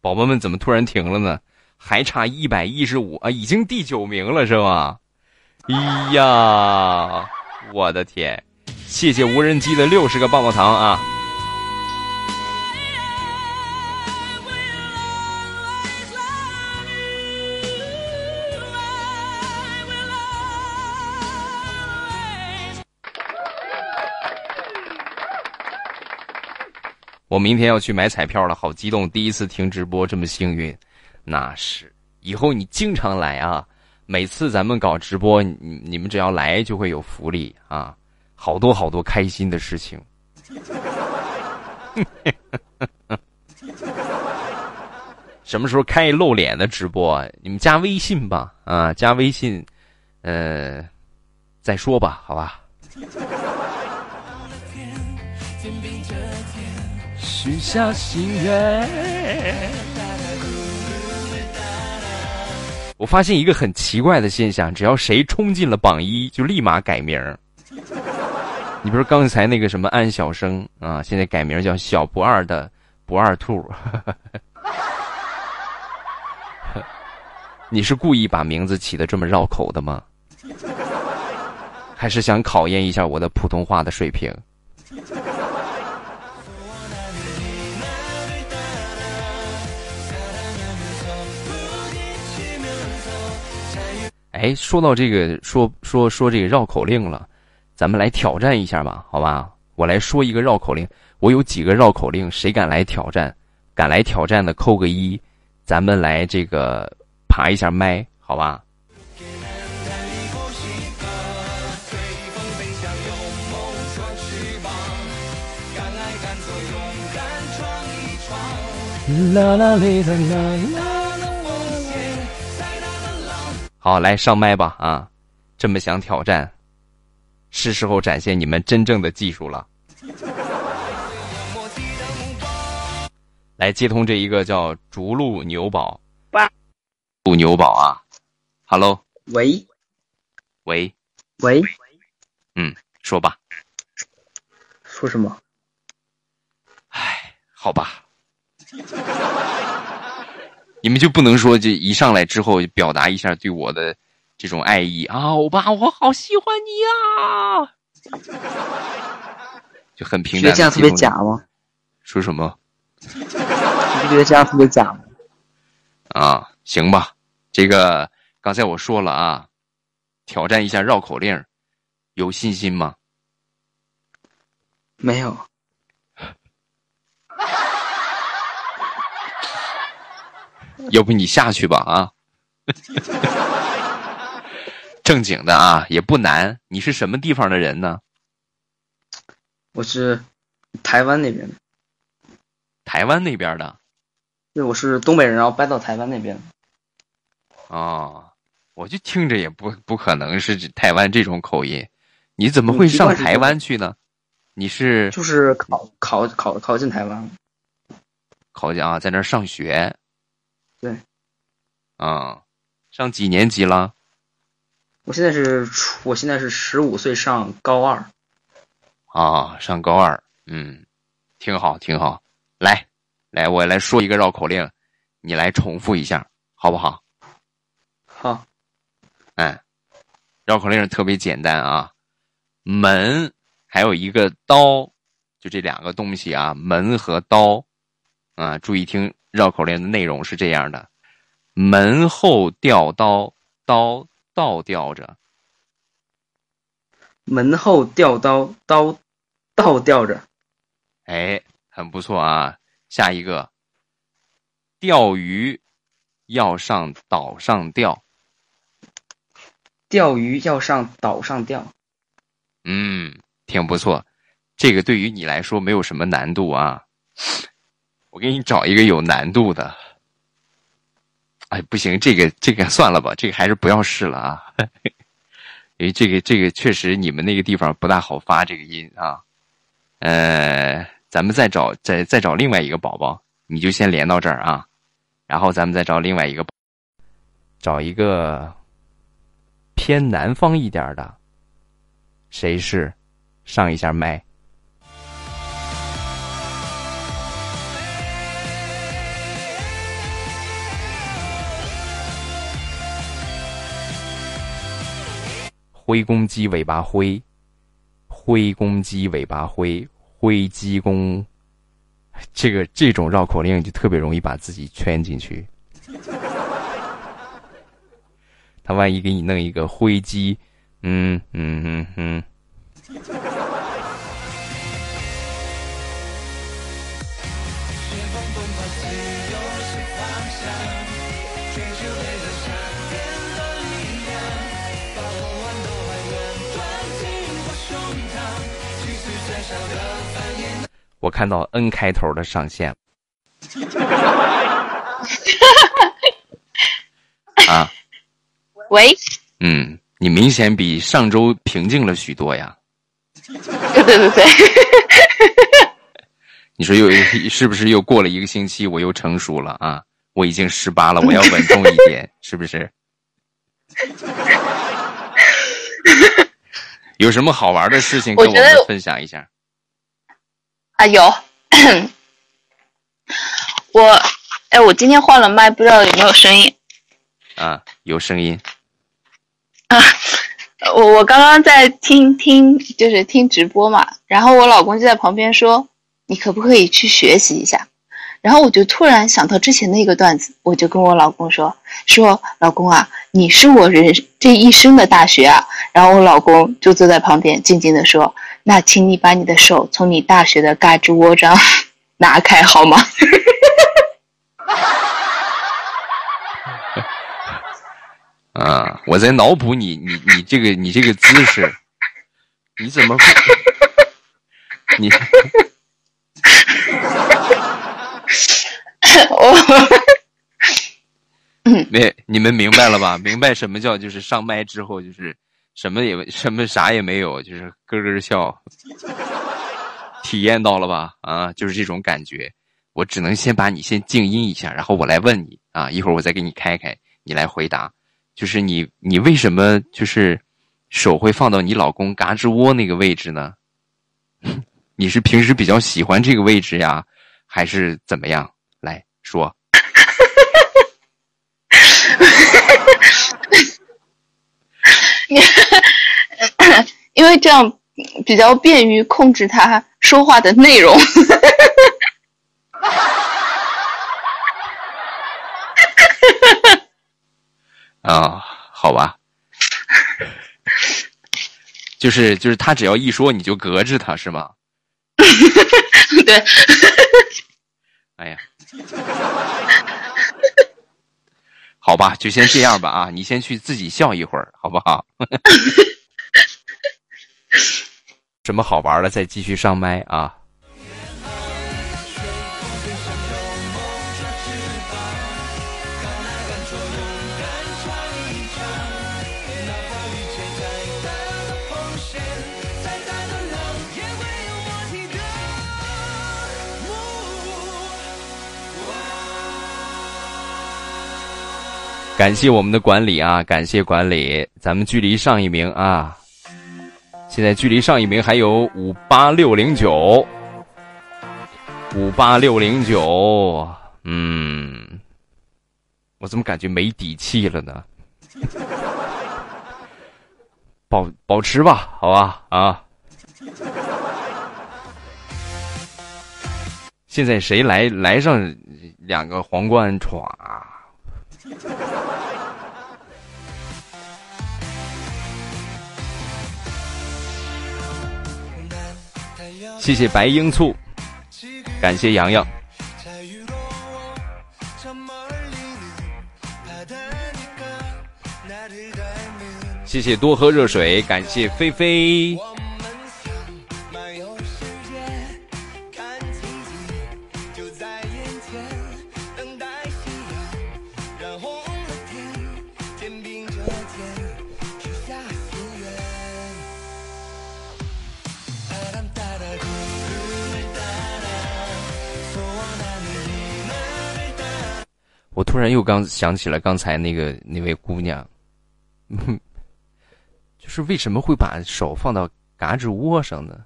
宝宝们怎么突然停了呢？还差一百一十五啊，已经第九名了是吧？哎呀，我的天！谢谢无人机的六十个棒棒糖啊！我明天要去买彩票了，好激动！第一次听直播这么幸运，那是以后你经常来啊！每次咱们搞直播，你你们只要来就会有福利啊，好多好多开心的事情。什么时候开露脸的直播？你们加微信吧，啊，加微信，呃，再说吧，好吧。许下心愿。我发现一个很奇怪的现象，只要谁冲进了榜一，就立马改名。你比如刚才那个什么安小生啊，现在改名叫小不二的不二兔。你是故意把名字起的这么绕口的吗？还是想考验一下我的普通话的水平？哎，说到这个，说说说这个绕口令了，咱们来挑战一下吧，好吧？我来说一个绕口令，我有几个绕口令，谁敢来挑战？敢来挑战的扣个一，咱们来这个爬一下麦，好吧？啦啦啦啦啦啦。好，来上麦吧啊！这么想挑战，是时候展现你们真正的技术了。来接通这一个叫逐鹿牛宝，鹿牛宝啊，Hello，喂，喂，喂，嗯，说吧，说什么？哎，好吧。你们就不能说这一上来之后表达一下对我的这种爱意啊，欧巴，我好喜欢你啊，就很平淡。这样特别假吗？说什么？你不觉得这样特别假吗？啊，行吧，这个刚才我说了啊，挑战一下绕口令，有信心吗？没有。要不你下去吧啊！正经的啊，也不难。你是什么地方的人呢？我是台湾那边的。台湾那边的？对，我是东北人，然后搬到台湾那边。哦，我就听着也不不可能是台湾这种口音。你怎么会上台湾去呢？你是就是考考考考进台湾，考进啊，在那儿上学。对，啊，上几年级了？我现在是初，我现在是十五岁，上高二。啊，上高二，嗯，挺好，挺好。来，来，我来说一个绕口令，你来重复一下，好不好？好。嗯，绕口令特别简单啊，门还有一个刀，就这两个东西啊，门和刀，啊，注意听。绕口令的内容是这样的：门后吊刀，刀倒吊着。门后吊刀，刀倒吊着。哎，很不错啊！下一个，钓鱼要上岛上钓。钓鱼要上岛上钓。嗯，挺不错。这个对于你来说没有什么难度啊。我给你找一个有难度的。哎，不行，这个这个算了吧，这个还是不要试了啊。因为这个这个确实你们那个地方不大好发这个音啊。呃，咱们再找再再找另外一个宝宝，你就先连到这儿啊，然后咱们再找另外一个，找一个偏南方一点的，谁是？上一下麦。灰公鸡尾巴灰，灰公鸡尾巴灰，灰鸡公。这个这种绕口令就特别容易把自己圈进去。他万一给你弄一个灰鸡，嗯嗯嗯嗯。我看到 N 开头的上线。啊，喂，嗯，你明显比上周平静了许多呀。对 对对对，你说又是不是又过了一个星期，我又成熟了啊？我已经十八了，我要稳重一点，是不是？有什么好玩的事情跟我们分享一下？啊，有，我，哎，我今天换了麦，不知道有没有声音。啊，有声音。啊，我我刚刚在听听，就是听直播嘛，然后我老公就在旁边说：“你可不可以去学习一下？”然后我就突然想到之前的一个段子，我就跟我老公说：“说老公啊，你是我人这一生的大学啊。”然后我老公就坐在旁边静静的说：“那请你把你的手从你大学的嘎吱窝上 拿开好吗？” 啊！我在脑补你你你这个你这个姿势，你怎么？你我没你们明白了吧？明白什么叫就是上麦之后就是什么也什么啥也没有，就是咯咯笑，体验到了吧？啊，就是这种感觉。我只能先把你先静音一下，然后我来问你啊，一会儿我再给你开开，你来回答。就是你，你为什么就是手会放到你老公嘎吱窝那个位置呢？你是平时比较喜欢这个位置呀，还是怎么样？来说。因为这样比较便于控制他说话的内容。啊，好吧，就是就是他只要一说你就隔着他是吗？对。哎呀，好吧，就先这样吧啊！你先去自己笑一会儿，好不好？什么好玩的，再继续上麦啊！感谢我们的管理啊！感谢管理，咱们距离上一名啊，现在距离上一名还有五八六零九，五八六零九，嗯，我怎么感觉没底气了呢？保保持吧，好吧啊！现在谁来来上两个皇冠歘？谢谢白鹰醋，感谢洋洋，谢谢多喝热水，感谢菲菲。我突然又刚想起了刚才那个那位姑娘，就是为什么会把手放到嘎吱窝上呢？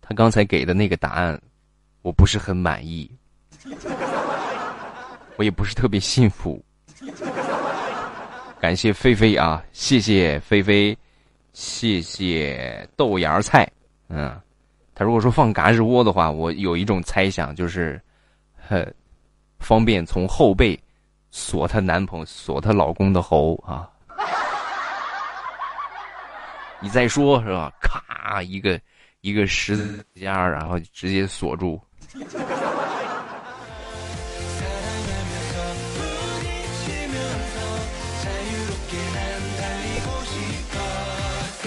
她刚才给的那个答案，我不是很满意，我也不是特别信服。感谢菲菲啊，谢谢菲菲，谢谢豆芽菜。嗯，他如果说放嘎吱窝的话，我有一种猜想，就是，呵。方便从后背锁她男朋友、锁她老公的喉啊！你再说是吧？咔，一个一个十字架，然后直接锁住。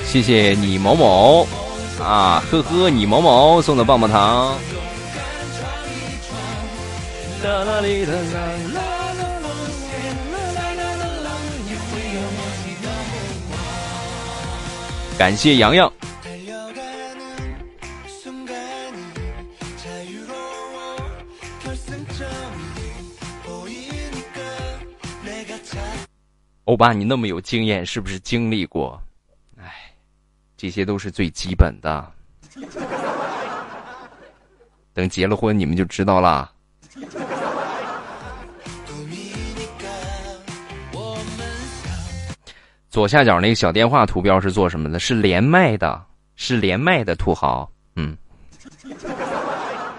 谢谢你某某，啊，呵呵，你某某送的棒棒糖。感谢洋洋。欧巴，你那么有经验，是不是经历过？哎，这些都是最基本的。等结了婚，你们就知道了。左下角那个小电话图标是做什么的？是连麦的，是连麦的土豪。嗯，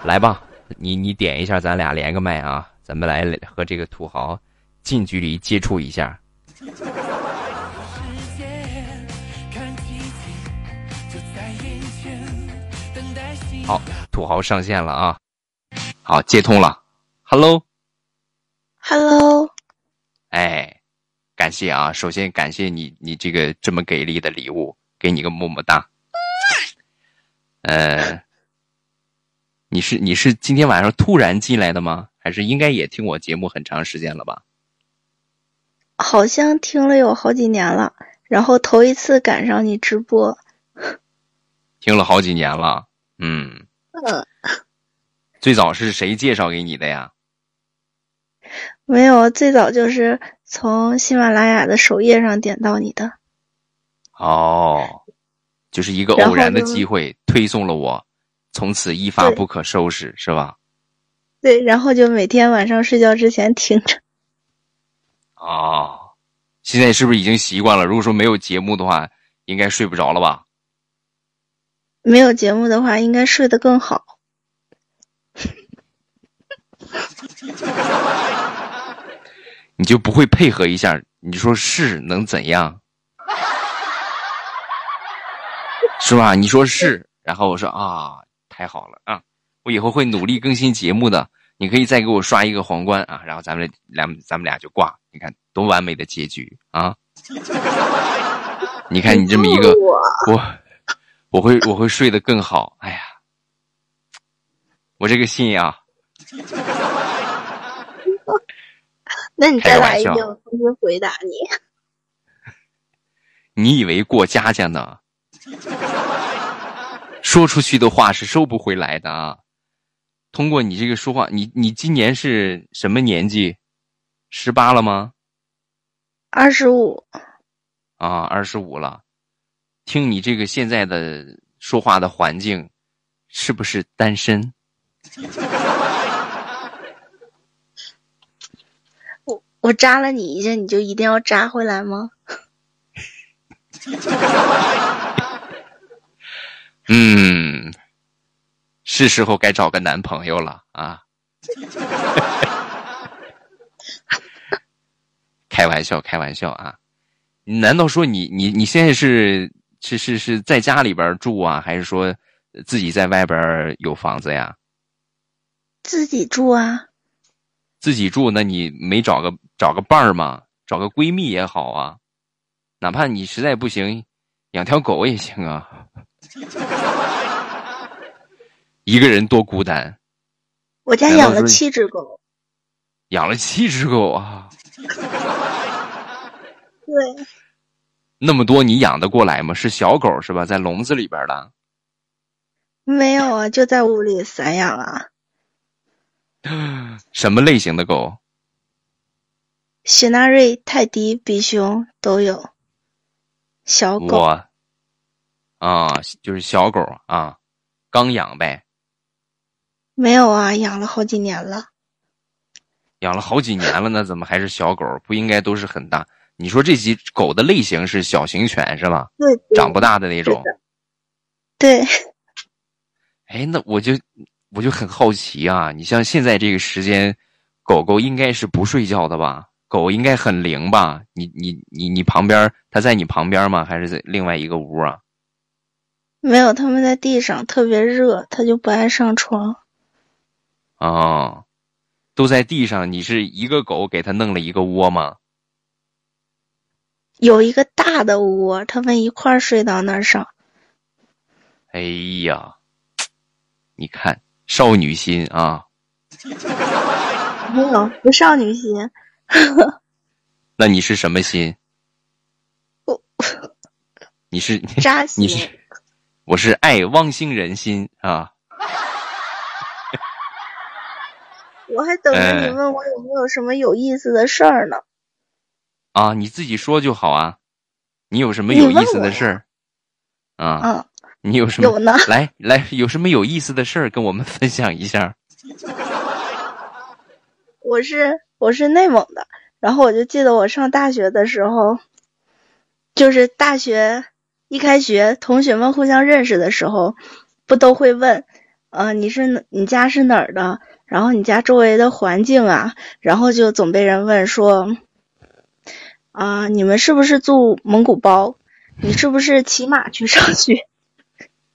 来吧，你你点一下，咱俩连个麦啊，咱们来和这个土豪近距离接触一下。好，土豪上线了啊！好，接通了。Hello，Hello，哎，感谢啊！首先感谢你，你这个这么给力的礼物，给你个么么哒。呃，你是你是今天晚上突然进来的吗？还是应该也听我节目很长时间了吧？好像听了有好几年了，然后头一次赶上你直播，听了好几年了。嗯，嗯，最早是谁介绍给你的呀？没有，最早就是从喜马拉雅的首页上点到你的。哦，就是一个偶然的机会推送了我，从此一发不可收拾，是吧？对，然后就每天晚上睡觉之前听着。哦，现在是不是已经习惯了？如果说没有节目的话，应该睡不着了吧？没有节目的话，应该睡得更好。你就不会配合一下？你说是能怎样？是吧？你说是，然后我说啊，太好了啊！我以后会努力更新节目的。你可以再给我刷一个皇冠啊，然后咱们俩咱们俩就挂。你看多完美的结局啊！你看你这么一个我。我会我会睡得更好。哎呀，我这个心呀！那你再来一遍，我重新回答你。你以为过家家呢？说出去的话是收不回来的啊！通过你这个说话，你你今年是什么年纪？十八了吗？二十五。啊，二十五了。听你这个现在的说话的环境，是不是单身？我我扎了你一下，你就一定要扎回来吗？嗯，是时候该找个男朋友了啊！开玩笑，开玩笑啊！难道说你你你现在是？是是是在家里边住啊，还是说自己在外边有房子呀？自己住啊。自己住，那你没找个找个伴儿吗？找个闺蜜也好啊，哪怕你实在不行，养条狗也行啊。一个人多孤单。我家养了七只狗。养了七只狗啊。对。那么多你养得过来吗？是小狗是吧？在笼子里边的。没有啊，就在屋里散养啊。什么类型的狗？雪纳瑞、泰迪、比熊都有。小狗。啊，就是小狗啊，刚养呗。没有啊，养了好几年了。养了好几年了，那怎么还是小狗？不应该都是很大？你说这几狗的类型是小型犬是吧？对，长不大的那种。对。哎，那我就我就很好奇啊！你像现在这个时间，狗狗应该是不睡觉的吧？狗应该很灵吧？你你你你旁边，它在你旁边吗？还是在另外一个屋啊？没有，它们在地上，特别热，它就不爱上床。哦，都在地上，你是一个狗给它弄了一个窝吗？有一个大的窝，他们一块儿睡到那儿上。哎呀，你看少女心啊！没有，不少女心。那你是什么心？我 你是扎心你是我是爱汪星人心啊！我还等着你哎问我有没有什么有意思的事儿呢。啊，你自己说就好啊。你有什么有意思的事儿？啊，嗯，你有什么？有呢来来，有什么有意思的事儿跟我们分享一下？我是我是内蒙的，然后我就记得我上大学的时候，就是大学一开学，同学们互相认识的时候，不都会问，呃，你是你家是哪儿的？然后你家周围的环境啊，然后就总被人问说，啊、你们是不是住蒙古包？你是不是骑马去上学？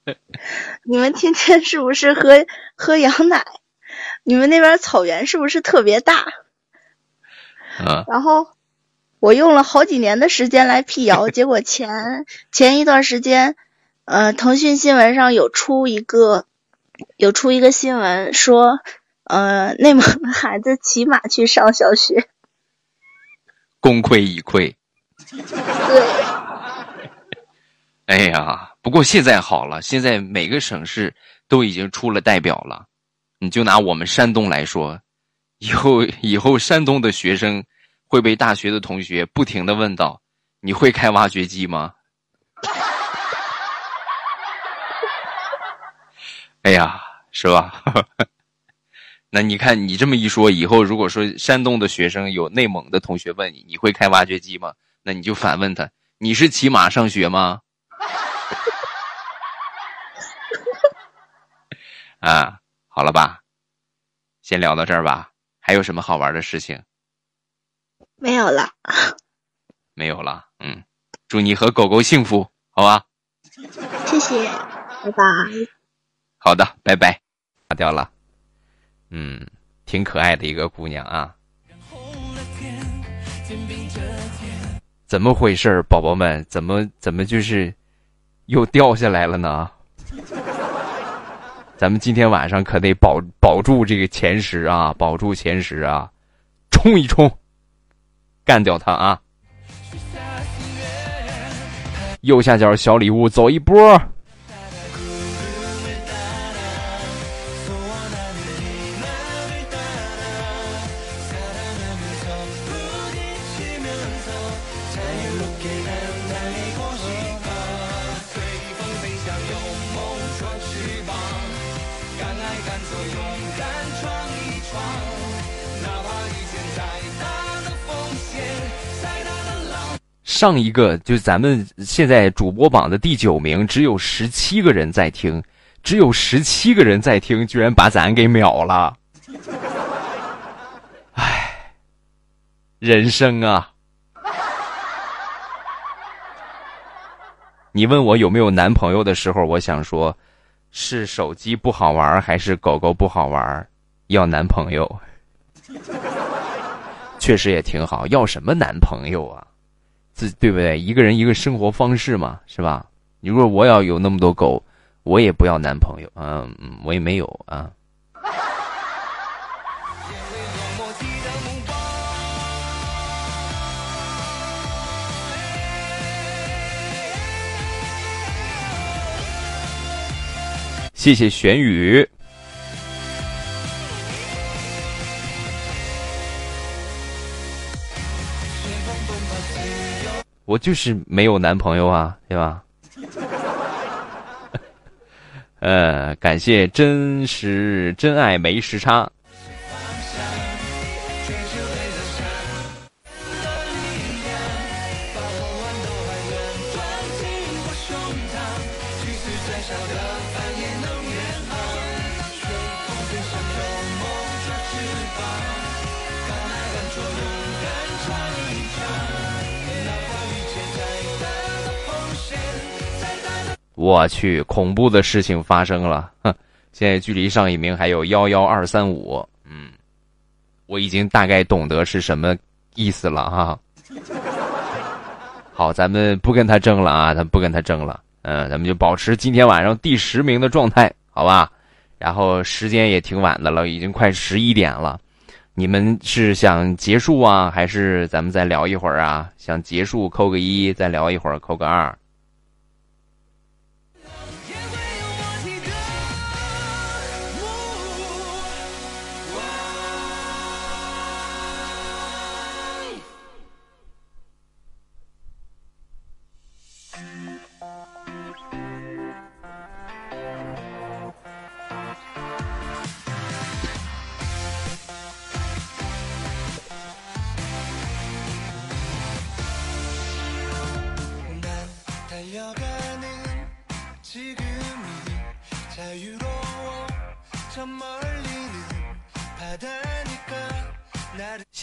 你们天天是不是喝喝羊奶？你们那边草原是不是特别大？啊，然后我用了好几年的时间来辟谣，结果前前一段时间，呃，腾讯新闻上有出一个有出一个新闻说，呃，内蒙的孩子骑马去上小学。功亏一篑。对，哎呀，不过现在好了，现在每个省市都已经出了代表了。你就拿我们山东来说，以后以后山东的学生会被大学的同学不停的问到：“你会开挖掘机吗？” 哎呀，是吧？那你看你这么一说，以后如果说山东的学生有内蒙的同学问你：“你会开挖掘机吗？”那你就反问他：“你是骑马上学吗？”啊，好了吧，先聊到这儿吧。还有什么好玩的事情？没有了。没有了。嗯，祝你和狗狗幸福，好吧？谢谢，拜拜。好的，拜拜。挂掉了。嗯，挺可爱的一个姑娘啊。怎么回事，宝宝们？怎么怎么就是又掉下来了呢？咱们今天晚上可得保保住这个前十啊，保住前十啊，冲一冲，干掉他啊！右下角小礼物走一波。上一个就咱们现在主播榜的第九名，只有十七个人在听，只有十七个人在听，居然把咱给秒了。唉，人生啊！你问我有没有男朋友的时候，我想说，是手机不好玩，还是狗狗不好玩？要男朋友，确实也挺好。要什么男朋友啊？自对不对？一个人一个生活方式嘛，是吧？你如果我要有那么多狗，我也不要男朋友，嗯，我也没有啊。谢谢玄宇。我就是没有男朋友啊，对吧？呃，感谢真实真爱没时差。我去，恐怖的事情发生了！哼，现在距离上一名还有幺幺二三五。嗯，我已经大概懂得是什么意思了哈。好，咱们不跟他争了啊，咱不跟他争了。嗯，咱们就保持今天晚上第十名的状态，好吧？然后时间也挺晚的了，已经快十一点了。你们是想结束啊，还是咱们再聊一会儿啊？想结束扣个一，再聊一会儿扣个二。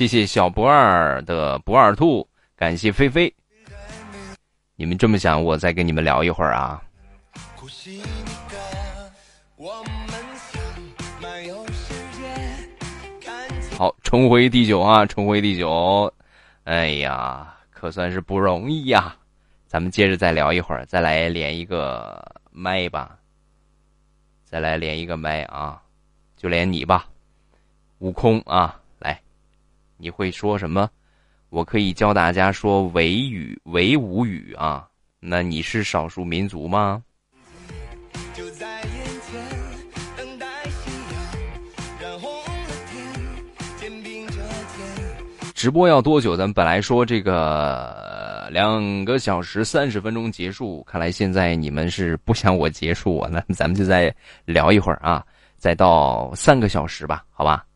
谢谢小不二的不二兔，感谢菲菲。你们这么想，我再跟你们聊一会儿啊。好，重回第九啊，重回第九。哎呀，可算是不容易呀。咱们接着再聊一会儿，再来连一个麦吧。再来连一个麦啊，就连你吧，悟空啊，你会说什么？我可以教大家说维语、维吾语啊。那你是少数民族吗？直播要多久？咱们本来说这个两个小时三十分钟结束，看来现在你们是不想我结束我，那咱们就再聊一会儿啊，再到三个小时吧，好吧？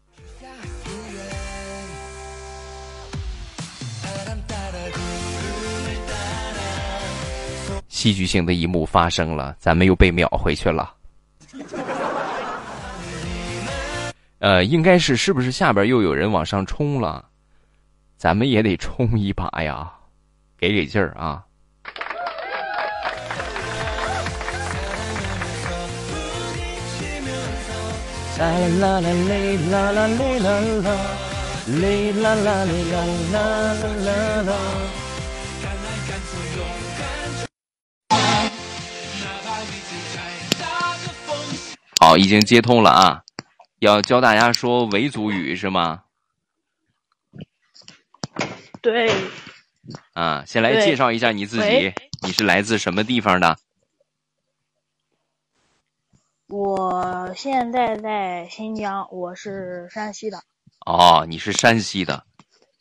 戏剧性的一幕发生了，咱们又被秒回去了。呃，应该是是不是下边又有人往上冲了？咱们也得冲一把呀，给给劲儿啊！啦啦啦嘞啦啦嘞啦啦，嘞啦啦嘞啦啦啦啦。好，已经接通了啊！要教大家说维族语是吗？对。啊，先来介绍一下你自己，你是来自什么地方的？我现在在新疆，我是山西的。哦，你是山西的，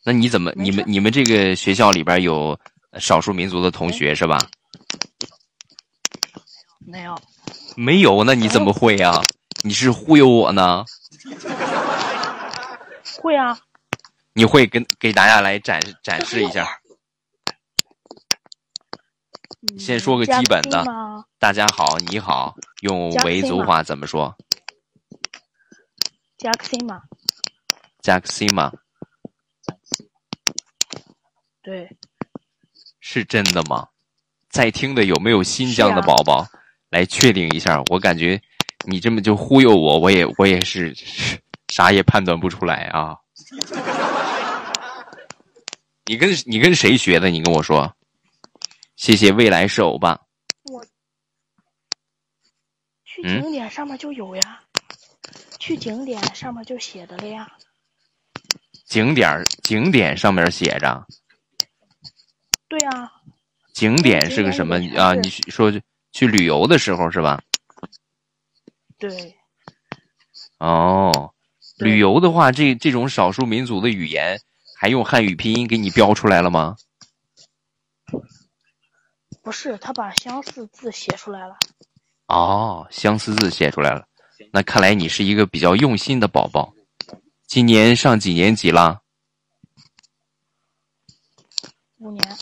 那你怎么？你们你们这个学校里边有少数民族的同学是吧？没有。没有，那你怎么会呀？你是忽悠我呢？会啊。你会跟给大家来展示展示一下？先说个基本的。大家好，你好，用维族话怎么说？加克西玛。加克西玛。对。是真的吗？在听的有没有新疆的宝宝？来确定一下，我感觉你这么就忽悠我，我也我也是啥也判断不出来啊。你跟你跟谁学的？你跟我说。谢谢未来是欧巴。我去景点上面就有呀，去景点上面就写的了呀。景点景点上面写着。对呀。景点是个什么啊？你说。去旅游的时候是吧？对。哦，旅游的话，这这种少数民族的语言，还用汉语拼音给你标出来了吗？不是，他把相似字写出来了。哦，相似字写出来了，那看来你是一个比较用心的宝宝。今年上几年级了？五年。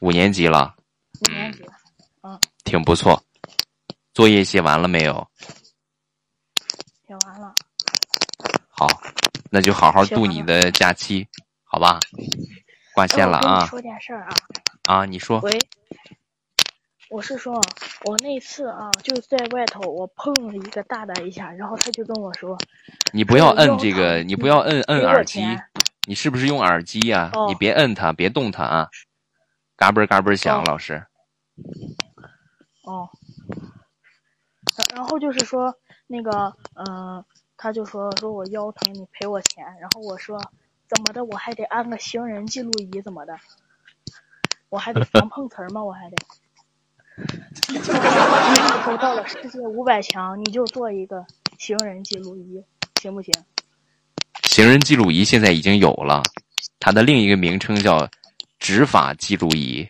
五年级了。五年级。挺不错，作业写完了没有？写完了。好，那就好好度你的假期，好吧？挂线了啊！说点事儿啊！啊，你说。喂，我是说，我那次啊，就在外头，我碰了一个大的一下，然后他就跟我说：“你不要摁这个，你不要摁摁耳机，你是不是用耳机呀？你别摁它，别动它啊！嘎嘣嘎嘣响，老师。哦，然后就是说那个，嗯、他就说说我腰疼，你赔我钱。然后我说怎么的，我还得安个行人记录仪怎么的？我还得防碰瓷儿吗？我还得。你以后到了世界五百强，你就做一个行人记录仪，行不行？行人记录仪现在已经有了，它的另一个名称叫执法记录仪。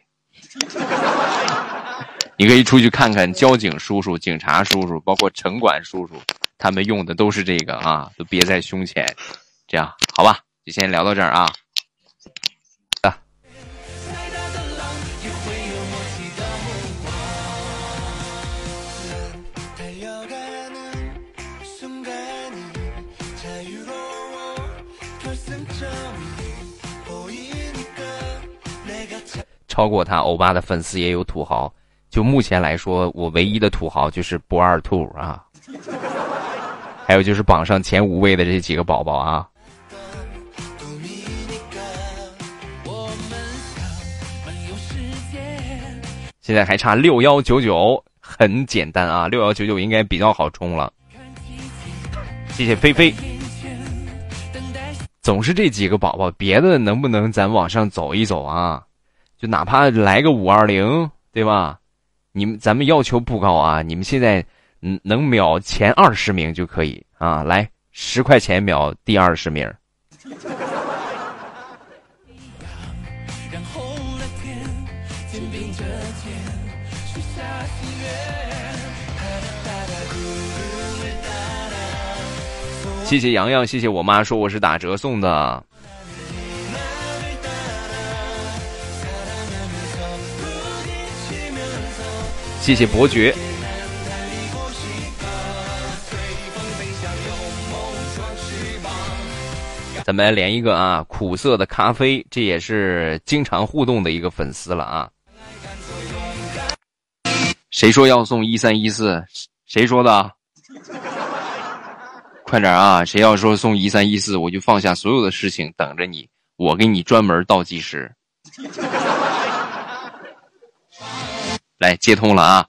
你可以出去看看交警叔叔、警察叔叔，包括城管叔叔，他们用的都是这个啊，都别在胸前。这样好吧，就先聊到这儿啊。啊，超过他欧巴的粉丝也有土豪。就目前来说，我唯一的土豪就是不二兔啊，还有就是榜上前五位的这几个宝宝啊。现在还差六幺九九，很简单啊，六幺九九应该比较好冲了。谢谢菲菲。总是这几个宝宝，别的能不能咱往上走一走啊？就哪怕来个五二零，对吧？你们咱们要求不高啊，你们现在嗯能秒前二十名就可以啊，来十块钱秒第二十名。谢谢洋洋，谢谢我妈说我是打折送的。谢谢伯爵。咱们来连一个啊，苦涩的咖啡，这也是经常互动的一个粉丝了啊。谁说要送一三一四？谁说的？快点啊！谁要说送一三一四，我就放下所有的事情等着你，我给你专门倒计时。来接通了啊，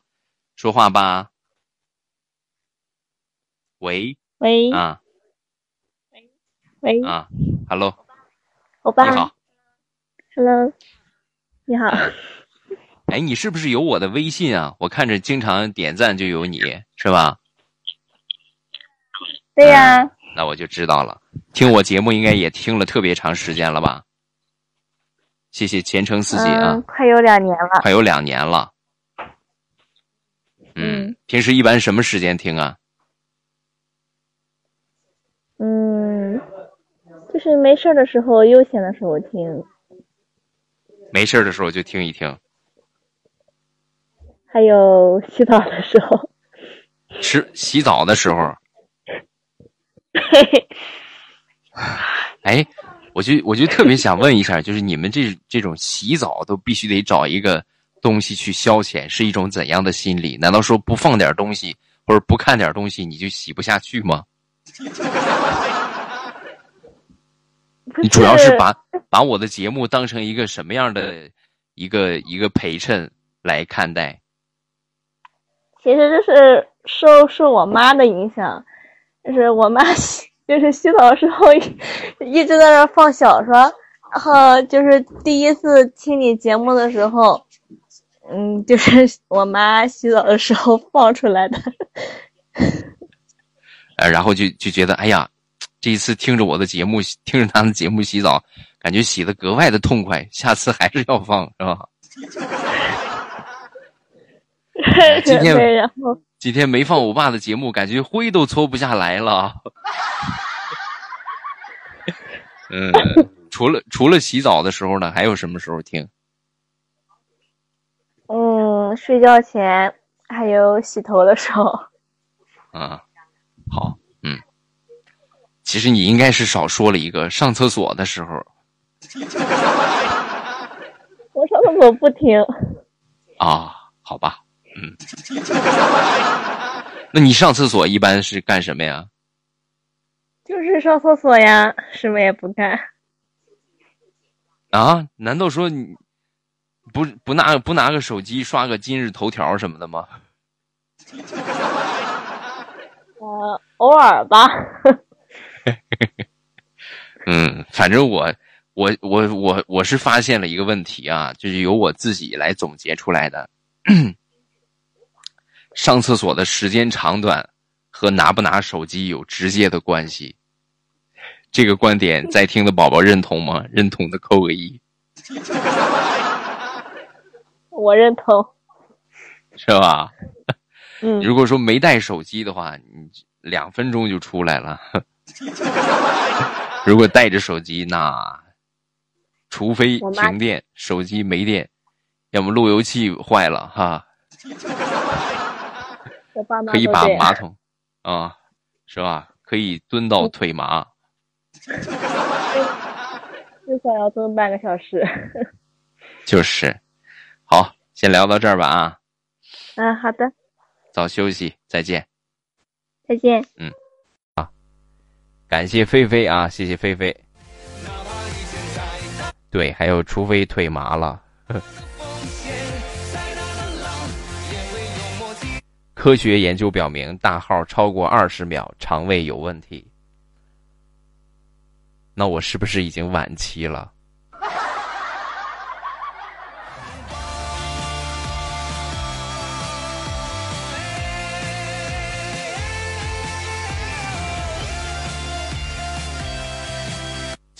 说话吧。喂喂啊喂啊，Hello，欧巴，你好。，Hello，你好，哎，你是不是有我的微信啊？我看着经常点赞就有你，是吧？对呀、那我就知道了。听我节目应该也听了特别长时间了吧？谢谢前程似锦啊嗯，，快有两年了，快有两年了。嗯，平时一般什么时间听啊？嗯，就是没事儿的时候，悠闲的时候听，没事儿的时候就听一听。还有洗澡的时候，吃洗澡的时候，哎，我就我就特别想问一下，就是你们这这种洗澡都必须得找一个东西去消遣，是一种怎样的心理？难道说不放点东西或者不看点东西你就洗不下去吗？你主要是把把我的节目当成一个什么样的一个一个陪衬来看待？其实就是受受我妈的影响，就是我妈洗 就是洗澡的时候一一直在那放小说，然后就是第一次听你节目的时候，嗯，就是我妈洗澡的时候放出来的。呃，然后就就觉得，哎呀，这一次听着我的节目，听着他的节目洗澡，感觉洗的格外的痛快，下次还是要放，是吧？今天对，然后今天没放我爸的节目，感觉灰都搓不下来了。嗯，除了除了洗澡的时候呢，还有什么时候听？嗯，睡觉前还有洗头的时候，啊，好，嗯，其实你应该是少说了一个上厕所的时候。我上厕所不听，啊，好吧，嗯，那你上厕所一般是干什么呀？就是上厕所呀，什么也不干。啊？难道说你不不拿不拿个手机刷个今日头条什么的吗？呃，偶尔吧。嗯，反正我我我我我是发现了一个问题啊，就是由我自己来总结出来的。上厕所的时间长短和拿不拿手机有直接的关系。这个观点，在听的宝宝认同吗？认同的扣个一。我认同。是吧？嗯。如果说没带手机的话，你两分钟就出来了。如果带着手机，那除非停电，手机没电，要么路由器坏了哈。我爸妈可以把马桶啊，是吧？可以蹲到腿麻。至少要蹲半个小时。就是，好，先聊到这儿吧啊。嗯，好的。早休息，再见。再见。嗯，好，感谢菲菲啊，谢谢菲菲。对，还有，除非腿麻了。科学研究表明，大号超过二十秒，肠胃有问题。那我是不是已经晚期了？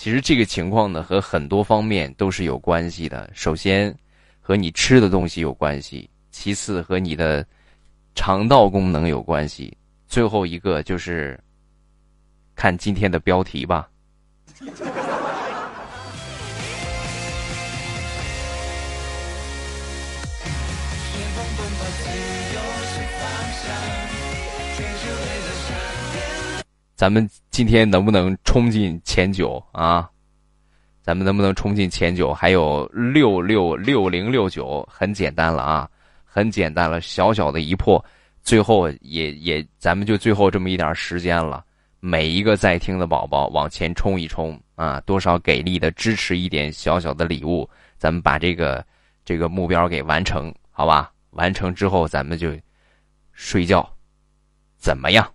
其实这个情况呢，和很多方面都是有关系的。首先，和你吃的东西有关系；其次，和你的。肠道功能有关系，最后一个就是看今天的标题吧。咱们今天能不能冲进前九啊？咱们能不能冲进前九？还有六六六零六九，很简单了啊。很简单了，小小的一破，最后也也，咱们就最后这么一点时间了。每一个在听的宝宝往前冲一冲啊，多少给力的支持一点小小的礼物，咱们把这个这个目标给完成，好吧？完成之后咱们就睡觉，怎么样？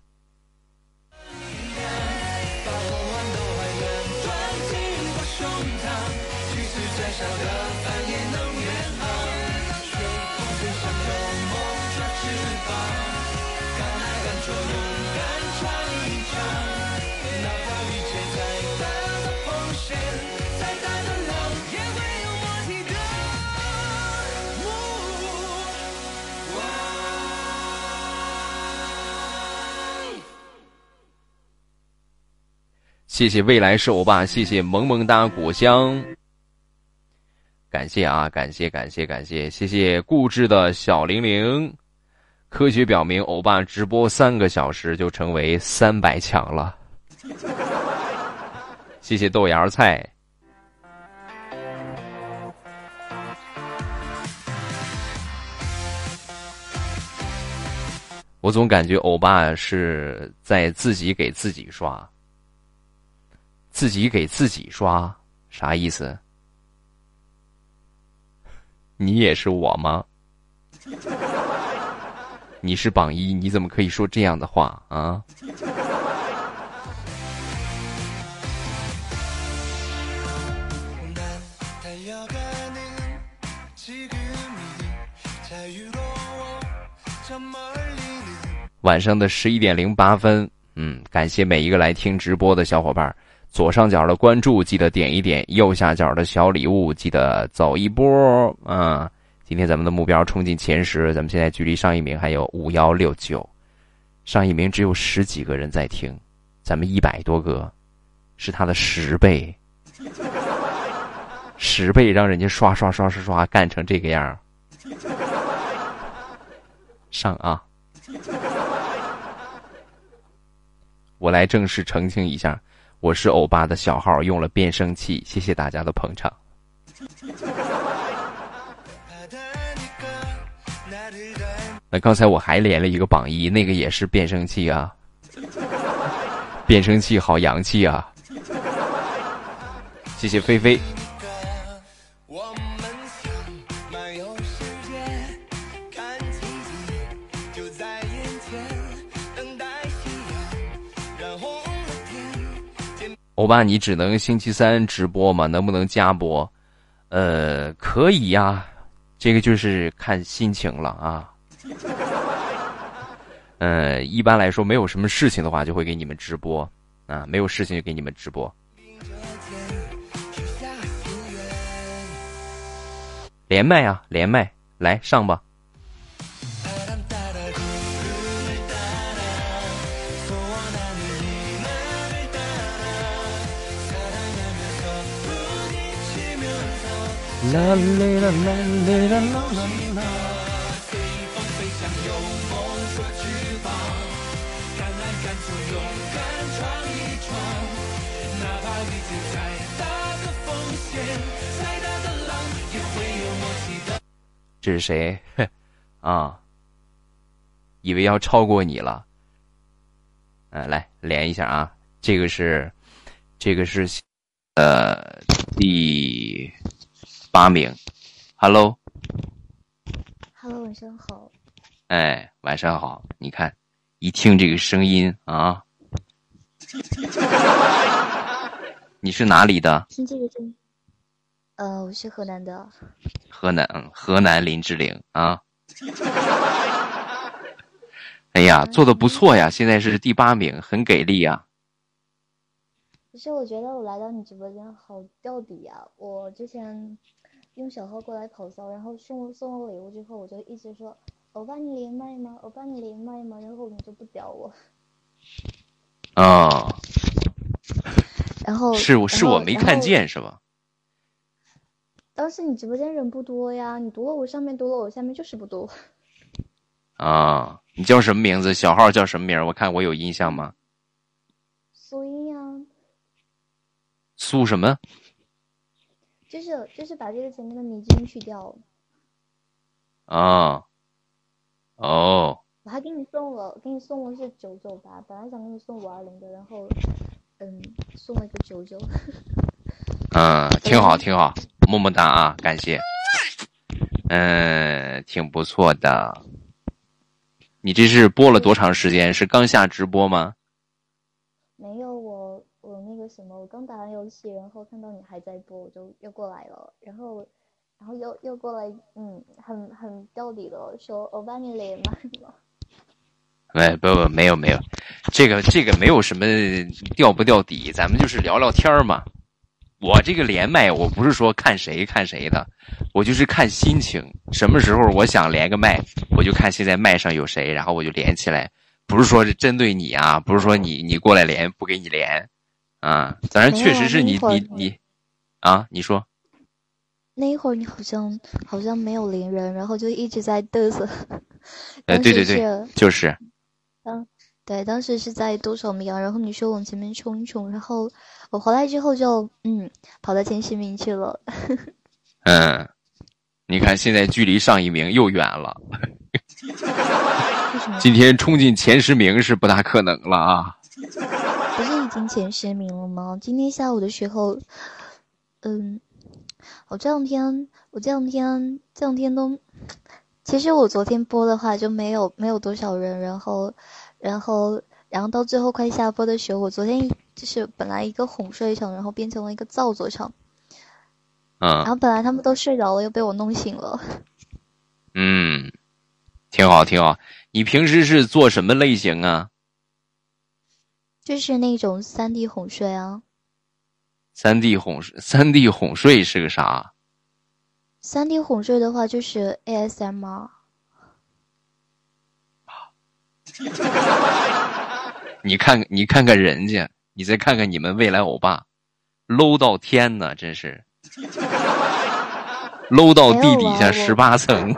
谢谢未来是欧巴，谢谢萌萌哒果香，感谢啊，感谢感谢感谢，谢谢固执的小玲玲。科学表明，欧巴直播三个小时就成为三百强了。谢谢豆芽菜。我总感觉欧巴是在自己给自己刷。自己给自己刷，啥意思？你也是我吗？你是榜一，你怎么可以说这样的话啊？晚上的十一点零八分，嗯，感谢每一个来听直播的小伙伴。左上角的关注记得点一点，右下角的小礼物记得走一波啊！今天咱们的目标冲进前十，咱们现在距离上一名还有五幺六九，上一名只有十几个人在听，咱们一百多个，是他的十倍，十倍让人家刷刷刷刷刷干成这个样上啊！我来正式澄清一下。我是欧巴的小号，用了变声器，谢谢大家的捧场。那刚才我还连了一个榜一，那个也是变声器啊，变声器好洋气啊！谢谢菲菲。欧巴，你只能星期三直播吗？能不能加播？呃，可以呀，这个就是看心情了啊。呃，一般来说没有什么事情的话，就会给你们直播啊；没有事情就给你们直播。连麦啊，连麦，来上吧。的浪，也会有默契的。这是谁？啊，以为要超过你了。呃，来连一下啊，这个是，这个是，呃，第八名。Hello，Hello，晚上好。哎，晚上好。你看，一听这个声音啊，你是哪里的？听这个声音，呃，我是河南的。河南，嗯河南林志玲啊。哎呀，做的不错呀！现在是第八名，很给力啊！可是我觉得我来到你直播间好掉底呀、我之前用小号过来跑骚，然后送送我礼物之后，我就一直说我帮你连麦吗？我帮你连麦吗？然后你就不屌我，啊、然后是我是我没看。见是吧？当时你直播间人不多呀，你读了我上面，读了我下面，就是不多。啊，你叫什么名字？小号叫什么名儿？我看我有印象吗？苏音呀，苏什么？就是就是把这个前面的迷之音去掉，啊，哦，我还给你送了，给你送的是九九八，本来想给你送五二零的，然后嗯送了一个九九。嗯，挺好，挺好，么么哒啊，感谢。嗯，挺不错的。你这是播了多长时间？是刚下直播吗？没有个什么，我刚打完游戏，然后看到你还在播，我就又过来了，然后然后又又过来，嗯，很很掉底的说我帮你连麦吗？哎，不不，没有没有，这个这个没有什么掉不掉底，咱们就是聊聊天儿嘛。我这个连麦，我不是说看谁看谁的，我就是看心情。什么时候我想连个麦，我就看现在麦上有谁，然后我就连起来。不是说是针对你啊，不是说你你过来连不给你连，啊，当然确实是你你你，啊，你说那一会儿你好像好像没有连人，然后就一直在嘚瑟。呃，对对对，就是，当对，当时是在多少名啊？然后你说往前面冲一冲，然后我回来之后就嗯跑到前十名去了。嗯，你看现在距离上一名又远了，今天冲进前十名是不大可能了啊。不是已经前十名了吗？今天下午的时候，嗯，我这两天我这两天这两天都，其实我昨天播的话就没有没有多少人，然后然后然后到最后快下播的时候，我昨天就是本来一个哄睡场，然后变成了一个造作场，然后嗯本来他们都睡着了，又被我弄醒了。嗯，挺好挺好。你平时是做什么类型啊？就是那种三 D 哄睡啊，三 D 哄三 D 哄睡是个啥？三 D 哄睡的话就是 ASMR。你看你看看人家，你再看看你们未来欧巴，low 到天呐，真是 low 到地底下十八层。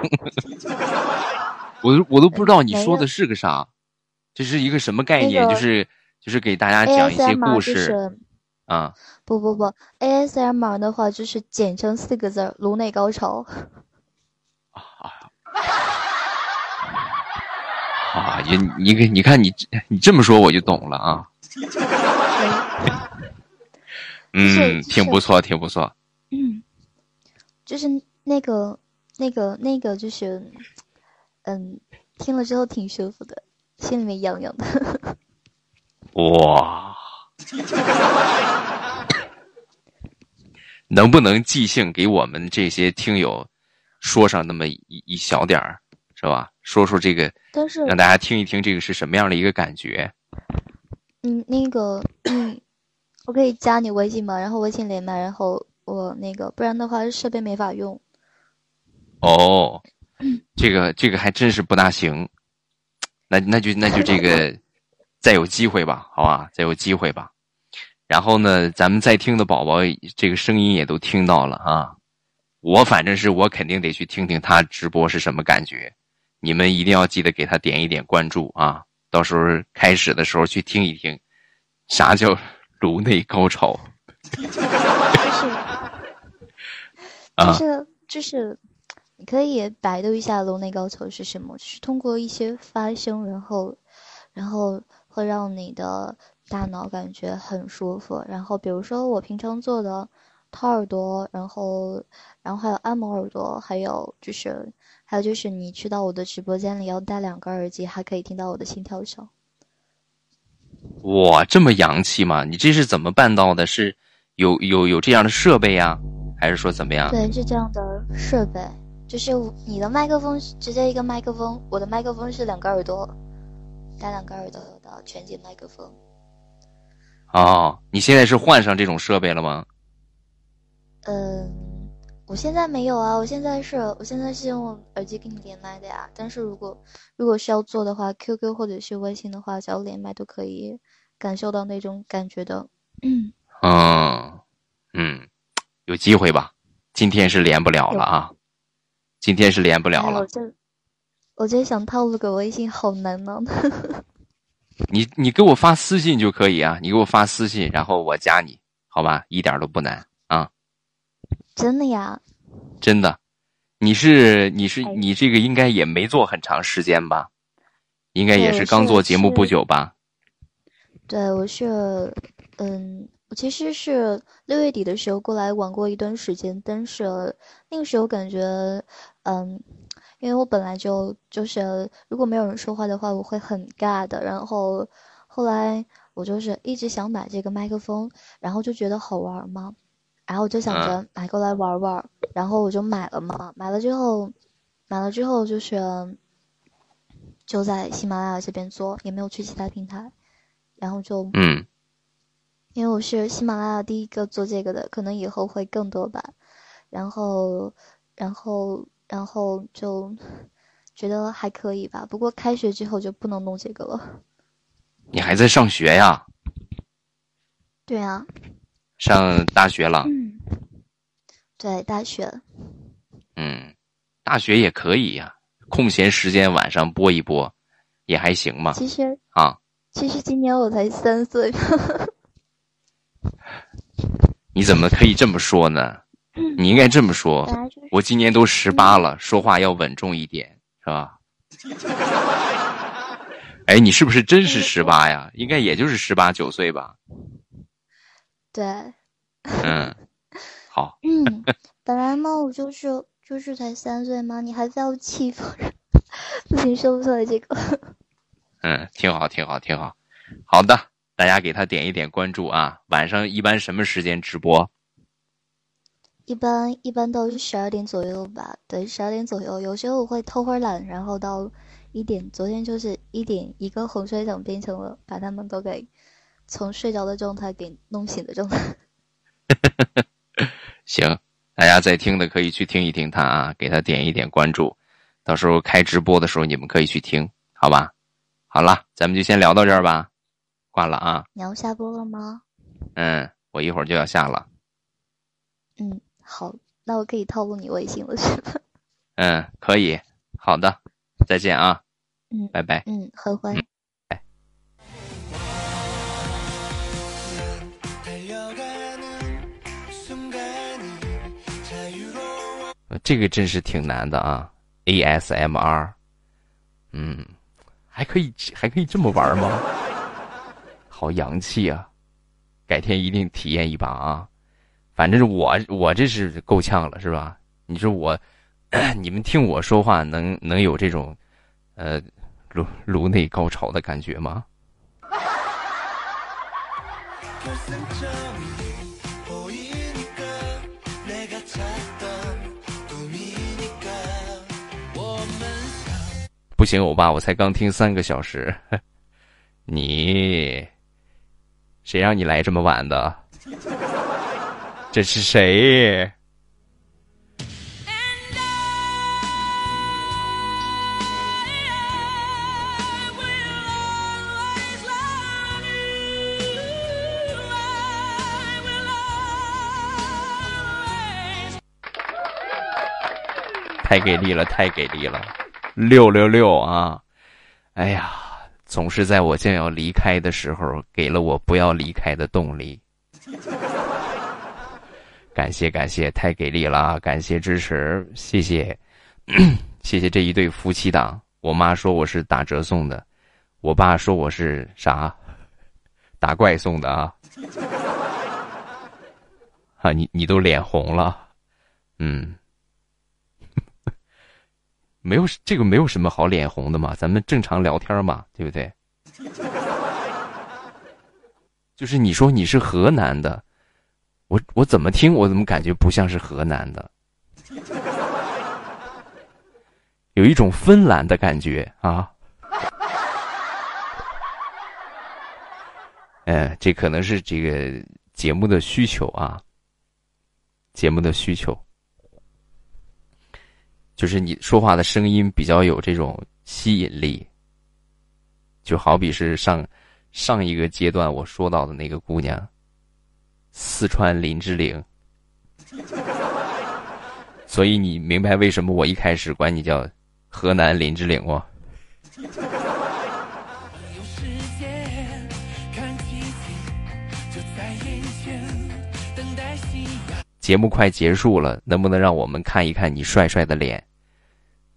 我都我都不知道你说的是个啥，这是一个什么概念？那个就是就是给大家讲一些故事是啊。不不不，ASMR 的话就是简称四个字儿：颅内高潮。啊，你你给你看你你这么说我就懂了啊。嗯，挺不错，挺不错。嗯，就是那个那个那个就是，嗯，听了之后挺舒服的，心里面痒痒的。哇，能不能即兴给我们这些听友说上那么一一小点儿，是吧？说说这个，但是让大家听一听这个是什么样的一个感觉？嗯，那个，嗯，我可以加你微信吗？然后微信连麦，然后我那个，不然的话设备没法用。哦，这个这个还真是不大行，那那就那就这个，再有机会吧，好吧，再有机会吧。然后呢，咱们在听的宝宝，这个声音也都听到了啊。我反正是我肯定得去听听他直播是什么感觉，你们一定要记得给他点一点关注啊。到时候开始的时候去听一听，啥叫颅内高潮？啊，就是就是，你可以百度一下颅内高潮是什么，就是通过一些发声，然后然后会让你的大脑感觉很舒服。然后比如说我平常做的掏耳朵，然后然后还有按摩耳朵，还有就是还有就是你去到我的直播间里要戴两个耳机，还可以听到我的心跳声。哇，这么洋气吗？你这是怎么办到的？是有有有这样的设备呀、还是说怎么样？对，是这样的设备，就是你的麦克风是直接一个麦克风，我的麦克风是两个耳朵，戴两个耳朵的全景麦克风。哦，你现在是换上这种设备了吗？嗯，我现在没有啊，我现在是我现在是用耳机跟你连麦的呀。但是如果如果是要做的话，QQ 或者是微信的话，只要连麦都可以感受到那种感觉的。嗯，嗯嗯，有机会吧？今天是连不了了啊，今天是连不了了哎我。觉得想套路个微信好难 呢。你你给我发私信就可以啊，你给我发私信，然后我加你，好吧？一点都不难啊，真的呀？真的。你是你是你这个应该也没做很长时间吧？应该也是刚做节目不久吧？对，我是，嗯，我其实是六月底的时候过来玩过一段时间，但是那个时候感觉，嗯，因为我本来就就是如果没有人说话的话，我会很尬的。然后后来我就是一直想买这个麦克风，然后就觉得好玩嘛，然后我就想着买过来玩玩，然后我就买了嘛。买了之后，买了之后就是就在喜马拉雅这边做，也没有去其他平台。然后就嗯，因为我是喜马拉雅第一个做这个的，可能以后会更多吧。然后，然后，然后就觉得还可以吧。不过开学之后就不能弄这个了。你还在上学呀？对啊，上大学了？嗯，对，大学。嗯，大学也可以呀、空闲时间晚上播一播，也还行嘛。其实，啊，其实今年我才三岁。你怎么可以这么说呢？你应该这么说就是，我今年都十八了，说话要稳重一点，是吧？哎，你是不是真是十八呀？应该也就是十八九岁吧？对，嗯，好，嗯，本来嘛，我就是就是才三岁嘛，你还非要欺负人，不行，说不出来这个。嗯，挺好，挺好，挺好。好的，大家给他点一点关注啊！晚上一般什么时间直播？一般一般都是十二点左右吧，对，十二点左右。有时候我会偷会儿懒，然后到一点。昨天就是一点，一个洪水涨变成了把他们都给从睡着的状态给弄醒的状态。行，大家在听的可以去听一听他啊，给他点一点关注，到时候开直播的时候你们可以去听，好吧？好了，咱们就先聊到这儿吧，挂了啊。你要下播了吗？嗯，我一会儿就要下了。嗯，好，那我可以套路你微信了是吧？嗯，可以。好的，再见啊。嗯，拜拜。嗯，呵呵。呃这个真是挺难的啊，ASMR，嗯，还可以还可以这么玩吗？好洋气啊！改天一定体验一把啊！反正我我这是够呛了，是吧？你说我，你们听我说话能能有这种呃，颅颅内高潮的感觉吗？不行，欧巴，我才刚听三个小时，你谁让你来这么晚的？这是谁？太给力了，太给力了，六六六啊！哎呀，总是在我将要离开的时候，给了我不要离开的动力。感谢感谢，太给力了！感谢支持，谢谢，谢谢这一对夫妻档。我妈说我是打折送的，我爸说我是啥打怪送的啊！啊，你你都脸红了，嗯。没有这个没有什么好脸红的嘛，咱们正常聊天嘛，对不对？就是你说你是河南的，我我怎么听我怎么感觉不像是河南的，有一种芬兰的感觉啊。哎，这可能是这个节目的需求啊，节目的需求。就是你说话的声音比较有这种吸引力，就好比是上上一个阶段我说到的那个姑娘，四川林志玲，所以你明白为什么我一开始管你叫河南林志玲哦。节目快结束了，能不能让我们看一看你帅帅的脸？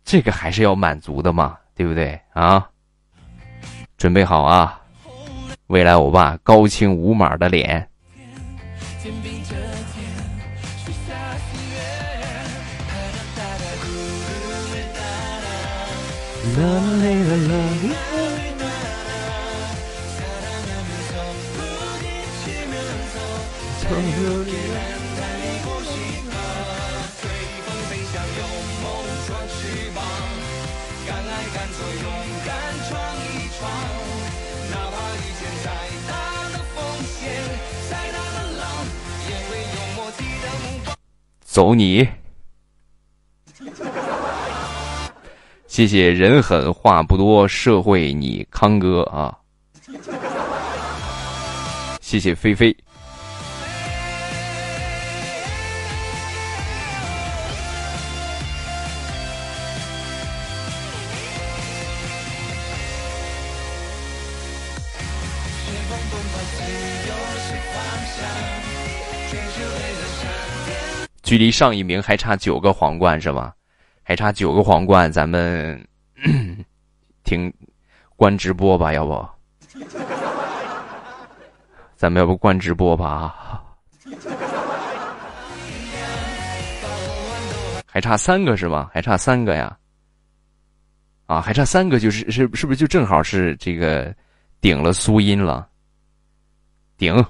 这个还是要满足的嘛，对不对啊？准备好啊！未来欧巴高清无码的脸。 짙은 빙저 캔 출사수에 바람 따라 구름을 따라 넌 내가 love you 사랑하면서 부딪히면서 자유 走你！谢谢人狠话不多，社会你康哥啊！谢谢菲菲。距离上一名还差九个皇冠是吗？还差九个皇冠，咱们 听关直播吧，要不？咱们要不关直播吧？还差三个是吗？还差三个呀？啊，还差三个，就是是是不是就正好是这个顶了苏音了？顶。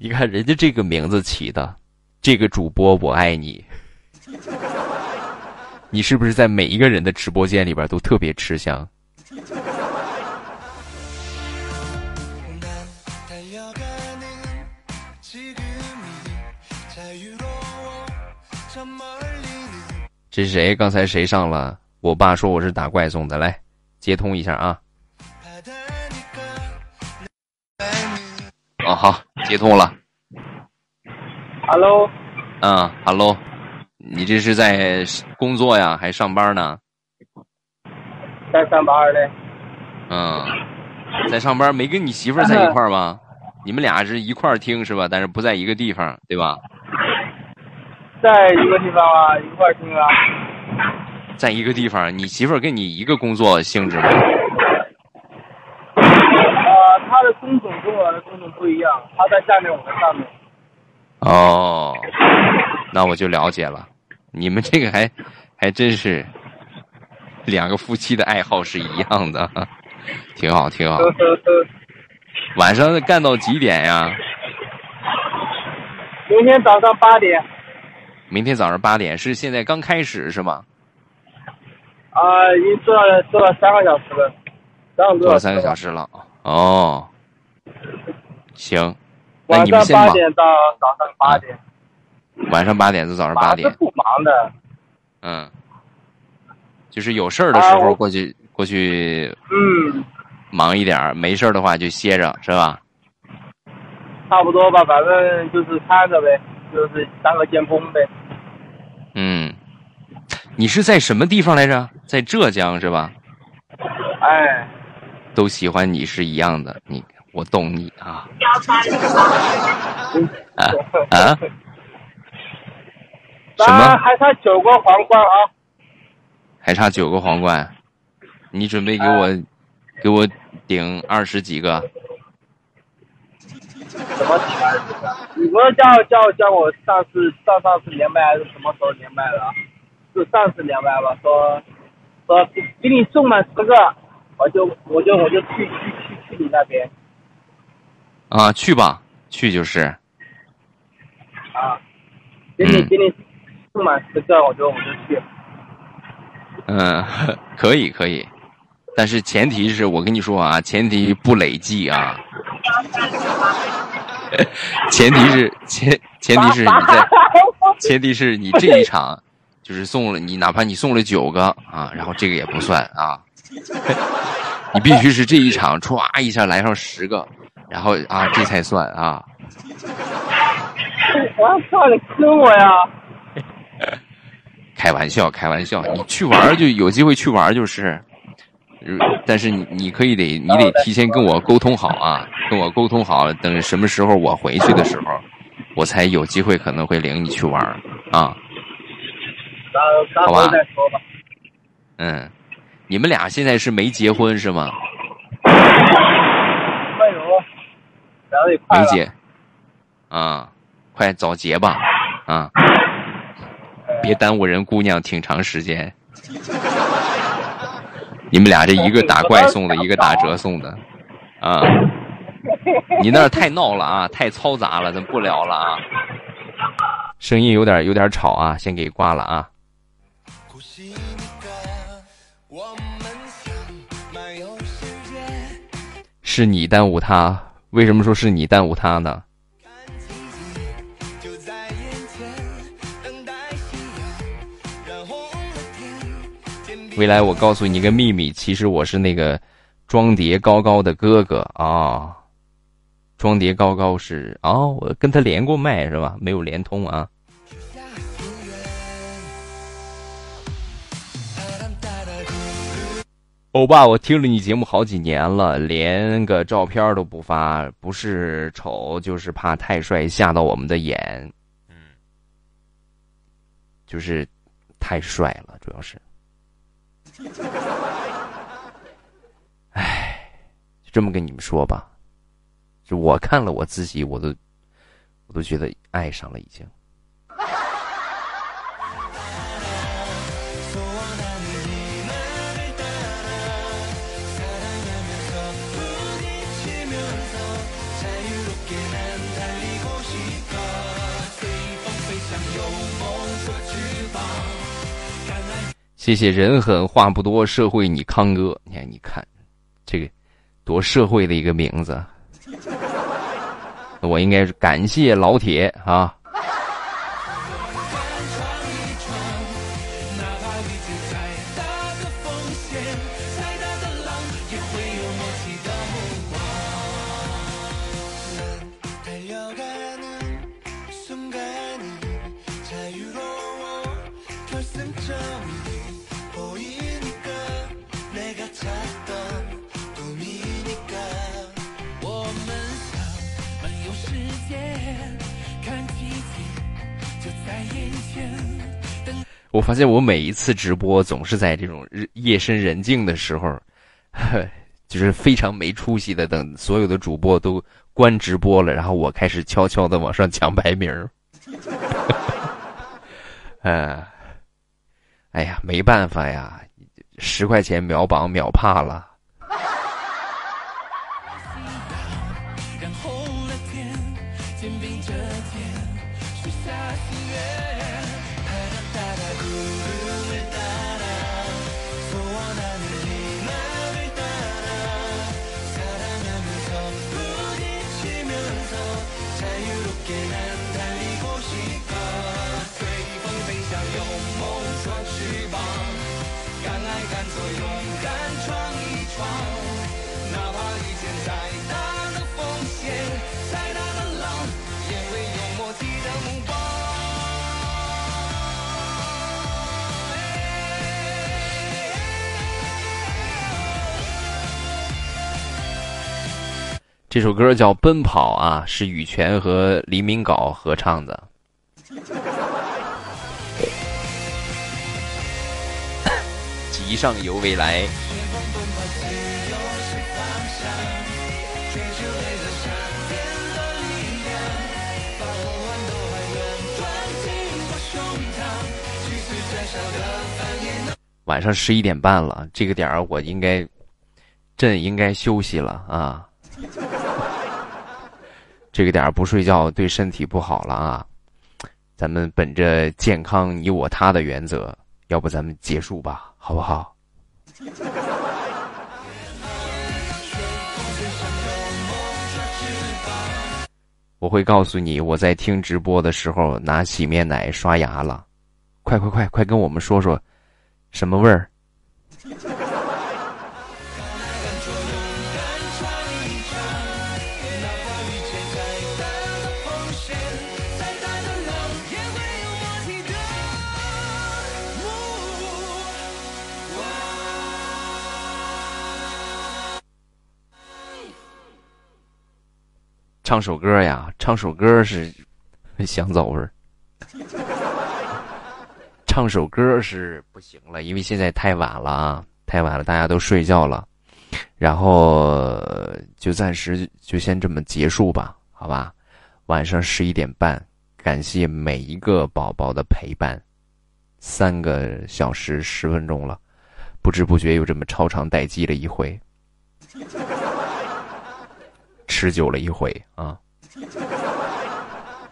你看人家这个名字起的，这个主播我爱你，你是不是在每一个人的直播间里边都特别吃香？这是谁？刚才谁上了？我爸说我是打怪送的，来接通一下啊。哦，好，接通了。Hello，嗯，Hello，你这是在工作呀，还上班呢？在上班嘞。嗯，在上班，没跟你媳妇儿在一块儿吗？你们俩是一块儿听是吧？但是不在一个地方，对吧？在一个地方啊，一块儿听啊。在一个地方，你媳妇儿跟你一个工作性质吗？呃，他的工种跟我的工种不一样，他在下面，我在上面。哦，那我就了解了。你们这个还 还真是两个夫妻的爱好是一样的，挺好，挺好。晚上干到几点呀？明天早上八点。明天早上八点是现在刚开始是吗？啊、已经做了做了三个小时了，上做了三个小时了。哦，行，那晚上你们先忙。八点到早上八点。晚上八点到早上八点是。不忙的。嗯，就是有事儿的时候过去、过去嗯，忙一点儿，没事儿的话就歇着，是吧？差不多吧，反正就是看着呗，就是当个监工呗。嗯，你是在什么地方来着？在浙江是吧？哎，都喜欢你是一样的，你我懂你啊啊啊！什么？还差九个皇冠啊！还差九个皇冠，你准备给我、给我顶二十几个？什么几二十个？你不是叫叫叫我上次上上次连麦还是什么时候连麦的啊？是上次连麦吧？说说给给你送满十个，我就我就我就去去去去你那边。啊，去吧，去就是。啊，给你给你送满十个，我就我就去。嗯，可以可以，但是前提是我跟你说啊，前提不累计啊，前提是前前提是你在，前提是你这一场就是送了你，哪怕你送了九个啊，然后这个也不算啊，你必须是这一场歘一下来上十个，然后啊这才算啊。我操，你坑我呀！开玩笑，开玩笑，你去玩就有机会去玩就是，呃但是你你可以得你得提前跟我沟通好啊，跟我沟通好，等什么时候我回去的时候，我才有机会可能会领你去玩啊。到到时候再说吧。嗯，你们俩现在是没结婚是吗？没结，啊，快早结吧，啊，别耽误人姑娘挺长时间。你们俩这一个打怪送的，一个打折送的，啊，你那儿太闹了啊，太嘈杂了，咱不聊了啊。声音有点有点吵啊，先给挂了啊。是你耽误他？为什么说是你耽误他呢？未来我告诉你一个秘密，其实我是那个庄蝶高高的哥哥啊。庄蝶高高是哦，我跟他连过麦是吧？没有连通啊。欧巴，我听了你节目好几年了，连个照片都不发，不是丑就是怕太帅吓到我们的眼，嗯，就是太帅了，主要是。唉，就这么跟你们说吧，就我看了我自己，我都我都觉得爱上了，已经。这些人狠话不多，社会你康哥。你看，你看，这个多社会的一个名字。我应该是感谢老铁啊。我发现我每一次直播总是在这种日夜深人静的时候，就是非常没出息的。等所有的主播都关直播了，然后我开始悄悄的往上抢排名儿。呃，哎呀，没办法呀，十块钱秒榜秒怕了。这首歌叫《奔跑》啊，是羽泉和黎明镐合唱的。急上游未来，晚上十一点半了，这个点儿我应该，朕应该休息了啊。这个点儿不睡觉对身体不好了啊！咱们本着健康你我他的原则，要不咱们结束吧，好不好？我会告诉你，我在听直播的时候拿洗面奶刷牙了。快快快快，跟我们说说，什么味儿？唱首歌呀，唱首歌是 香皂味儿。唱首歌是不行了，因为现在太晚了啊，太晚了，大家都睡觉了。然后就暂时就先这么结束吧，好吧？晚上十一点半，感谢每一个宝宝的陪伴，三个小时十分钟了，不知不觉又这么超长待机了一回。持久了一回啊，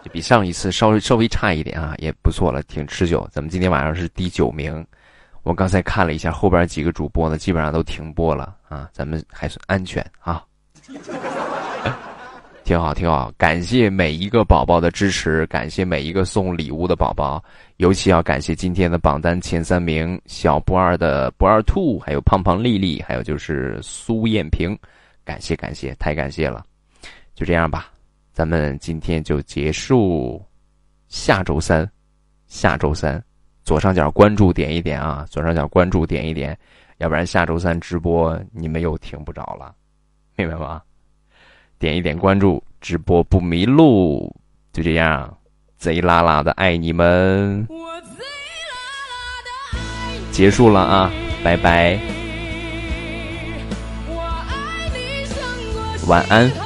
就比上一次稍微稍微差一点啊，也不错了，挺持久。咱们今天晚上是第九名，我刚才看了一下后边几个主播呢，基本上都停播了啊，咱们还算安全啊，挺好挺好。感谢每一个宝宝的支持，感谢每一个送礼物的宝宝，尤其要感谢今天的榜单前三名：小不二的不二兔，还有胖胖丽丽，还有就是苏艳萍。感谢感谢，太感谢了，就这样吧，咱们今天就结束，下周三，下周三，左上角关注点一点啊，左上角关注点一点，要不然下周三直播你们又听不着了，明白吗？点一点关注，直播不迷路，就这样，贼拉拉的爱你们，结束了啊，拜拜。晚安。